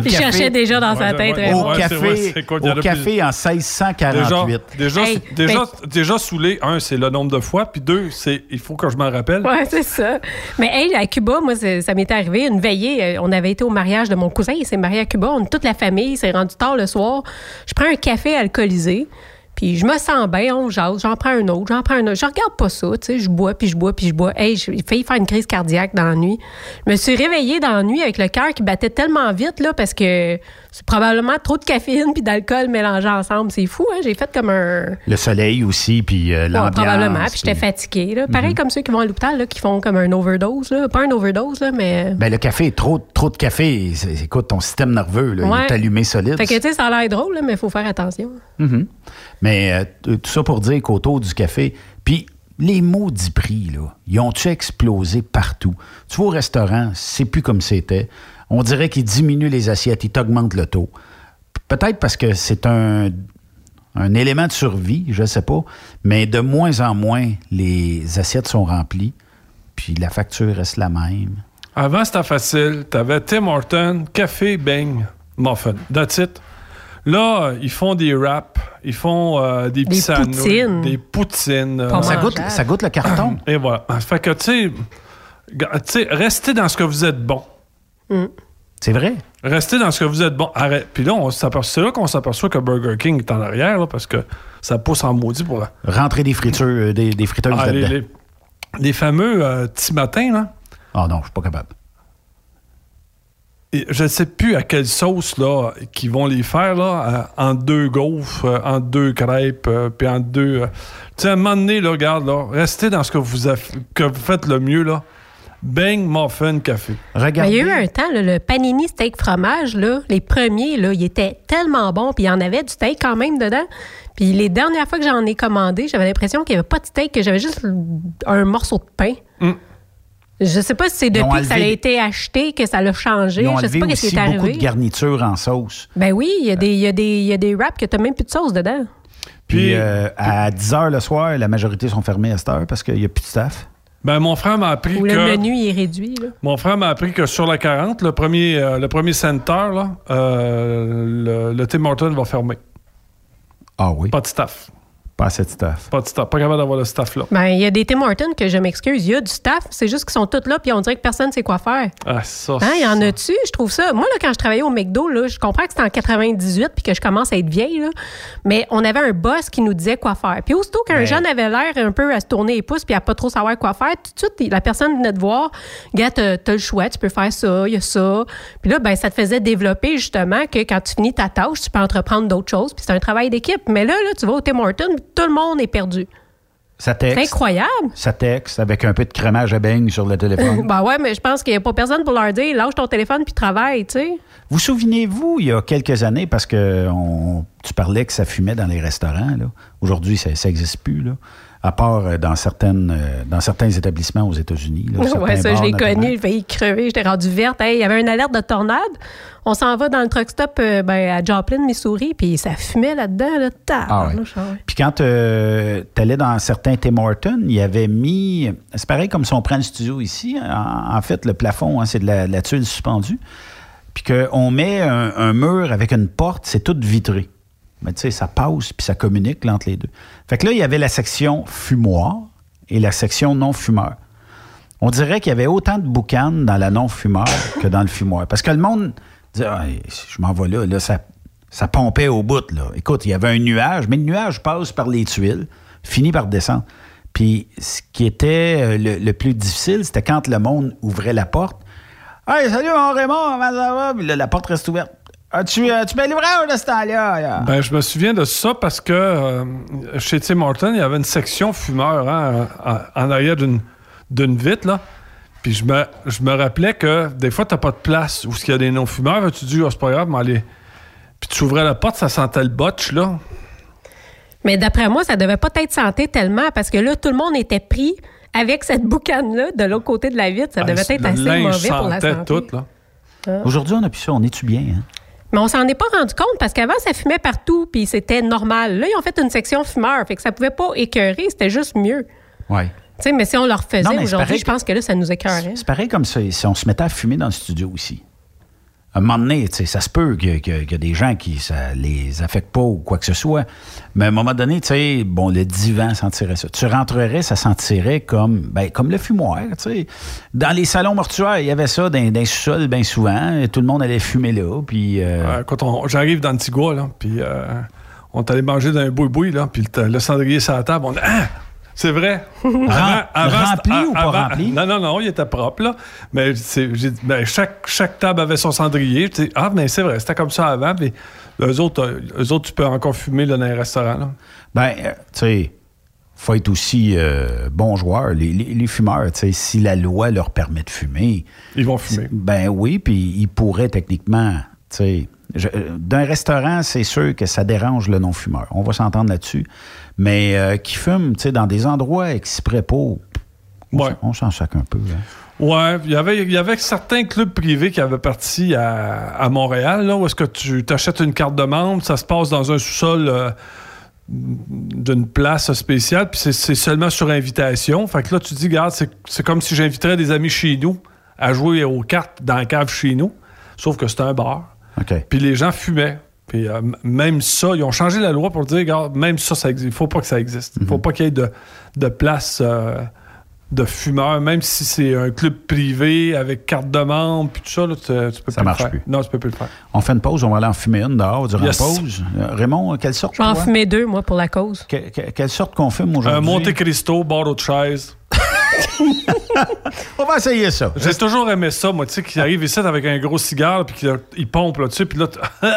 Il cherchait déjà dans sa tête. Au café, au café en 1648. Déjà, déjà, Hey, déjà, ben- déjà saoulé, un, c'est le nombre de fois, puis deux, c'est il faut que je m'en rappelle. Ouais, c'est ça. Mais hey, à Cuba, moi, ça m'était arrivé une veillée. euh, On avait été au mariage de mon cousin. Il s'est marié à Cuba. On, toute la famille s'est rendu tard le soir. Je prends un café alcoolisé. Puis je me sens bien, on jase, j'en prends un autre, j'en prends un autre. Je regarde pas ça, tu sais, je bois, puis je bois, puis je bois. Hey, j'ai failli faire une crise cardiaque dans la nuit. Je me suis réveillée dans la nuit avec le cœur qui battait tellement vite, là, parce que c'est probablement trop de caféine puis d'alcool mélangés ensemble. C'est fou, hein? J'ai fait comme un... Le soleil aussi, puis euh, Ouais, l'ambiance. probablement. Puis j'étais fatiguée. Là. Pareil Mhm. comme ceux qui vont à l'hôpital, là, qui font comme un overdose. Là. Pas un overdose, là, mais. Ben, le café, trop, trop de café, écoute, ton système nerveux, là, Ouais. il est allumé solide. Fait que, tu sais, ça a l'air drôle, là, mais il faut faire attention. Mhm. Mais euh, tout ça pour dire qu'autour du café, puis les maudits prix, là, ils ont-tu explosé partout? Tu vas au restaurant, c'est plus comme c'était. On dirait qu'ils diminuent les assiettes, ils t'augmentent le taux. Peut-être parce que c'est un, un élément de survie, je sais pas, mais de moins en moins, les assiettes sont remplies, puis la facture reste la même. Avant, c'était facile. T'avais Tim Horton, café, bang, muffin. That's it. Là, ils font des wraps, ils font euh, des, Des poutines. des poutines. euh, Ça goûte, ça goûte le carton. Et voilà. Fait que, tu tu sais, restez dans ce que vous êtes bon. C'est vrai. Restez dans ce que vous êtes bon. Arrête. Puis là, c'est là qu'on s'aperçoit que Burger King est en arrière, là, parce que ça pousse en maudit pour Rentrer des fritures, euh, des, des friteuses Ah, les, les- les fameux euh, petits matins, là. Ah non, je suis pas capable. Et je ne sais plus à quelle sauce là qu'ils vont les faire là, euh, en deux gaufres, euh, en deux crêpes, puis en deux. Tu sais, à un moment donné, là, regarde, là, restez dans ce que vous, que vous faites le mieux là. Bang, muffin, café. Mais Regardez. il y a eu un temps, là, le panini steak fromage, là, les premiers, là, ils étaient tellement bons, puis il y en avait du steak quand même dedans. Puis les dernières fois que j'en ai commandé, j'avais l'impression qu'il n'y avait pas de steak, que j'avais juste un morceau de pain. Mm. Je sais pas si c'est depuis que ça a été acheté que ça l'a changé. Ils ont Je sais pas ce qui aussi est beaucoup arrivé. de garnitures en sauce. Ben oui, il y, a des- il y, a des- il y a des wraps que tu même plus de sauce dedans. Puis Puis- euh, à 10 h le soir, la majorité sont fermées à cette heure parce qu'il n'y a plus de staff. Ben, mon frère m'a appris Ou le que. menu il est réduit. Là. Mon frère m'a appris que sur la 40, le premier, euh, le premier center, là, euh, le, le Tim Hortons va fermer. Ah oui? Pas de staff. Pas assez de staff. Pas de staff. Pas capable d'avoir le staff là. Ben, il y a des Tim Hortons que je m'excuse. Il y a du staff, c'est juste qu'ils sont tous là, puis on dirait que personne ne sait quoi faire. Ah, ça. Hein, il y en a-tu? Je trouve ça. Moi, là, quand je travaillais au McDo, là, je comprends que c'était en 98 puis que je commence à être vieille, là, mais on avait un boss qui nous disait quoi faire. Puis aussitôt qu'un Mais- jeune avait l'air un peu à se tourner les pouces puis à pas trop savoir quoi faire, tout de suite, la personne venait te voir. Gars, t'as le choix, tu peux faire ça, il y a ça. Puis là, ben, ça te faisait développer justement que quand tu finis ta tâche, tu peux entreprendre d'autres choses. Puis c'est un travail d'équipe. Mais là, là, tu vas au Tim Hortons, tout le monde est perdu. Ça texte. C'est incroyable. Ça texte avec un peu de crémage à beigne sur le téléphone. (laughs) ben ouais, mais je pense qu'il n'y a pas personne pour leur dire lâche ton téléphone puis travaille, tu sais. Vous souvenez-vous, il y a quelques années, parce que on- tu parlais que ça fumait dans les restaurants, là. aujourd'hui, ça n'existe plus, là. À part euh, dans, certaines, euh, dans certains établissements aux États-Unis. Ouais, ça, je l'ai connu. J'ai failli crever. J'étais rendu verte. Hey, il y avait une alerte de tornade. On s'en va dans le truck stop euh, ben, à Joplin, Missouri, puis ça fumait là-dedans. Là, Ah tabarnouche, ah ouais. Puis quand tu allais dans certains Tim Hortons, il y avait mis. C'est pareil comme si on prend le studio ici. En, en fait, le plafond, hein, c'est de la, de la tuile suspendue. Puis qu'on met un, un mur avec une porte, c'est tout vitré. Mais tu sais, ça passe puis ça communique entre les deux. Fait que là, il y avait la section fumoir et la section non-fumeur. On dirait qu'il y avait autant de boucanes dans la non-fumeur que dans le fumoir. Parce que le monde disait, Ah, je m'en vais là, ça, pompait au bout. Écoute, il y avait un nuage, mais le nuage passe par les tuiles, finit par descendre. Puis ce qui était euh, le, plus difficile, c'était quand le monde ouvrait la porte. Hey, salut mon Raymond, comment ça va? Puis la porte reste ouverte. As-tu euh, tu mets l'ouvrage de ce temps-là? là? Ben, je me souviens de ça parce que euh, chez Tim Hortons, il y avait une section fumeur hein, en, en arrière d'une, d'une vitre. Là. Puis je me, je me rappelais que des fois, tu n'as pas de place où il y a des non-fumeurs. Tu dis, Ah, c'est pas grave, mais allez. Puis tu ouvrais la porte, ça sentait le botch. Là. Mais d'après moi, ça devait pas être santé tellement parce que là, tout le monde était pris avec cette boucane-là de l'autre côté de la vitre. Ça Ben, devait être assez mauvais pour la sentait santé. tout. Là. Ah. Aujourd'hui, on a plus ça, on est-tu bien? Hein? Mais on s'en est pas rendu compte parce qu'avant, ça fumait partout, puis c'était normal. Là, ils ont fait une section fumeur, fait que ça pouvait pas écœurer, c'était juste mieux. Oui. Tu sais, mais si on le refaisait Non, mais c'est aujourd'hui, je pense que là, ça nous écœurait. C'est pareil comme ça, si on se mettait à fumer dans le studio aussi. Un moment donné, ça se peut qu'il y, y a- des gens qui ça les affecte pas ou quoi que ce soit. Mais à un moment donné, tu sais, bon, le divan sentirait ça. Tu rentrerais, ça sentirait comme, ben, comme le fumoir, tu sais. Dans les salons mortuaires, il y avait ça dans, dans sous-sols bien souvent. Tout le monde allait fumer là. Puis, euh, quand j'arrive d'Antigua, là, puis euh, on est allé manger d'un boui-boui, là, puis le, le cendrier sur la table, on a Ah! C'est vrai. Ren- rempli ou pas rempli? Non, non, non, il était propre, là. Mais ben, chaque, chaque table avait son cendrier. Sais, ah, mais c'est vrai, c'était comme ça avant. Puis eux autres, euh, eux autres, tu peux encore fumer là, dans les restaurants. Là. Ben, euh, tu sais, faut être aussi euh, bon joueur. Les, les- les fumeurs, tu sais, si la loi leur permet de fumer. Ils vont fumer. Ben oui, puis ils pourraient techniquement, tu sais. D'un restaurant, c'est sûr que ça dérange le non-fumeur. On va s'entendre là-dessus. Mais euh, qui fument, dans des endroits exprès pour. On s'en- On s'en sac un peu. hein. Ouais, il y avait, il y avait certains clubs privés qui avaient parti à, à Montréal, là, où est-ce que tu t'achètes une carte de membre, ça se passe dans un sous-sol euh, d'une place spéciale, puis c'est- seulement sur invitation. Fait que là, tu dis, regarde, c'est comme si j'inviterais des amis chez nous à jouer aux cartes dans la cave chez nous, sauf que c'est un bar. Puis les gens fumaient. Puis euh, même ça, ils ont changé la loi pour dire, regarde, même ça, ça existe. Il faut pas que ça existe. Il Mhm. faut pas qu'il y ait de, de place euh, de fumeurs, même si c'est un club privé avec carte de membre, puis tout ça, là, tu, tu peux Ça plus marche le faire. plus. Non, tu peux plus le faire. On fait une pause, on va aller en fumer une dehors durant Yes. la pause. Euh, Raymond, quelle sorte Je vais en fumer deux, moi, pour la cause. Que- que- quelle sorte qu'on fume Un aujourd'hui? Monte Cristo, bord de chaise. (laughs) On va essayer ça. J'ai toujours aimé ça, moi, tu sais, qui arrive ici avec un gros cigare, puis qu'il pompe là-dessus, puis là, tu- (laughs)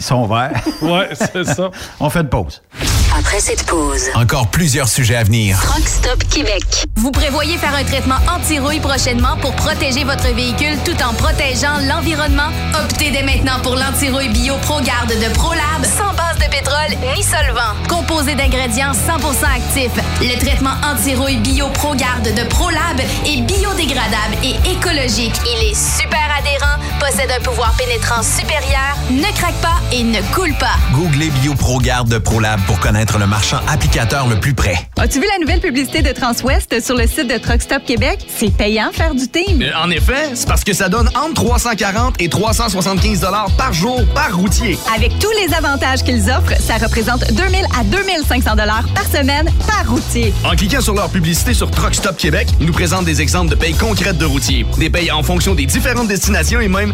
Ils sont verts. ouais, c'est ça. On fait une pause. Après cette pause, Encore plusieurs sujets à venir. Truck Stop Québec. Vous prévoyez faire un traitement anti-rouille prochainement pour protéger votre véhicule tout en protégeant l'environnement? Optez dès maintenant pour l'anti-rouille bio ProGarde de ProLab sans base de pétrole ni solvant. Composé d'ingrédients 100% actifs, le traitement anti-rouille bio ProGarde de ProLab est biodégradable et écologique. Il est super adhérent, possède un pouvoir pénétrant supérieur, ne craque pas et ne coule pas. Googlez BioProGarde de ProLab pour connaître le marchand applicateur le plus près. As-tu vu la nouvelle publicité de Transwest sur le site de Truck Stop Québec? C'est payant faire du team. Euh, En effet, c'est parce que ça donne entre 340 et 375 dollars par jour par routier. Avec tous les avantages qu'ils offrent, ça représente 2000 à 2500 dollars par semaine par routier. En cliquant sur leur publicité sur Truck Stop Québec, ils nous présentent des exemples de payes concrètes de routiers, des payes en fonction des différentes destinations et même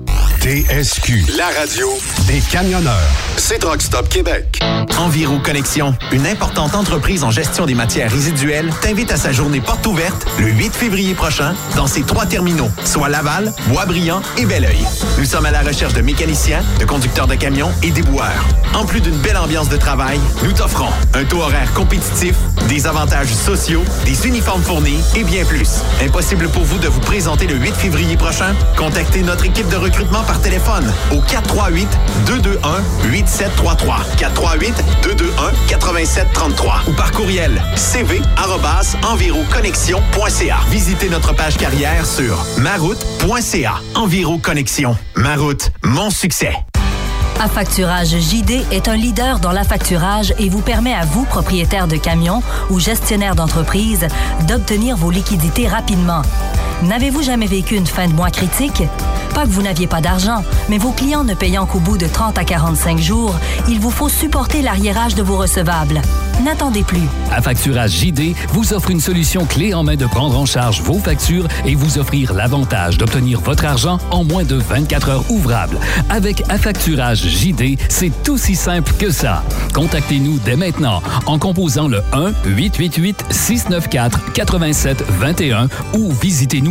TSQ. La radio des camionneurs. C'est Rock Stop Québec. Enviro Connexion, une importante entreprise en gestion des matières résiduelles, t'invite à sa journée porte ouverte le 8 février prochain dans ses trois terminaux, soit Laval, Boisbriand et Belleuil. Nous sommes à la recherche de mécaniciens, de conducteurs de camions et déboueurs. En plus d'une belle ambiance de travail, nous t'offrons un taux horaire compétitif, des avantages sociaux, des uniformes fournis et bien plus. Impossible pour vous de vous présenter le 8 février prochain? Contactez notre équipe de recrutement par téléphone au 438 221 8733 438 221 8733 ou par courriel cv@enviroconnexion.ca. Visitez notre page carrière sur maroute.ca. Enviro Connexion. Maroute, mon succès. Affacturage JD est un leader dans l'affacturage et vous permet à vous, propriétaire de camions ou gestionnaire d'entreprise, d'obtenir vos liquidités rapidement. N'avez-vous jamais vécu une fin de mois critique? Pas que vous n'aviez pas d'argent, mais vos clients ne payant qu'au bout de 30 à 45 jours, il vous faut supporter l'arriérage de vos recevables. N'attendez plus. Affacturage JD vous offre une solution clé en main de prendre en charge vos factures et vous offrir l'avantage d'obtenir votre argent en moins de 24 heures ouvrables. Avec Affacturage JD, c'est aussi simple que ça. Contactez-nous dès maintenant en composant le 1-888-694-8721 ou visitez-nous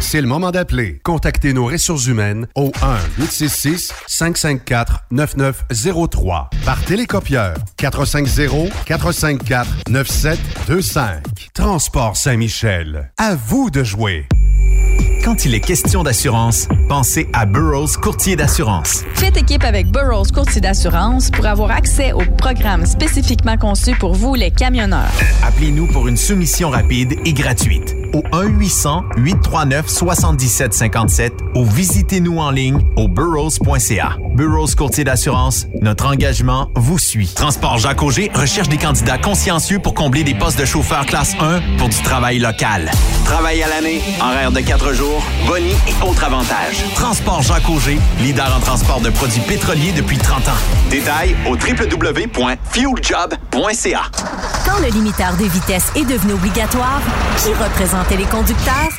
C'est le moment d'appeler. Contactez nos ressources humaines au 1-866-554-9903 par télécopieur 450-454-9725. Transport Saint-Michel. À vous de jouer. Quand il est question d'assurance, pensez à Burroughs Courtier d'assurance. Faites équipe avec Burroughs Courtier d'assurance pour avoir accès aux programmes spécifiquement conçus pour vous, les camionneurs. Appelez-nous pour une soumission rapide et gratuite au 1-800-839-7757 ou visitez-nous en ligne au burrows.ca. Burrows Courtier d'assurance, notre engagement vous suit. Transport Jacques Auger recherche des candidats consciencieux pour combler des postes de chauffeur classe 1 pour du travail local. Travail à l'année, horaire de 4 jours, boni et autres avantages. Transport Jacques Auger, leader en transport de produits pétroliers depuis 30 ans. Détails au www.fueljob.ca. Quand le limiteur de vitesse est devenu obligatoire, qui représentait les conducteurs?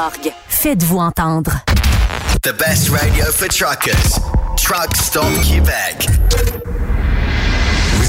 Faites-vous entendre. The best radio for truckers. Truck Stop Québec.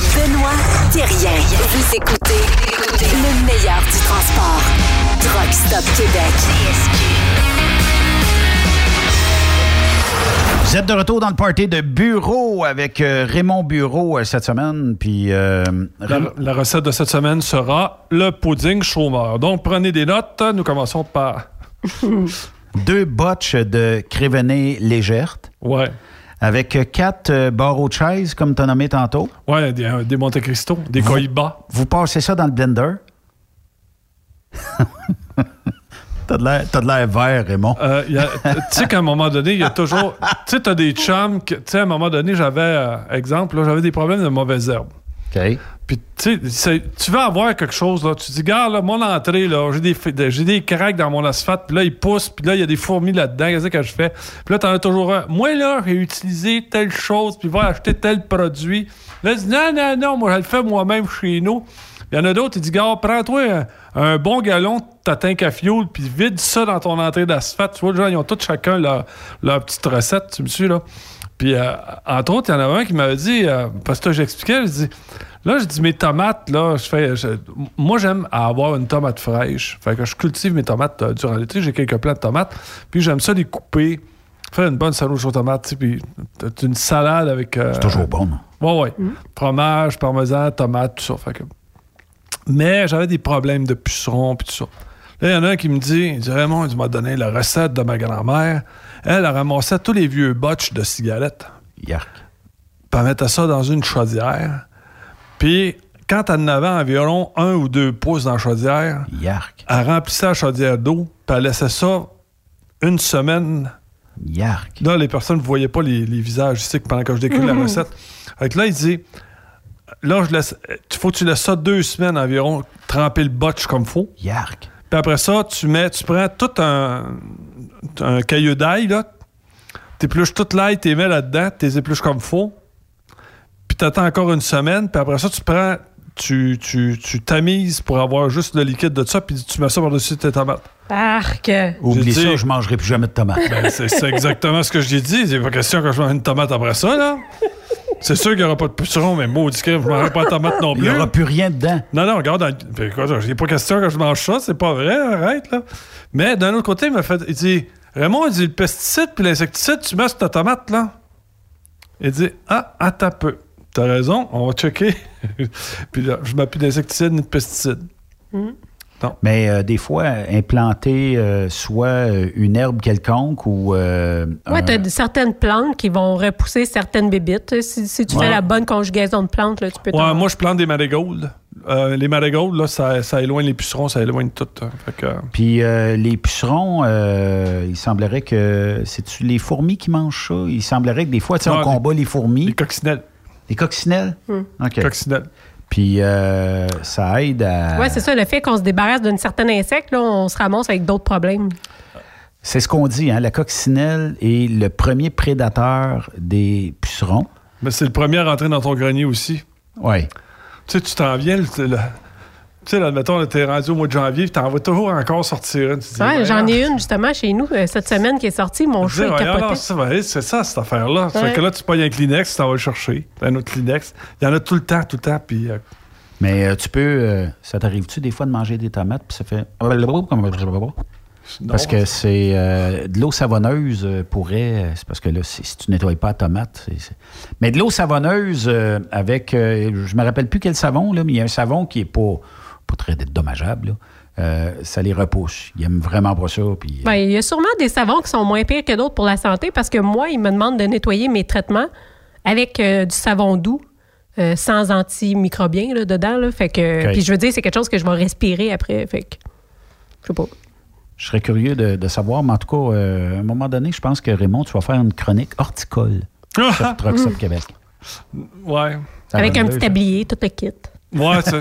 Benoît Thérien. Vous écoutez le meilleur du transport. Truck Stop Québec. Vous êtes de retour dans le party de bureau avec euh, Raymond Bureau euh, cette semaine. Puis, euh, La, la recette de cette semaine sera le pudding chômeur. Donc, prenez des notes. Nous commençons par. (laughs) deux botches de crévenée légère. Ouais. Avec euh, quatre euh, barreaux de chaise, comme tu as nommé tantôt. Ouais, des, des Monte Cristo, des Vous- Cohiba. Vous passez ça dans le blender? (laughs) T'as de l'air- vert, Raymond. Euh, tu sais qu'à un moment donné, il y a toujours. Tu sais, t'as des chums. Tu sais, à un moment donné, j'avais, euh, exemple, j'avais des problèmes de mauvaises herbes. Puis, tu sais, tu veux avoir quelque chose, là. Tu dis, gars, là, mon entrée, là, j'ai des, de- des craques dans mon asphalte, puis là, il pousse, puis là, il y a des fourmis là-dedans. Qu'est-ce que je fais? Puis là, t'en as toujours un. Moi, là, j'ai utilisé telle chose, puis va acheter tel produit. Là, tu dis, non, non, non, moi, je le fais moi-même chez nous. Il y en a d'autres, ils disent, gars, prends-toi un, bon galon de ta tank à puis vide ça dans ton entrée d'asphalte. Tu vois, les gens, ils ont tous chacun leur, leur petite recette, tu me suis, là. Puis, euh, entre autres, il y en a un qui m'avait dit, euh, parce que j'expliquais, je dis, là, je dis, mes tomates, là, je fais, je- moi, j'aime avoir une tomate fraîche. Fait que je cultive mes tomates euh, durant l'été. J'ai quelques plants de tomates. Puis, j'aime ça les couper, faire une bonne salade aux tomates, tu sais, puis une salade avec. euh, C'est toujours bon. Ouais, ouais. Fromage, parmesan, tomate, tout ça. Fait que... Mais j'avais des problèmes de pucerons, puis tout ça. Là, il y en a un qui me dit, il dit, Raymond, il m'a donné la recette de ma grand-mère. Elle, elle ramassait tous les vieux botches de cigarettes. Yark. Puis elle mettait ça dans une chaudière. Puis, quand elle en avait environ un ou deux pouces dans la chaudière, Yark. elle remplissait la chaudière d'eau, puis elle laissait ça une semaine. Yark. Là, les personnes ne voyaient pas les, les visages ici pendant que je décris la Mhm. recette. Fait que là, il dit là, je laisse. Il faut que tu laisses ça deux semaines environ, tremper le botch comme faut. Yark. Puis après ça, tu mets, tu prends tout un, caillou d'ail, là. T'épluches toute l'ail, t'es mets là-dedans, t'es épluches comme faut. Puis t'attends encore une semaine, puis après ça, tu prends, tu, tu, tu tamises pour avoir juste le liquide de ça, puis tu mets ça par-dessus tes tomates. Arc. Oublie ça, je mangerai plus jamais de tomates. Ben, c'est c'est exactement ce que j'ai dit. Il n'est pas question que je mange une tomate après ça, là. C'est sûr qu'il n'y aura pas de puceron, mais maudit que je ne mangerai pas de tomate non Il plus. n'y aura plus rien dedans. Non, non, regarde, ben, il n'est pas question que je mange ça, c'est pas vrai, arrête, là. Mais d'un autre côté, il m'a fait. Il dit Raymond, il dit le pesticide puis l'insecticide, tu mets sur ta tomate, là. Il dit Ah, attends un peu. T'as raison, on va checker. (laughs) puis là, je mets plus d'insecticide ni de pesticide. Mais euh, des fois, implanter euh, soit euh, une herbe quelconque ou. euh, Ouais, un- tu as certaines plantes qui vont repousser certaines bébites. Si, si tu Ouais. fais la bonne conjugaison de plantes, là, tu peux Ouais, moi, je plante des marigolds. Euh, les marigolds, là, ça, ça éloigne les pucerons, ça éloigne tout. hein. Fait que, Puis euh, les pucerons, euh, il semblerait que. C'est-tu les fourmis qui mangent ça? Il semblerait que des fois, tu sais, on Ouais, combat les fourmis. Les coccinelles. Les coccinelles? Hmm. OK. Coccinelles. Puis euh, ça aide à. Ouais, c'est ça, le fait qu'on se débarrasse d'un certain insecte, là, on se ramasse avec d'autres problèmes. C'est ce qu'on dit, hein? La coccinelle est le premier prédateur des pucerons. Mais c'est le premier à rentrer dans ton grenier aussi. Oui. Tu sais, tu t'en viens, le- le- sais, là, admettons, là, t'es rendu au mois de janvier, puis t'en vas toujours encore sortir. Tu Ouais, j'en ai une justement chez nous euh, cette semaine qui est sortie. Mon tu voyons, capotait. non, c'est vrai, c'est ça, cette affaire-là. Ouais. fait que là, tu pognes un Kleenex, tu t'en vas le chercher. Un autre Kleenex. Il y en a tout le temps, tout le temps, puis... euh, Mais euh, tu peux. euh, ça t'arrive-tu des fois de manger des tomates, puis ça fait. Parce que c'est euh, de l'eau savonneuse pourrait. C'est parce que là, si, si tu nettoies pas la tomate. c'est- c'est- Mais de l'eau savonneuse euh, avec. euh, je me rappelle plus quel savon, là, mais il y a un savon qui est pas, pas très dommageable. là. Euh, ça les repousse. Ils aiment vraiment pas ça. Puis, Ben, il y a sûrement des savons qui sont moins pires que d'autres pour la santé parce que moi, ils me demandent de nettoyer mes traitements avec euh, du savon doux. euh, sans antimicrobiens là, dedans. Là, fait que. Puis je veux dire, c'est quelque chose que je vais respirer après. Fait que, je sais pas. Je serais curieux de, de savoir, mais en tout cas, euh, à un moment donné, je pense que Raymond, tu vas faire une chronique horticole (laughs) sur Truck Stop Mm. Québec. Ouais. Avec un petit tablier, tout le kit. Ouais, c'est-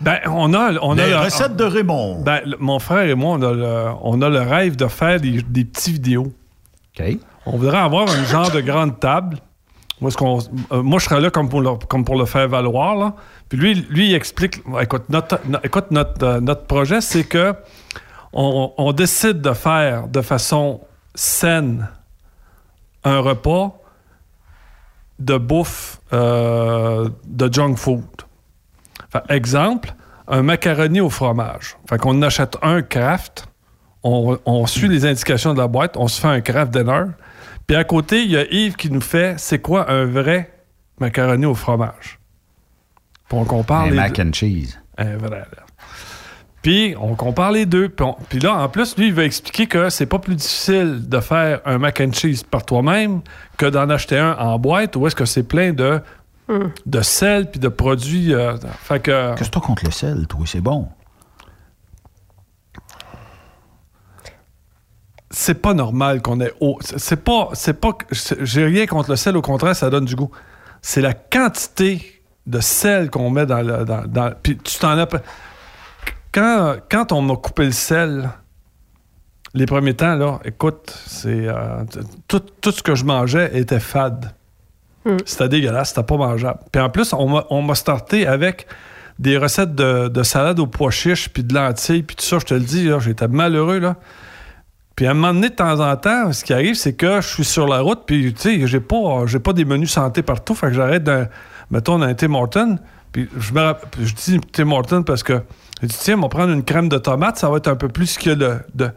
ben, on a, on a Les le- recettes de Raymond. Ben, le- mon frère et moi, on a le, on a le rêve de faire des, des petits vidéos. OK. On voudrait avoir un genre de grande table. Où est-ce qu'on- euh, moi, je serais là comme pour le, comme pour le faire valoir. Là. Puis lui, lui, il explique. Écoute, notre, no- écoute, notre, euh, notre projet, c'est que on, on décide de faire de façon saine un repas de bouffe euh, de junk food. Exemple, un macaroni au fromage. Fait qu'on achète un craft, on, on suit les indications de la boîte, on se fait un craft dinner. Puis à côté, il y a Yves qui nous fait c'est quoi un vrai macaroni au fromage. Puis on compare Un les mac deux. and cheese. Un vrai. Puis on compare les deux. Puis, on- puis là, en plus, lui, il va expliquer que c'est pas plus difficile de faire un mac and cheese par toi-même que d'en acheter un en boîte où est-ce que c'est plein de, Hmm. de sel puis de produits. euh, fait que. Qu'est-ce que t'as contre le sel, toi? C'est bon. c'est pas normal qu'on ait haut. C'est pas. C'est pas. J'ai rien contre le sel, au contraire, ça donne du goût. C'est la quantité de sel qu'on met dans le. Dans, dans- puis tu t'en as. pas- Quand, quand on m'a coupé le sel, les premiers temps, là, écoute, c'est. euh, tout, tout ce que je mangeais était fade. C'était dégueulasse, c'était pas mangeable. Puis en plus, on m'a- starté avec des recettes de, de salade aux pois chiches, puis de lentilles, puis tout ça, je te le dis, j'étais malheureux, là. Puis à un moment donné, de temps en temps, ce qui arrive, c'est que je suis sur la route, puis tu sais, j'ai pas, j'ai pas des menus santé partout, fait que j'arrête d'un, mettons, d'un Tim Horton, puis je me je dis Tim Horton parce que je dis, tiens, on va prendre une crème de tomate, ça va être un peu plus que. De...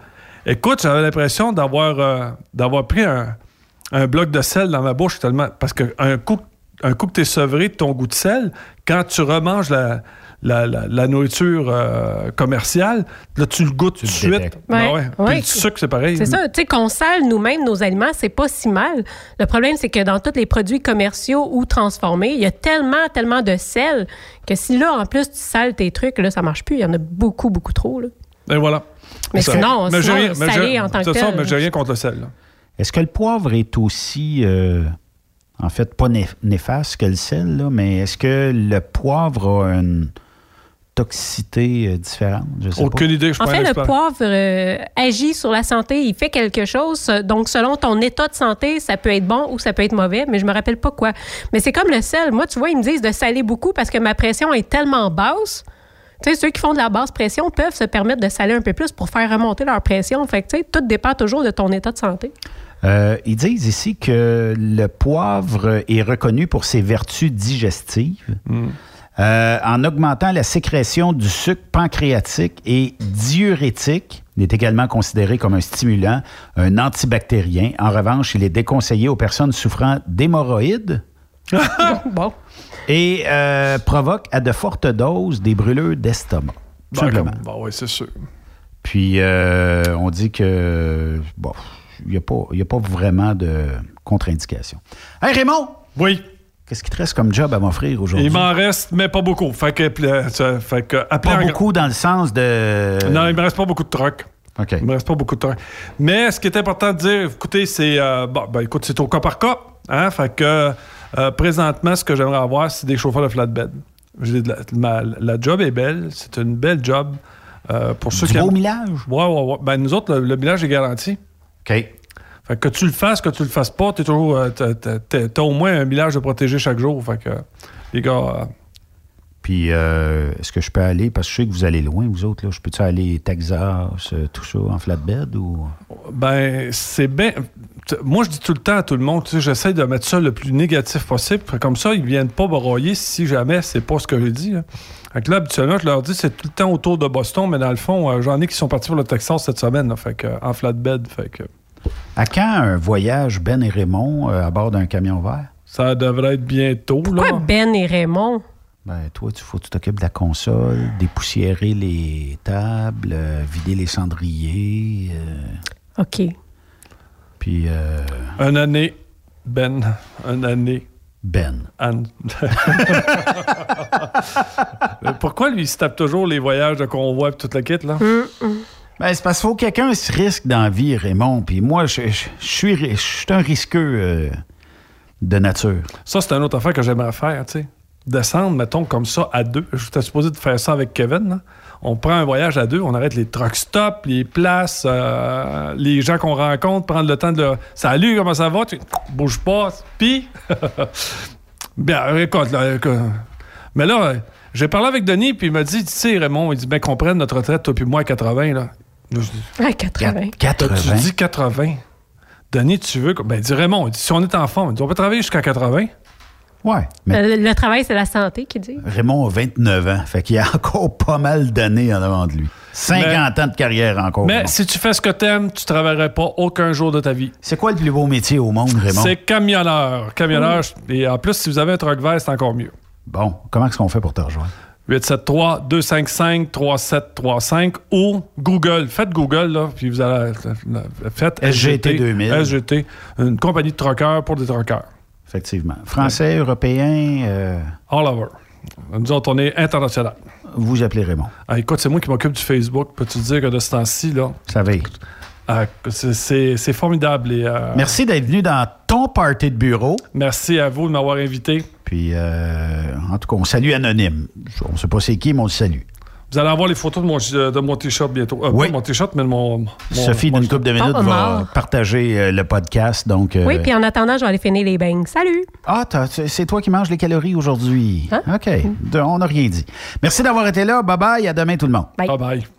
Écoute, j'avais l'impression d'avoir, euh, d'avoir pris un, un bloc de sel dans ma bouche tellement... Parce qu'un coup, un coup que tu es sevré de ton goût de sel, quand tu remanges la, la, la- la nourriture euh, commerciale, là, tu le goûtes tout de suite. Ben Ouais, ouais. Puis le sucre, c'est pareil. C'est ça, tu sais, qu'on sale nous-mêmes nos aliments, c'est pas si mal. Le problème, c'est que dans tous les produits commerciaux ou transformés, il y a tellement, tellement de sel que si là, en plus, tu sales tes trucs, là, ça marche plus. Il y en a beaucoup, beaucoup trop. Là. Et voilà. Mais Ça- sinon, sinon, rien- salé en tant que c'est ça, tel. mais j'ai rien contre le sel. là. Est-ce que le poivre est aussi, euh, en fait, pas né- néfaste que le sel, là, mais est-ce que le poivre a une toxicité euh, différente? Je sais Aucune pas. idée, je suis En fait, le poivre euh, agit sur la santé. Il fait quelque chose. Donc, selon ton état de santé, ça peut être bon ou ça peut être mauvais, mais je me rappelle pas quoi. Mais c'est comme le sel. Moi, tu vois, ils me disent de saler beaucoup parce que ma pression est tellement basse. Tu sais, ceux qui font de la basse pression peuvent se permettre de saler un peu plus pour faire remonter leur pression. Fait que, tu sais, tout dépend toujours de ton état de santé. Euh, ils disent ici que le poivre est reconnu pour ses vertus digestives. Euh, en augmentant la sécrétion du sucre pancréatique et diurétique, il est également considéré comme un stimulant, un antibactérien. En revanche, il est déconseillé aux personnes souffrant d'hémorroïdes (laughs) bon. et euh, provoque à de fortes doses des brûlures d'estomac. Ben, simplement. ben ouais, c'est sûr. Puis, euh, on dit que, bon, n'y a, pas- il y a pas vraiment de contre-indication. Hey, Raymond! Oui. Qu'est-ce qui te reste comme job à m'offrir aujourd'hui? Il m'en reste, mais pas beaucoup. Fait que, euh, fait que Pas beaucoup dans le sens de... Non, il me reste pas beaucoup de trucs. OK. Il me reste pas beaucoup de trucs. Mais ce qui est important de dire, écoutez, c'est euh, bon, ben, écoute, c'est au cas par cas. Hein? Fait que euh, présentement, ce que j'aimerais avoir, c'est des chauffeurs de flatbed. La, ma- la job est belle, c'est une belle job. euh, pour ceux Du qui beau aiment- millage? Ouais, ouais, ouais. Ben, nous autres, le, le millage est garanti. OK. Fait que, tu le fasses, que tu le fasses pas, t'es toujours, euh, t'as, au moins un millage de protégé chaque jour. Fait que, les gars, euh, Puis, euh, est-ce que je peux aller, parce que je sais que vous allez loin, vous autres, là, je peux-tu aller Texas, euh, tout ça, en flatbed ou... Ben, c'est bien. Moi, je dis tout le temps à tout le monde, tu sais, j'essaie de mettre ça le plus négatif possible. Comme ça, ils viennent pas broyer si jamais c'est pas ce que j'ai dit. Là. Fait que là, habituellement, je leur dis c'est tout le temps autour de Boston, mais dans le fond, euh, j'en ai qui sont partis pour le Texas cette semaine, là, fait que, en flatbed. Fait que À quand un voyage, Ben et Raymond, euh, à bord d'un camion vert? ça devrait être bientôt. Pourquoi là. Ben et Raymond? Ben, toi, il faut que tu t'occupes de la console, dépoussiérer les tables, euh, vider les cendriers. euh, OK. Puis, euh, Une année, Ben. Une année. Ben. Anne. (laughs) Pourquoi lui, il se tape toujours les voyages de convoi et toute la kit, là? Ben, c'est parce qu'il faut que quelqu'un se risque dans la vie, Raymond. Puis moi, je, je- je suis, je suis un risqueux euh, de nature. Ça, c'est une autre affaire que j'aimerais faire, tu sais. Descendre, mettons, comme ça, à deux. J'étais supposé de faire ça avec Kevin, là. On prend un voyage à deux, on arrête les truck stops, les places, euh, les gens qu'on rencontre, prendre le temps de leur... Salut, comment ça va? Tu... Bouge pas. Puis... (laughs) Bien, écoute, là, écoute. Mais là, j'ai parlé avec Denis, puis il m'a dit, tu sais, Raymond, il dit, ben qu'on prenne notre retraite, toi puis moi, à 80, là. Là, je dis, Ah, 80. 80. tu dis 80. Denis, tu veux. que- Ben, dis Raymond, si on est en forme, il dit, on peut travailler jusqu'à 80. Ouais. Le, le travail, c'est la santé qui dit. Raymond a 29 ans. Fait qu'il y a (laughs) encore pas mal d'années en avant de lui. 50 ans de carrière encore. Mais si tu fais ce que t'aimes, tu travaillerais pas aucun jour de ta vie. C'est quoi le plus beau métier au monde, Raymond? C'est camionneur. Camionneur. Et en plus, si vous avez un truck vert, c'est encore mieux. Bon, comment est-ce qu'on fait pour te rejoindre? 873-255-3735 ou Google. Faites Google, là, puis vous allez. Faites SGT 2000. SGT, une compagnie de truckers pour des truckers. Effectivement. Français, européen. euh, All over. Nous autres, on est international. Vous appelez Raymond. Ah, écoute, c'est moi qui m'occupe du Facebook. Peux-tu dire que de ce temps-ci, là? Ça va. ah, c'est formidable. et, euh, Merci d'être venu dans ton party de bureau. Merci à vous de m'avoir invité. Puis, euh, en tout cas, on salue Anonyme. On ne sait pas c'est qui, mais on le salue. Vous allez avoir les photos de mon, de mon t-shirt bientôt. Euh, Oui. Pas mon t-shirt, mais de mon. mon- Sophie, d'une couple de minutes, va partager euh, le podcast. Donc, euh, Oui, puis en attendant, je vais aller finir les beignes. Salut! Ah, c'est toi qui manges les calories aujourd'hui. Hein? OK. De- on n'a rien dit. Merci d'avoir été là. Bye-bye. À demain, tout le monde. Bye bye.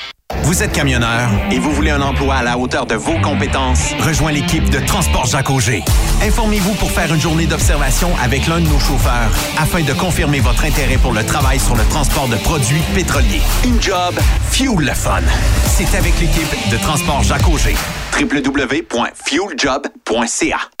Vous êtes camionneur et vous voulez un emploi à la hauteur de vos compétences? Rejoins l'équipe de Transport Jacques Auger. Informez-vous pour faire une journée d'observation avec l'un de nos chauffeurs afin de confirmer votre intérêt pour le travail sur le transport de produits pétroliers. Une job, fuel le fun. C'est avec l'équipe de Transport Jacques Auger. www.fueljob.ca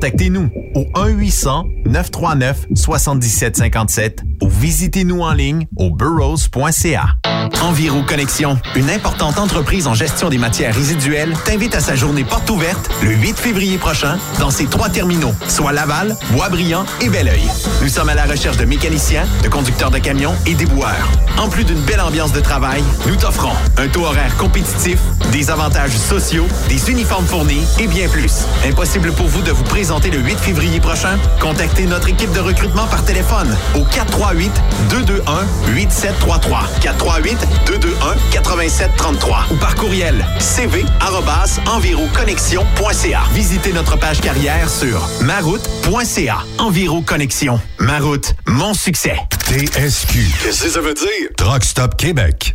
Contactez-nous au 1-800-939-7757 ou visitez-nous en ligne au burrows.ca. Enviro Connexion, une importante entreprise en gestion des matières résiduelles, t'invite à sa journée porte ouverte le 8 février prochain dans ses trois terminaux, soit Laval, Boisbriand et Belleuil. Nous sommes à la recherche de mécaniciens, de conducteurs de camions et déboueurs. En plus d'une belle ambiance de travail, nous t'offrons un taux horaire compétitif, des avantages sociaux, des uniformes fournis et bien plus. Impossible pour vous de vous présenter le 8 février prochain? Contactez notre équipe de recrutement par téléphone au 438-221-8733. 438-221-8733 ou par courriel cv-enviroconnexion.ca. Visitez notre page carrière sur maroute.ca. Enviro Connexion. Ma route, mon succès. TSQ. Qu'est-ce que ça veut dire? Truck Stop Québec.